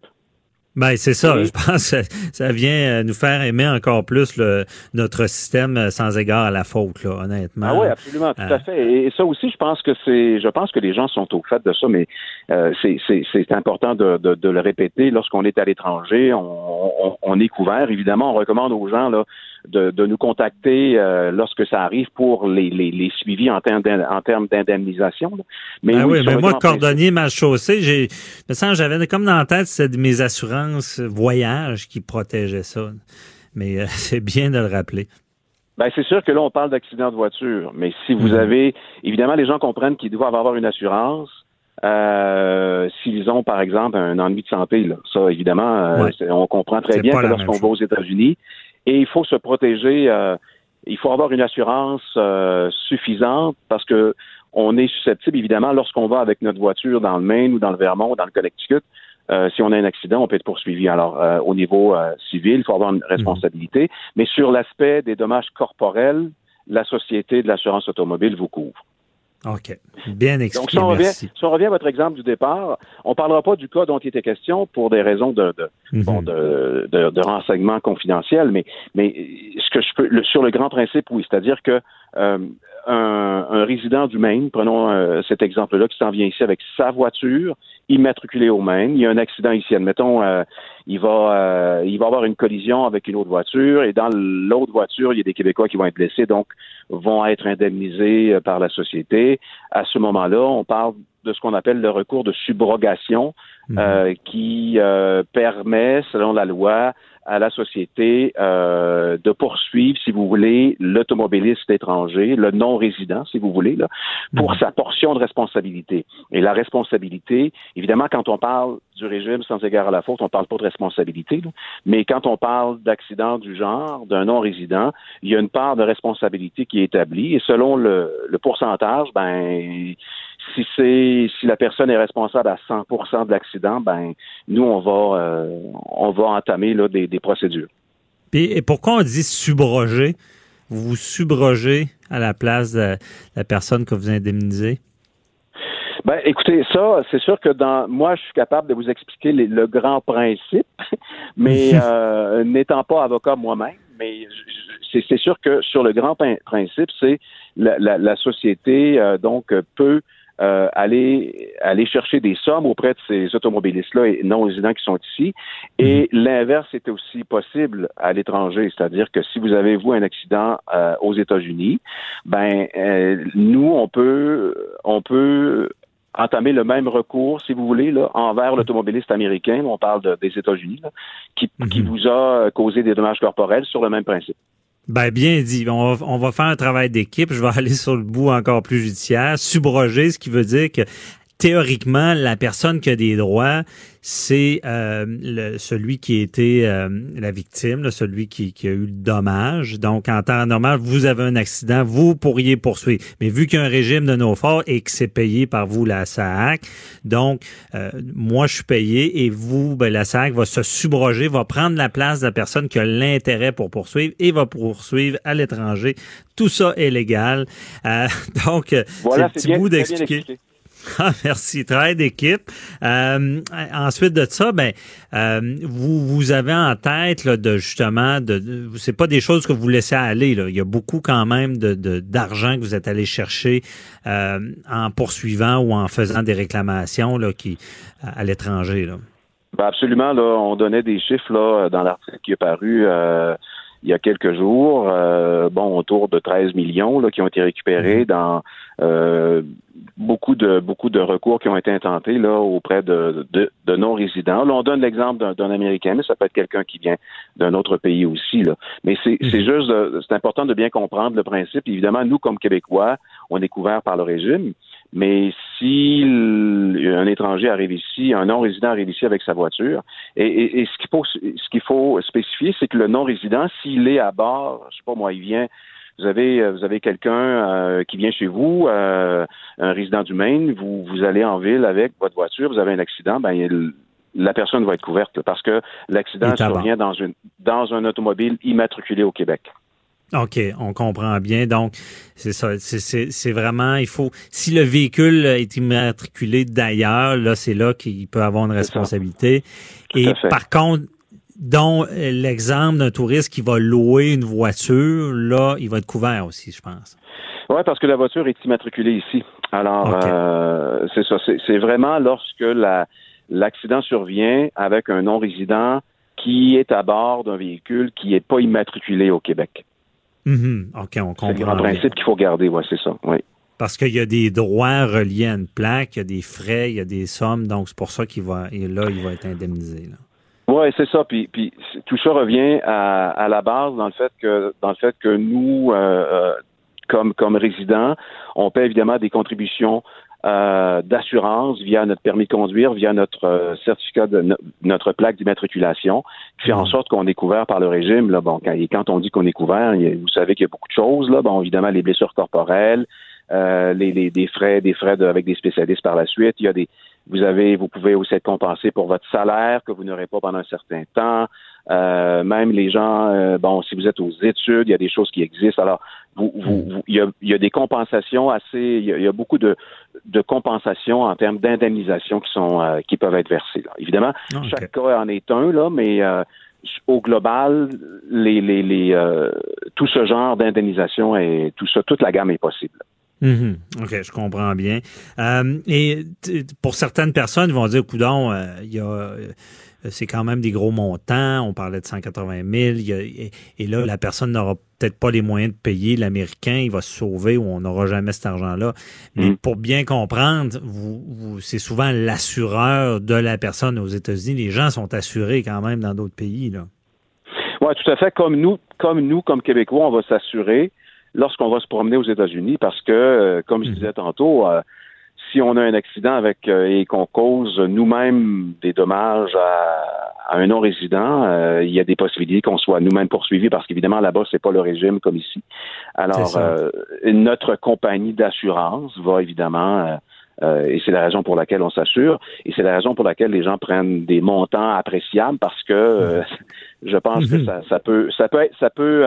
Ben c'est ça. Je pense que ça vient euh, nous faire aimer encore plus le, notre système euh, sans égard à la faute, là, honnêtement. Ah oui, absolument, tout à euh. fait. Et ça aussi, je pense que c'est, je pense que les gens sont au fait de ça, mais euh, c'est important de, de, de, le répéter. Lorsqu'on est à l'étranger, on, on, on, est couvert. Évidemment, on recommande aux gens là de, de nous contacter euh, lorsque ça arrive pour les, les, les suivis en termes d'indemnisation. Mais ben oui, mais moi, cordonnier mal chaussée, j'ai, me semble, j'avais comme dans la tête c'est mes assurances voyage qui protégeaient ça. Mais euh, c'est bien de le rappeler. Ben, c'est sûr que là, on parle d'accident de voiture, mais si vous mhm. avez, évidemment, les gens comprennent qu'ils doivent avoir une assurance. Euh, s'ils ont, par exemple, un ennui de santé, là. ça, évidemment, euh, on comprend très bien que lorsqu'on va aux États-Unis, et il faut se protéger. Euh, il faut avoir une assurance euh, suffisante parce que on est susceptible, évidemment, lorsqu'on va avec notre voiture dans le Maine ou dans le Vermont ou dans le Connecticut, euh, si on a un accident, on peut être poursuivi. Alors, au niveau civil, il faut avoir une responsabilité. Mais sur l'aspect des dommages corporels, la Société de l'assurance automobile vous couvre. OK. Bien expliqué. Donc, si on, revient, si on, revient, à votre exemple du départ, on ne parlera pas du cas dont il était question pour des raisons de, de, mhm. bon, de, de, de renseignement confidentiel, mais, mais ce que je peux, sur le grand principe, oui, c'est-à-dire que euh, un, un, résident du Maine, prenons euh, cet exemple-là, qui s'en vient ici avec sa voiture, immatriculée au Maine, il y a un accident ici, admettons, euh, il va euh, il va avoir une collision avec une autre voiture, et dans l'autre voiture, il y a des Québécois qui vont être blessés, donc vont être indemnisés par la société. À ce moment-là, on parle de ce qu'on appelle le recours de subrogation, mhm. qui permet, selon la loi, à la société euh, de poursuivre, si vous voulez, l'automobiliste étranger, le non-résident, si vous voulez, là, pour mhm. sa portion de responsabilité. Et la responsabilité, évidemment, quand on parle du régime sans égard à la faute, on ne parle pas de responsabilité, mais quand on parle d'accident du genre, d'un non-résident, il y a une part de responsabilité qui est établie, et selon le, le pourcentage, ben si c'est si la personne est responsable à 100% de l'accident, ben nous on va euh, on va entamer là des, des procédures. Et, pourquoi on dit subroger? Vous vous subrogez à la place de la personne que vous indemnisez? Ben, écoutez, ça, c'est sûr que dans moi, je suis capable de vous expliquer le grand principe, mais euh, n'étant pas avocat moi-même, mais c'est sûr que sur le grand principe, c'est la, la, la, société euh, donc peut euh, aller aller chercher des sommes auprès de ces automobilistes-là et non résidents qui sont ici. Et mhm. l'inverse est aussi possible à l'étranger, c'est-à-dire que si vous avez vous un accident euh, aux États-Unis, ben euh, nous on peut on peut entamer le même recours, si vous voulez, là, envers l'automobiliste américain, on parle des États-Unis, qui, qui mhm. vous a causé des dommages corporels sur le même principe. Ben bien dit. On va, on va faire un travail d'équipe. Je vais aller sur le bout encore plus judiciaire, subroger, ce qui veut dire que théoriquement, la personne qui a des droits, c'est euh, le, celui qui a été euh, la victime, celui qui, qui, a eu le dommage. Donc, en temps normal, vous avez un accident, vous pourriez poursuivre. Mais vu qu'il y a un régime de nos forts et que c'est payé par vous, la SAC, donc, euh, moi, je suis payé et vous, ben, la SAC va se subroger, va prendre la place de la personne qui a l'intérêt pour poursuivre et va poursuivre à l'étranger. Tout ça est légal. donc, c'est un petit bout d'expliquer. Ah, merci. Travail d'équipe. Euh, ensuite de ça, ben, euh, vous, vous avez en tête là, de justement, de, c'est pas des choses que vous laissez aller. Là. Il y a beaucoup quand même de, d'argent que vous êtes allé chercher euh, en poursuivant ou en faisant des réclamations là, qui, à l'étranger. Là. Ben absolument. Là, on donnait des chiffres là, dans l'article qui est paru. Il y a quelques jours, bon, autour de 13 millions là, qui ont été récupérés mm-hmm. dans euh, beaucoup de beaucoup de recours qui ont été intentés là auprès de, de, de non-résidents. Là, on donne l'exemple d'un Américain, mais ça peut être quelqu'un qui vient d'un autre pays aussi. Là. Mais c'est mhm. juste c'est important de bien comprendre le principe. Évidemment, nous, comme Québécois, on est couverts par le régime. Mais si un étranger arrive ici, un non-résident arrive ici avec sa voiture, et, et ce qu'il faut ce qu'il faut spécifier, c'est que le non-résident, s'il est à bord, je sais pas moi, il vient vous avez vous avez quelqu'un euh, qui vient chez vous, euh, un résident du Maine, vous vous allez en ville avec votre voiture, vous avez un accident, ben la personne va être couverte parce que l'accident survient dans une dans un automobile immatriculé au Québec. OK, on comprend bien. Donc, c'est ça. C'est vraiment, il faut, si le véhicule est immatriculé d'ailleurs, là, c'est là qu'il peut avoir une responsabilité. Et par contre, dont euh, l'exemple d'un touriste qui va louer une voiture, là, il va être couvert aussi, je pense. Oui, parce que la voiture est immatriculée ici. Alors, euh, c'est ça. C'est vraiment lorsque la, l'accident survient avec un non-résident qui est à bord d'un véhicule qui n'est pas immatriculé au Québec. Mm-hmm. OK, on comprend. C'est un principe qu'il faut garder, oui, c'est ça, oui. Parce qu'il y a des droits reliés à une plaque, il y a des frais, il y a des sommes, donc c'est pour ça qu'il va, et là, il va être indemnisé. Là. Oui, c'est ça. Puis, puis tout ça revient à, à, la base dans le fait que dans le fait que nous, euh, euh, comme comme résidents, on paie évidemment des contributions euh, d'assurance via notre permis de conduire, via notre euh, certificat de notre plaque d'immatriculation, qui fait en mmh. sorte qu'on est couvert par le régime. Là, bon, quand, et quand on dit qu'on est couvert, vous savez qu'il y a beaucoup de choses. Là, bon, évidemment, les blessures corporelles, euh, les, les, des frais, des frais de, avec des spécialistes par la suite. Il y a des, vous avez, vous pouvez aussi être compensé pour votre salaire que vous n'aurez pas pendant un certain temps. Euh, même les gens, euh, bon, si vous êtes aux études, il y a des choses qui existent. Alors, vous, vous, il, y a, il, y a, des compensations assez, il y a, beaucoup de, de compensations en termes d'indemnisation qui sont, euh, qui peuvent être versées. Là. Évidemment, ah, chaque cas en est un là, mais euh, au global, les, les, les tout ce genre d'indemnisation et tout ça, toute la gamme est possible. Mhm. OK, je comprends bien. Euh, et pour certaines personnes, ils vont dire, coudon, euh, il y a, euh, c'est quand même des gros montants. On parlait de 180 000. et, là, la personne n'aura peut-être pas les moyens de payer l'Américain. Il va se sauver ou on n'aura jamais cet argent-là. Mais mhm. pour bien comprendre, vous, c'est souvent l'assureur de la personne aux États-Unis. Les gens sont assurés quand même dans d'autres pays. Là. Oui, tout à fait. Comme nous, comme nous, comme Québécois, on va s'assurer lorsqu'on va se promener aux États-Unis parce que, euh, comme je mhm. disais tantôt, euh, si on a un accident avec euh, et qu'on cause nous-mêmes des dommages à, un non-résident, il y a des possibilités qu'on soit nous-mêmes poursuivis parce qu'évidemment là-bas c'est pas le régime comme ici. Alors notre compagnie d'assurance va évidemment et c'est la raison pour laquelle on s'assure et c'est la raison pour laquelle les gens prennent des montants appréciables parce que mhm. je pense que mhm. ça, ça peut ça peut ça peut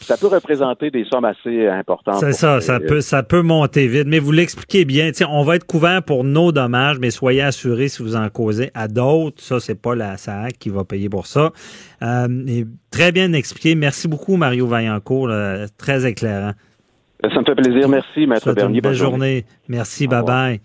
ça peut représenter des sommes assez importantes. C'est ça, ça peut, ça peut monter vite. Mais vous l'expliquez bien. on va être couvert pour nos dommages, mais soyez assurés si vous en causez à d'autres. Ça, c'est pas la SAC qui va payer pour ça. Euh, très bien expliqué. Merci beaucoup, Mario Vaillancourt. très éclairant. Ça me fait plaisir. Merci, Maître Bernier. Bonne journée. Merci. Bye-bye.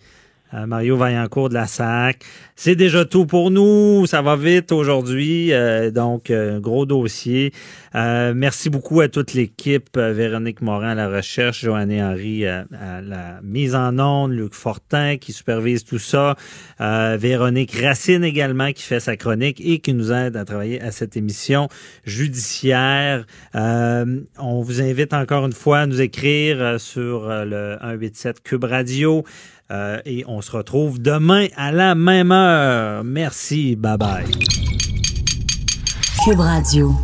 Euh, Mario Vaillancourt de la SAC. C'est déjà tout pour nous. Ça va vite aujourd'hui. Euh, donc, euh, gros dossier. merci beaucoup à toute l'équipe. Véronique Morin à la recherche, Joanne Henry à, la mise en onde, Luc Fortin qui supervise tout ça, Véronique Racine également qui fait sa chronique et qui nous aide à travailler à cette émission judiciaire. on vous invite encore une fois à nous écrire sur le 187 Cube Radio. Euh, et on se retrouve demain à la même heure. Merci. Bye bye. Cube Radio.